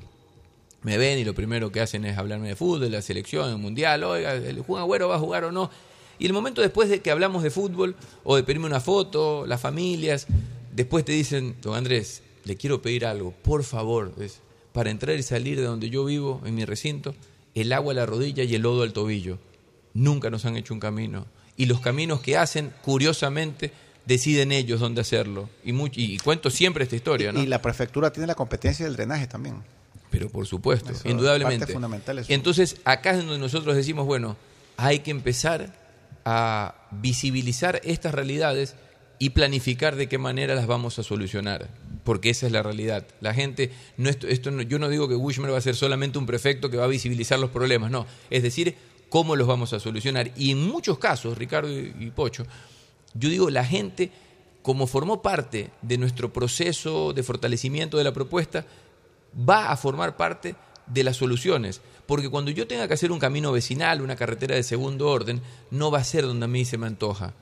Me ven y lo primero que hacen es hablarme de fútbol, de la selección, el mundial, oiga, el Juan Agüero va a jugar o no. Y el momento después de que hablamos de fútbol o de pedirme una foto, las familias, después te dicen, don Andrés, le quiero pedir algo, por favor, para entrar y salir de donde yo vivo, en mi recinto, el agua a la rodilla y el lodo al tobillo. Nunca nos han hecho un camino. Y los caminos que hacen, curiosamente, deciden ellos dónde hacerlo. Y, much- y cuento siempre esta historia, ¿no? Y la prefectura tiene la competencia del drenaje también. Pero por supuesto, Eso, indudablemente. fundamental es- Entonces, acá es donde nosotros decimos, bueno, hay que empezar a visibilizar estas realidades y planificar de qué manera las vamos a solucionar, porque esa es la realidad. La gente, no esto, esto no- yo no digo que Bushmer va a ser solamente un prefecto que va a visibilizar los problemas, no, es decir, cómo los vamos a solucionar. Y en muchos casos, Ricardo y, y Pocho, yo digo, la gente, como formó parte de nuestro proceso de fortalecimiento de la propuesta, va a formar parte de las soluciones. Porque cuando yo tenga que hacer un camino vecinal, una carretera de segundo orden, no va a ser donde a mí se me antoja.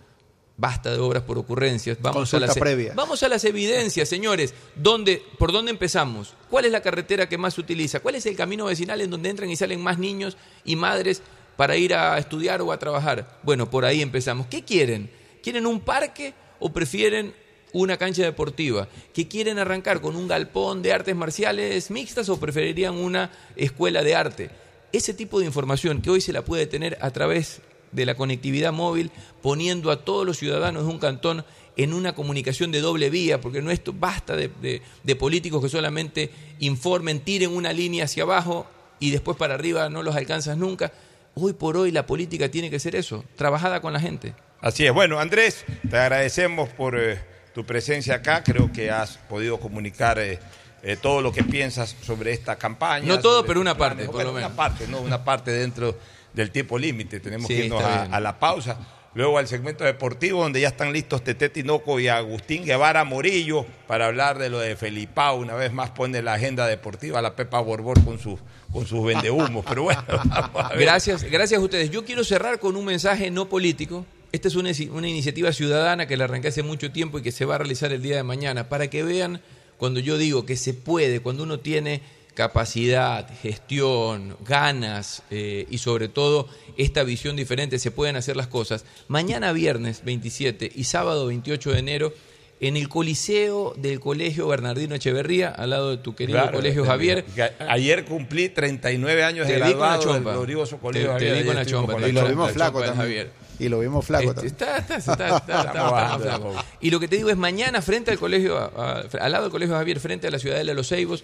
Basta de obras por ocurrencias. Vamos a, las, e- previa. vamos a las evidencias, señores. ¿Dónde, ¿Por dónde empezamos? ¿Cuál es la carretera que más se utiliza? ¿Cuál es el camino vecinal en donde entran y salen más niños y madres para ir a estudiar o a trabajar? Bueno, por ahí empezamos. ¿Qué quieren? ¿Quieren un parque o prefieren una cancha deportiva? ¿Qué quieren arrancar con un galpón de artes marciales mixtas o preferirían una escuela de arte? Ese tipo de información que hoy se la puede tener a través de la conectividad móvil, poniendo a todos los ciudadanos de un cantón en una comunicación de doble vía, porque no esto basta de, de- de políticos que solamente informen, tiren una línea hacia abajo y después para arriba no los alcanzas nunca. Hoy por hoy la política tiene que ser eso, trabajada con la gente. Así es. Bueno, Andrés, te agradecemos por eh, tu presencia acá. Creo que has podido comunicar eh, eh, todo lo que piensas sobre esta campaña. No todo, pero una parte, por lo menos. Una parte, ¿no? Una parte dentro del tiempo límite. Tenemos Sí, que irnos a, la pausa. Luego al segmento deportivo, donde ya están listos Tete Tinoco y Agustín Guevara Morillo para hablar de lo de Felipao. Una vez más pone la agenda deportiva la Pepa Borbor con sus, con sus vendehumos. Pero bueno, (laughs) vamos a ver. Gracias, gracias a ustedes. Yo quiero cerrar con un mensaje no político. Esta es una, una iniciativa ciudadana que la arranqué hace mucho tiempo y que se va a realizar el día de mañana, para que vean cuando yo digo que se puede, cuando uno tiene capacidad, gestión, ganas eh, y sobre todo esta visión diferente, se pueden hacer las cosas. Mañana viernes 27 y sábado 28 de enero, en el Coliseo del Colegio Bernardino Echeverría, al lado de tu querido Claro, Colegio este, Javier. ayer cumplí 39 años de Te di con la graduado del glorioso Colegio Te- te Javier. di con Ayer la chompa, te Y lo vimos la flaco de también. Javier. Y lo vimos flaco Este, también. está, está, está, está, está, está Estamos más bajando, flaco. estamos. Y lo que te digo es mañana frente al colegio, a- a- al lado del colegio Javier, frente a la ciudadela de Los Ceibos,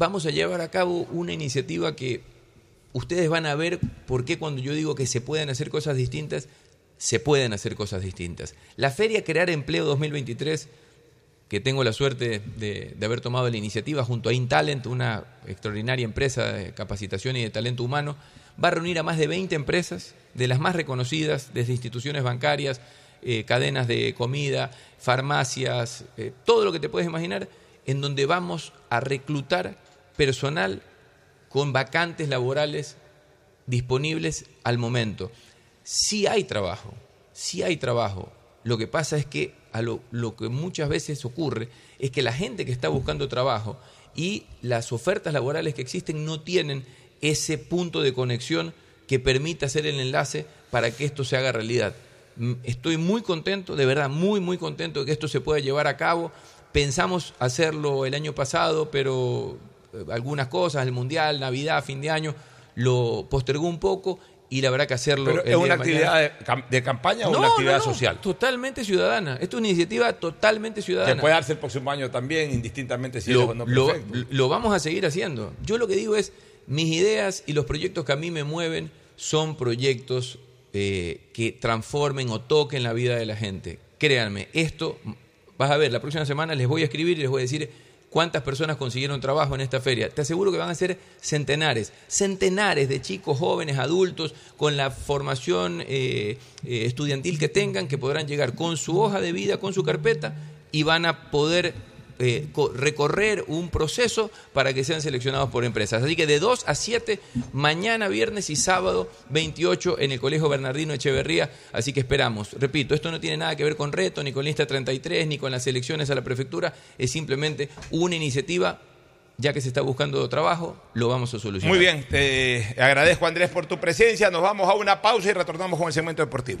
vamos a llevar a cabo una iniciativa que ustedes van a ver por qué cuando yo digo que se pueden hacer cosas distintas, se pueden hacer cosas distintas. La Feria Crear Empleo 2023 que tengo la suerte de, haber tomado la iniciativa junto a InTalent, una extraordinaria empresa de capacitación y de talento humano, va a reunir a más de 20 empresas, de las más reconocidas, desde instituciones bancarias, eh, cadenas de comida, farmacias, eh, todo lo que te puedes imaginar, en donde vamos a reclutar personal con vacantes laborales disponibles al momento. Sí hay trabajo, sí hay trabajo. Lo que pasa es que a lo, lo que muchas veces ocurre es que la gente que está buscando trabajo y las ofertas laborales que existen no tienen ese punto de conexión que permita hacer el enlace para que esto se haga realidad. Mm, Estoy muy contento, de verdad, muy, muy contento de que esto se pueda llevar a cabo. Pensamos hacerlo el año pasado, pero algunas cosas, el Mundial, Navidad, fin de año, lo postergó un poco y la verdad que hacerlo... Pero el ¿Es una de actividad de, cam- de campaña o No, una actividad no, no, social? Totalmente ciudadana. Esto es una iniciativa totalmente ciudadana. Que puede darse el próximo año también, indistintamente si lo, o no lo- lo vamos a seguir haciendo. Yo lo que digo es, mis ideas y los proyectos que a mí me mueven son proyectos eh, que transformen o toquen la vida de la gente. Créanme, esto, vas a ver, la próxima semana les voy a escribir y les voy a decir cuántas personas consiguieron trabajo en esta feria. Te aseguro que van a ser centenares, centenares de chicos, jóvenes, adultos, con la formación eh, eh, estudiantil que tengan, que podrán llegar con su hoja de vida, con su carpeta, y van a poder eh, co- recorrer un proceso para que sean seleccionados por empresas. Así que de 2 a 7, mañana, viernes y sábado 28 en el Colegio Bernardino Echeverría. Así que esperamos. Repito, esto no tiene nada que ver con reto, ni con lista 33, ni con las elecciones a la prefectura. Es simplemente una iniciativa. Ya que se está buscando trabajo, lo vamos a solucionar. Muy bien, te agradezco Andrés por tu presencia. Nos vamos a una pausa y retornamos con el segmento deportivo.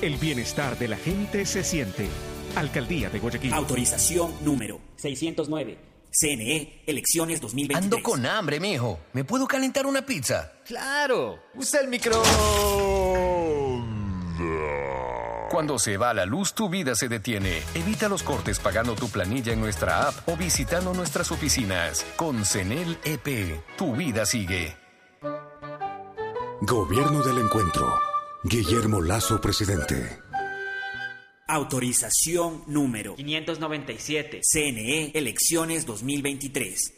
El bienestar de la gente se siente. Alcaldía de Guayaquil. Autorización número 609. CNE, elecciones 2023. Ando con hambre, mijo. ¿Me puedo calentar una pizza? Claro. Usa el micro. Cuando se va la luz, tu vida se detiene. Evita los cortes pagando tu planilla en nuestra app o visitando nuestras oficinas. Con CENEL EP, tu vida sigue. Gobierno del Encuentro. Guillermo Lazo, presidente. Autorización número 597. CNE, elecciones 2023.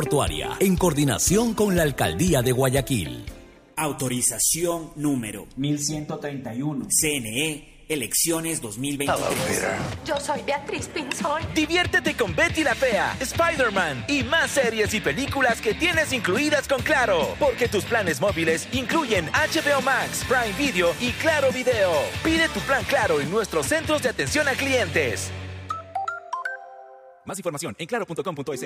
en coordinación con la Alcaldía de Guayaquil. Autorización número 1131. CNE, elecciones 2023. Yo soy Beatriz Pinzón. Diviértete con Betty la Fea, Spider-Man y más series y películas que tienes incluidas con Claro. Porque tus planes móviles incluyen HBO Max, Prime Video y Claro Video. Pide tu plan Claro en nuestros centros de atención a clientes. Más información en claro.com.es.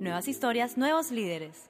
Nuevas historias, nuevos líderes.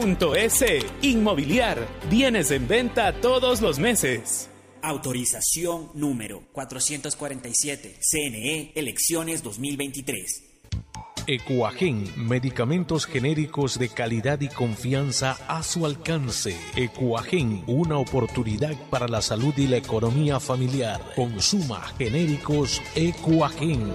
S. Inmobiliar. Bienes en venta todos los meses. Autorización número 447. CNE Elecciones 2023. Ecuagen, medicamentos genéricos de calidad y confianza a su alcance. Ecuagen, una oportunidad para la salud y la economía familiar. Consuma genéricos Ecuagen.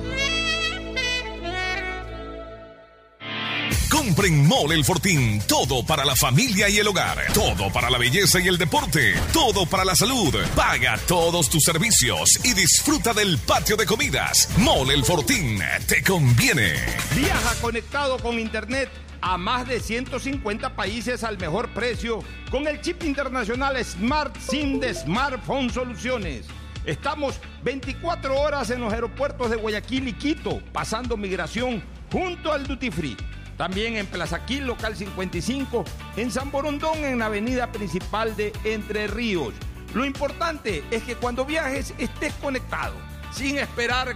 Compren Mole El Fortín. Todo para la familia y el hogar. Todo para la belleza y el deporte. Todo para la salud. Paga todos tus servicios y disfruta del patio de comidas. Mole El Fortín. Te conviene. Viaja conectado con Internet a más de 150 países al mejor precio con el chip internacional Smart SIM de Smartphone Soluciones. Estamos 24 horas en los aeropuertos de Guayaquil y Quito, pasando migración junto al Duty Free. También en Plaza Quil, local 55, en San Borondón, en la avenida principal de Entre Ríos. Lo importante es que cuando viajes estés conectado, sin esperar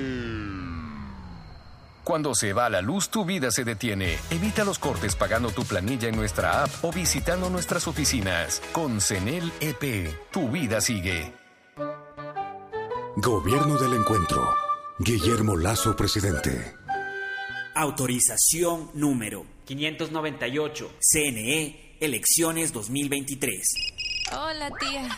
Cuando se va la luz, tu vida se detiene. Evita los cortes pagando tu planilla en nuestra app o visitando nuestras oficinas. Con CENEL EP, tu vida sigue. Gobierno del Encuentro. Guillermo Lazo, presidente. Autorización número 598. CNE Elecciones 2023. Hola, tía.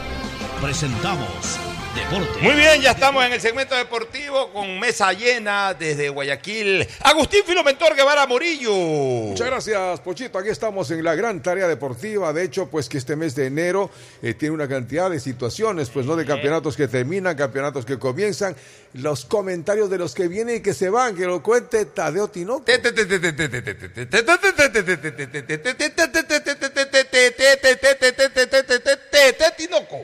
presentamos Deporte. Muy bien, ya estamos en el segmento deportivo con mesa llena desde Guayaquil. Agustín Filomentor Guevara Morillo. Muchas gracias, Pochito. Aquí estamos en la gran tarea deportiva. De hecho, pues que este mes de enero eh, tiene una cantidad de situaciones, pues no de campeonatos que terminan, campeonatos que comienzan, los comentarios de los que vienen y que se van, que lo cuente Tadeo Tinoco.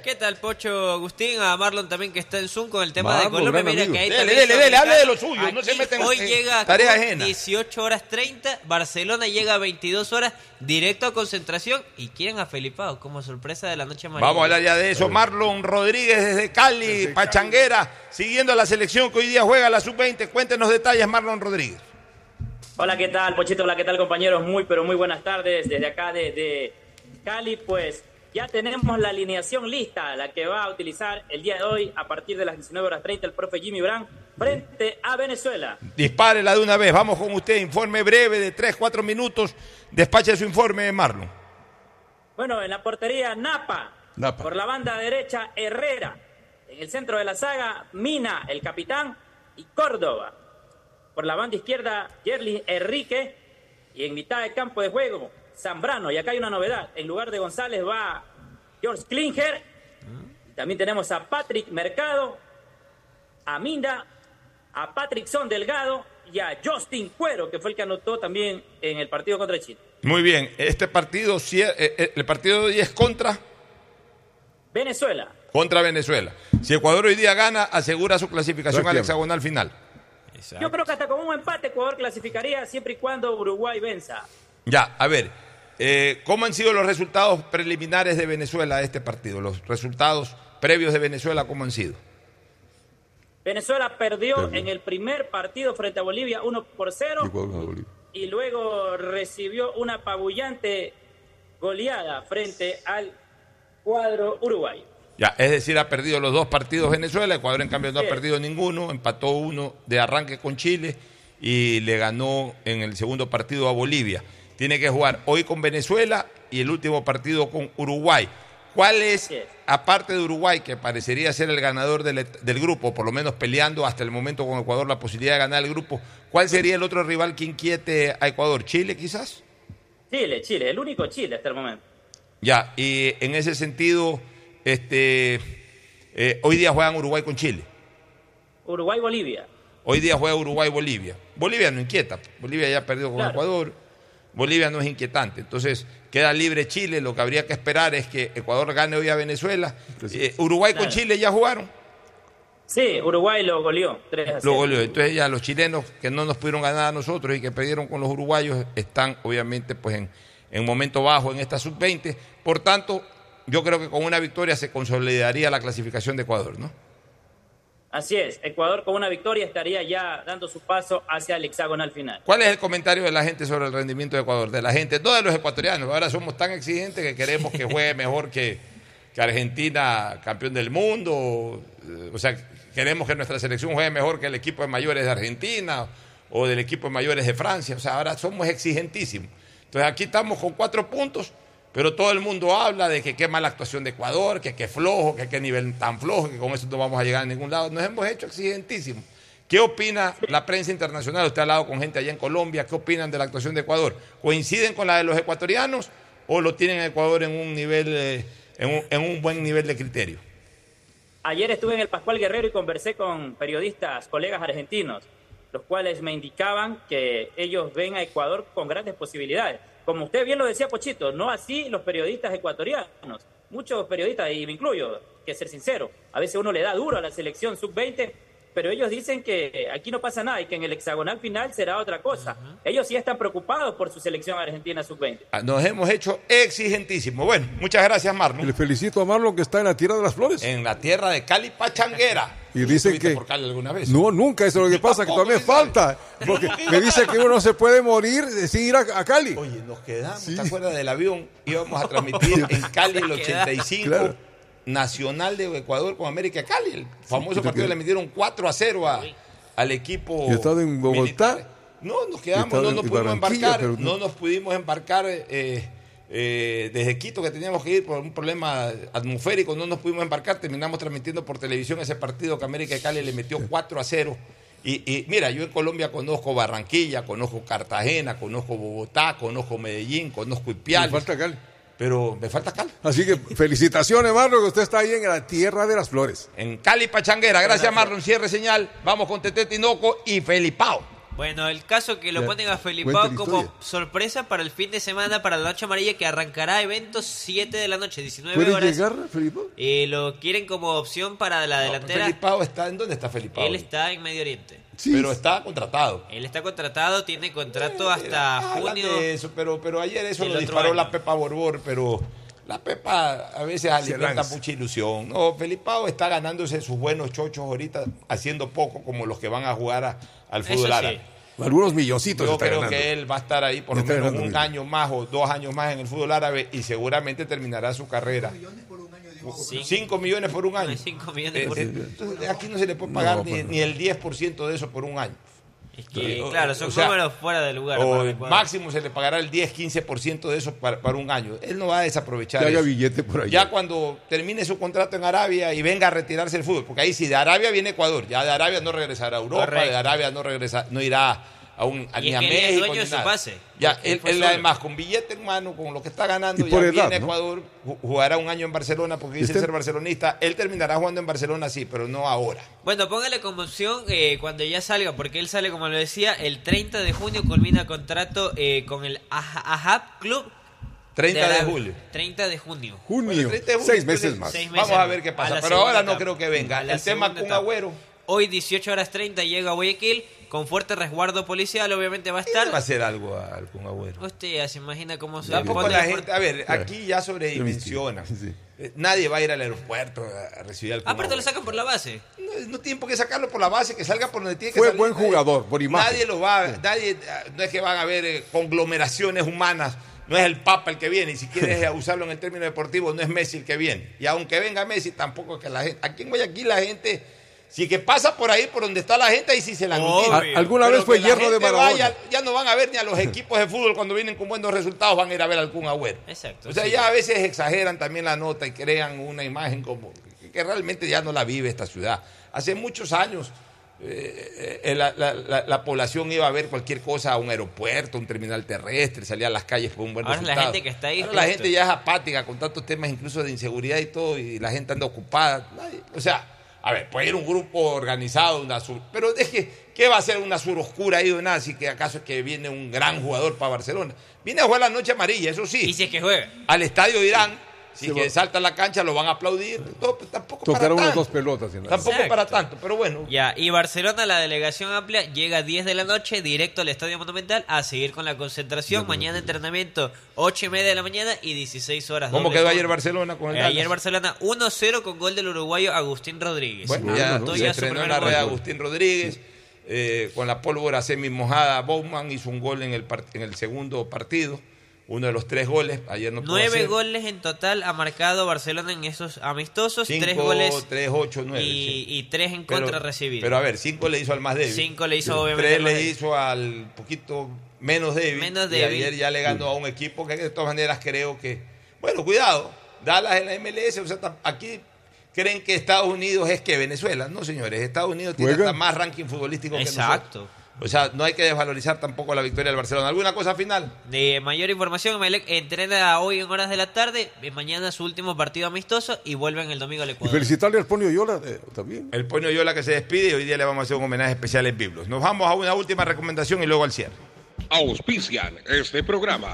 ¿Qué tal, Pocho Agustín? A Marlon también que está en Zoom con el tema de Colombia. Mira amigo. que ahí Dele, dele, dele, hable de lo suyo, no se Aquí meten Hoy en llega tarea ajena. 18 horas 30, Barcelona llega a 22 horas, directo a concentración y quieren a Felipao como sorpresa de la noche amarilla. Vamos a hablar ya de eso. Marlon Rodríguez desde Cali, Pachanguera, siguiendo a la selección que hoy día juega la sub-20. Cuéntenos detalles, Marlon Rodríguez. Hola, ¿qué tal, Pochito? Hola, ¿qué tal, compañeros? Muy, pero muy buenas tardes desde acá de, de Cali. Pues ya tenemos la alineación lista, la que va a utilizar el día de hoy a partir de las 19 horas 30 el profe Jimmy Brand frente a Venezuela. Dispárela de una vez. Vamos con usted. Informe breve de 3, 4 minutos. Despache su informe, Marlon. Bueno, en la portería Napa. Napa. Por la banda derecha Herrera. En el centro de la saga Mina, el capitán, y Córdoba. Por la banda izquierda Yerli Enrique. Y en mitad de campo de juego Zambrano. Y acá hay una novedad. En lugar de González va George Klinger. También tenemos a Patrick Mercado, a Minda, a Patrickson Delgado y a Justin Cuero, que fue el que anotó también en el partido contra Chile. Muy bien. Este partido, eh, eh, el partido de hoy es contra, Venezuela. contra Venezuela. Si Ecuador hoy día gana, asegura su clasificación al hexagonal final. Yo creo que hasta con un empate Ecuador clasificaría siempre y cuando Uruguay venza. Ya, a ver, eh, ¿cómo han sido los resultados preliminares de Venezuela a este partido? Los resultados previos de Venezuela, ¿cómo han sido? Venezuela perdió en el primer partido frente a Bolivia 1 por 0 y luego recibió una apabullante goleada frente al cuadro uruguayo. Ya, es decir, ha perdido los dos partidos Venezuela, Ecuador en cambio no ha perdido ninguno, empató uno de arranque con Chile y le ganó en el segundo partido a Bolivia. Tiene que jugar hoy con Venezuela y el último partido con Uruguay. ¿Cuál es, aparte de Uruguay, que parecería ser el ganador del, del grupo, por lo menos peleando hasta el momento con Ecuador la posibilidad de ganar el grupo, cuál sería el otro rival que inquiete a Ecuador? ¿Chile quizás? Chile, Chile, el único Chile hasta el momento. Ya, y en ese sentido, este, eh, hoy día juegan Uruguay con Chile. Uruguay-Bolivia. Hoy día juega Uruguay-Bolivia. Bolivia no inquieta. Bolivia ya perdió con Claro. Ecuador. Bolivia no es inquietante. Entonces, queda libre Chile. Lo que habría que esperar es que Ecuador gane hoy a Venezuela. Eh, Uruguay con. Chile ya jugaron. Sí, Uruguay lo goleó 3 a 0. Lo goleó. Entonces ya los chilenos que no nos pudieron ganar a nosotros y que perdieron con los uruguayos están obviamente pues en, en momento bajo en esta sub-20. Por tanto, yo creo que con una victoria se consolidaría la clasificación de Ecuador, ¿no? Así es, Ecuador con una victoria estaría ya dando su paso hacia el hexagonal final. ¿Cuál es el comentario de la gente sobre el rendimiento de Ecuador? De la gente, de los ecuatorianos. Ahora somos tan exigentes que queremos que juegue mejor que, que Argentina, campeón del mundo. O sea, queremos que nuestra selección juegue mejor que el equipo de mayores de Argentina o del equipo de mayores de Francia. O sea, ahora somos exigentísimos. Entonces aquí estamos con cuatro puntos, pero todo el mundo habla de que qué mala actuación de Ecuador, que qué flojo, que qué nivel tan flojo, que con eso no vamos a llegar a ningún lado. Nos hemos hecho exigentísimos. ¿Qué opina la prensa internacional? Usted ha hablado con gente allá en Colombia. ¿Qué opinan de la actuación de Ecuador? ¿Coinciden con la de los ecuatorianos o lo tienen Ecuador en un nivel, eh, en un buen nivel de criterio? Ayer estuve en el Pascual Guerrero y conversé con periodistas, colegas argentinos, los cuales me indicaban que ellos ven a Ecuador con grandes posibilidades. Como usted bien lo decía, Pochito, no así los periodistas ecuatorianos. Muchos periodistas, y me incluyo, que ser sincero, a veces uno le da duro a la selección sub-20 pero ellos dicen que aquí no pasa nada y que en el hexagonal final será otra cosa. Ellos sí están preocupados por su selección argentina sub-20. Ah, Nos hemos hecho exigentísimo. Bueno, muchas gracias, Marlon. Le felicito a Marlon que está en la Tierra de las Flores. En la tierra de Cali Pachanguera. Y dicen ¿Estuviste que... por Cali alguna vez? No, nunca, eso es lo que (laughs) pasa, que todavía falta. Porque (laughs) me dice que uno no se puede morir sin ir a, a Cali. Oye, nos quedamos, ¿te acuerdas del avión? Íbamos a (laughs) transmitir en Cali el 85. Claro. Nacional de Ecuador con América Cali. El famoso Sí, partido le metieron 4 a 0 a- al equipo. He estado en Bogotá. No, nos quedamos, no en nos pudimos embarcar, pero no- no nos pudimos embarcar eh, eh, desde Quito que teníamos que ir por un problema atmosférico, no nos pudimos embarcar, terminamos transmitiendo por televisión ese partido que América de Cali le metió 4 a 0. Y, y mira, yo en Colombia conozco Barranquilla, conozco Cartagena, conozco Bogotá, conozco Medellín, conozco Ipiales. Falta Cali. Pero me falta Cali. Así que felicitaciones, Marlon, que usted está ahí en la Tierra de las Flores. En Cali Pachanguera. Gracias, Marlon. Cierre señal. Vamos con Tete Tinoco y Felipao. Bueno, el caso que lo Ya, ponen a Felipao como sorpresa para el fin de semana para la Noche Amarilla que arrancará eventos 7 de la noche, 19 ¿Puede horas. llegar, Felipe? Eh, lo quieren como opción para la delantera. Felipao está, ¿en dónde está Felipao? Él está en Medio Oriente. Pero está contratado. Él está contratado, tiene contrato hasta Hablan junio. de eso, pero, pero ayer eso lo disparó año. la Pepa Borbor, pero la Pepa a veces alimenta lanza. mucha ilusión. No, Felipao está ganándose sus buenos chochos ahorita, haciendo poco como los que van a jugar a- al fútbol sí. árabe. Algunos milloncitos Yo está creo ganando. que él va a estar ahí por lo menos un millones. año más o dos años más en el fútbol árabe y seguramente terminará su carrera. 5 millones por un año. (laughs) 5 millones Eh, por eh, entonces, aquí no se le puede pagar No, ni, pues no. ni el 10% de eso por un año. Es que, O- claro, o son sea, números fuera de lugar. O Ecuador. máximo se le pagará el 10-15% de eso para, para un año. Él no va a desaprovechar haya eso. billete por ahí. Ya cuando termine su contrato en Arabia y venga a retirarse el fútbol, porque ahí sí, de Arabia viene Ecuador, ya de Arabia no regresará a Europa, Correcto. de Arabia no regresa, no irá a un a, ni a México. ni de su nada. pase, Ya, él él, además con billete en mano, con lo que está ganando, Y ya por edad, viene a ¿no? Ecuador, ju- jugará un año en Barcelona porque dice ser barcelonista. Él terminará jugando en Barcelona, sí, pero no ahora. Bueno, póngale como opción eh, cuando ya salga, porque él sale, como lo decía, el 30 de junio culmina contrato eh, con el Ahab Club. 30 de Arabia. julio. 30 de junio. Junio. Bueno, el 30 de junio, Seis meses más. Seis meses Vamos a ver qué pasa. Pero ahora segunda no etapa. creo que venga. El tema con etapa. Agüero. Hoy 18 horas 30 llega a Guayaquil con fuerte resguardo policial, obviamente va a ¿Quién estar. le va a hacer algo al Kun Agüero? Usted ya se imagina cómo se Tampoco pone la fuerte- gente, a ver, aquí ya sobredimensiona. Eh, Nadie va a ir al aeropuerto a a recibir al Kun Aparte lo sacan por la base. No, no tienen por qué sacarlo por la base, que salga por donde tiene que Fue salir. buen jugador, por imagen. Nadie lo va, nadie, no es que van a haber eh, conglomeraciones humanas. No es el Papa el que viene, y si quieres usarlo en el término deportivo, no es Messi el que viene. Y aunque venga Messi, tampoco es que la gente. Aquí en Guayaquil la gente, si que pasa por ahí, por donde está la gente, ahí sí se la aglutina. Alguna Pero vez fue hierro de Maradona. vaya, ya no van a ver ni a los (laughs) equipos de fútbol cuando vienen con buenos resultados, van a ir a ver al Kun Agüero. Exacto. O sea, sí. ya a veces exageran también la nota y crean una imagen como que, realmente ya no la vive esta ciudad. Hace muchos años eh, eh, la, la- la- la población iba a ver cualquier cosa a un aeropuerto, un terminal terrestre, salía a las calles por un buen Ahora la resultado. gente que está ahí, Ahora la gente ya es apática con tantos temas incluso de inseguridad y todo, y la gente anda ocupada. Nadie- o sea, a ver, puede ir un grupo organizado, una sur, pero es que, ¿qué va a hacer una sur oscura ahí de nada? Si que acaso es que viene un gran jugador para Barcelona. Viene a jugar la noche amarilla, eso sí Y si es que juega. al estadio irán, Si que salta a la cancha lo van a aplaudir. Todo, pues, tampoco Tocaron para tanto. dos pelotas. Tampoco Exacto. para tanto, pero bueno. Ya, y Barcelona, la delegación amplia, llega a 10 de la noche directo al Estadio Monumental a seguir con la concentración. Mañana entrenamiento 8 y media de la mañana y 16 horas. ¿Cómo quedó ayer Barcelona con el Eh? Ayer Barcelona 1-0 con gol del uruguayo Agustín Rodríguez. Bueno, ya Anotó se ya su estrenó en la red. Agustín Rodríguez. eh, con la pólvora semi mojada, Bowman hizo un gol en el, en el segundo partido. Uno de los tres goles. Ayer no pudo Nueve hacer. goles en total ha marcado Barcelona en esos amistosos. Cinco, tres goles tres, ocho, nueve, y, sí. y tres en Pero- contra recibidos. Pero a ver, cinco le hizo al más débil. Cinco le hizo, Sí. obviamente, Tres le débil. hizo al poquito menos débil. Menos y débil. ayer ya le ganó a un equipo que de todas maneras creo que. Bueno, cuidado. Dallas en la MLS, o sea, aquí creen que Estados Unidos es que Venezuela. No, señores. Estados Unidos tiene hasta más ranking futbolístico Exacto. que nosotros. O sea, no hay que desvalorizar tampoco la victoria del Barcelona. ¿Alguna cosa final? De mayor información, Emelec entrena hoy en horas de la tarde, mañana su último partido amistoso y vuelven el domingo al Y Ecuador. felicitarle al Ponio Yola eh, también. El Poño Yola que se despide y hoy día le vamos a hacer un homenaje especial en Biblos. Nos vamos a una última recomendación y luego al cierre. Auspician este programa.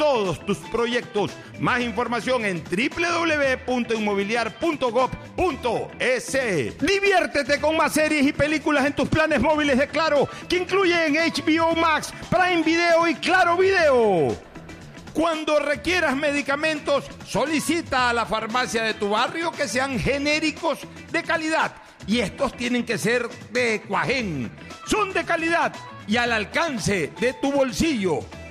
todos tus proyectos. Más información en www.inmobiliar.gov.es. Diviértete con más series y películas en tus planes móviles de Claro, que incluyen HBO Max, Prime Video y Claro Video. Cuando requieras medicamentos, solicita a la farmacia de tu barrio que sean genéricos de calidad. Y estos tienen que ser de Cuajén. Son de calidad y al alcance de tu bolsillo,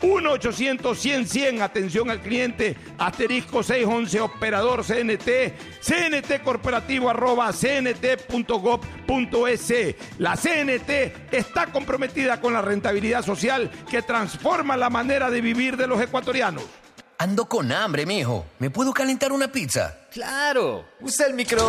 1-800-100-100, atención al cliente, asterisco 611, operador CNT, CNT corporativo arroba cnt.gov.es. La CNT está comprometida con la rentabilidad social que transforma la manera de vivir de los ecuatorianos. Ando con hambre, mijo. ¿Me puedo calentar una pizza? Claro, usa el micro.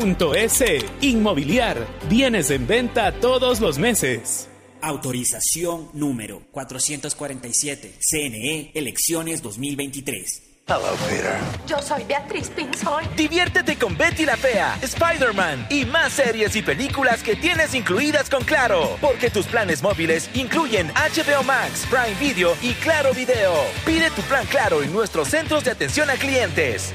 S. Inmobiliar. Bienes en venta todos los meses. Autorización número 447. CNE, elecciones 2023. Hello, Peter. Yo soy Beatriz Pinzón. Diviértete con Betty la Fea, Spider-Man y más series y películas que tienes incluidas con Claro. Porque tus planes móviles incluyen HBO Max, Prime Video y Claro Video. Pide tu plan Claro en nuestros centros de atención a clientes.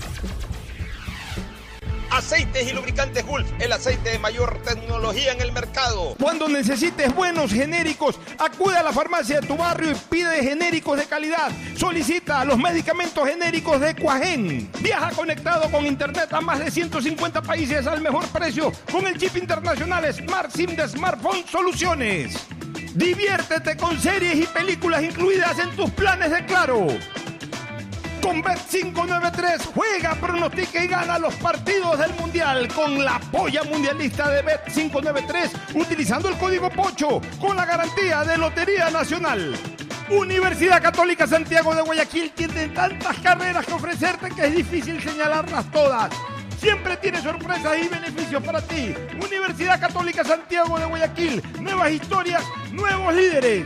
Aceites y lubricantes Gulf, el aceite de mayor tecnología en el mercado. Cuando necesites buenos genéricos, acude a la farmacia de tu barrio y pide genéricos de calidad. Solicita los medicamentos genéricos de Cuajén. Viaja conectado con internet a más de 150 países al mejor precio con el chip internacional Smart SIM de Smartphone Soluciones. Diviértete con series y películas incluidas en tus planes de Claro. Con Bet593 juega, pronostica y gana los partidos del Mundial con la polla mundialista de Bet593 utilizando el código POCHO con la garantía de Lotería Nacional. Universidad Católica Santiago de Guayaquil tiene tantas carreras que ofrecerte que es difícil señalarlas todas. Siempre tiene sorpresas y beneficios para ti. Universidad Católica Santiago de Guayaquil. Nuevas historias, nuevos líderes.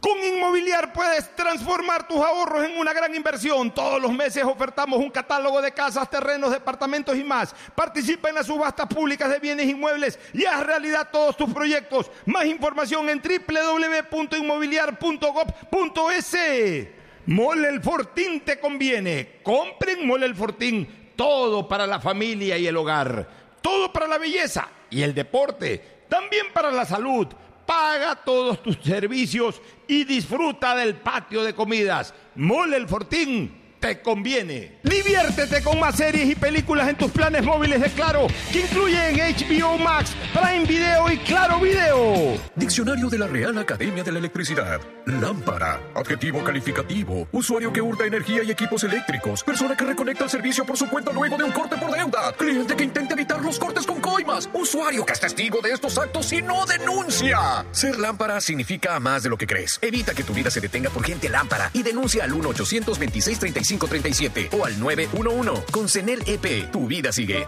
Con Inmobiliar puedes transformar tus ahorros en una gran inversión. Todos los meses ofertamos un catálogo de casas, terrenos, departamentos y más. Participa en las subastas públicas de bienes inmuebles y haz realidad todos tus proyectos. Más información en www.inmobiliar.gov.es. Mole el Fortín te conviene. Compren Mole el Fortín. Todo para la familia y el hogar. Todo para la belleza y el deporte. También para la salud. Paga todos tus servicios y disfruta del patio de comidas. Mole el Fortín te conviene. Diviértete con más series y películas en tus planes móviles de Claro, que incluyen HBO Max, Prime Video y Claro Video. Diccionario de la Real Academia de la Electricidad. Lámpara. Adjetivo calificativo. Usuario que hurta energía y equipos eléctricos. Persona que reconecta el servicio por su cuenta luego de un corte por deuda. Cliente que intenta evitar los cortes con coimas. Usuario que es testigo de estos actos y no denuncia. Ser lámpara significa más de lo que crees. Evita que tu vida se detenga por gente lámpara y denuncia al 1 826 3537 o al 911. Con CENEL EP, tu vida sigue.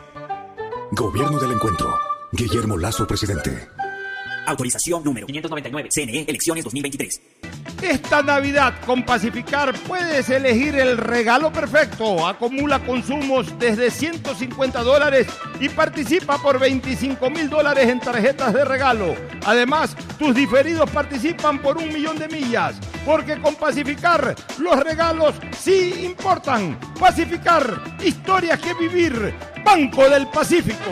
Gobierno del Encuentro. Guillermo Lazo, presidente. Autorización número 599. CNE, elecciones 2023. Esta Navidad con Pacificar puedes elegir el regalo perfecto. Acumula consumos desde 150 dólares y participa por 25 mil dólares en tarjetas de regalo. Además, tus diferidos participan por un millón de millas. Porque con Pacificar los regalos sí importan. Pacificar, historias que vivir. Banco del Pacífico.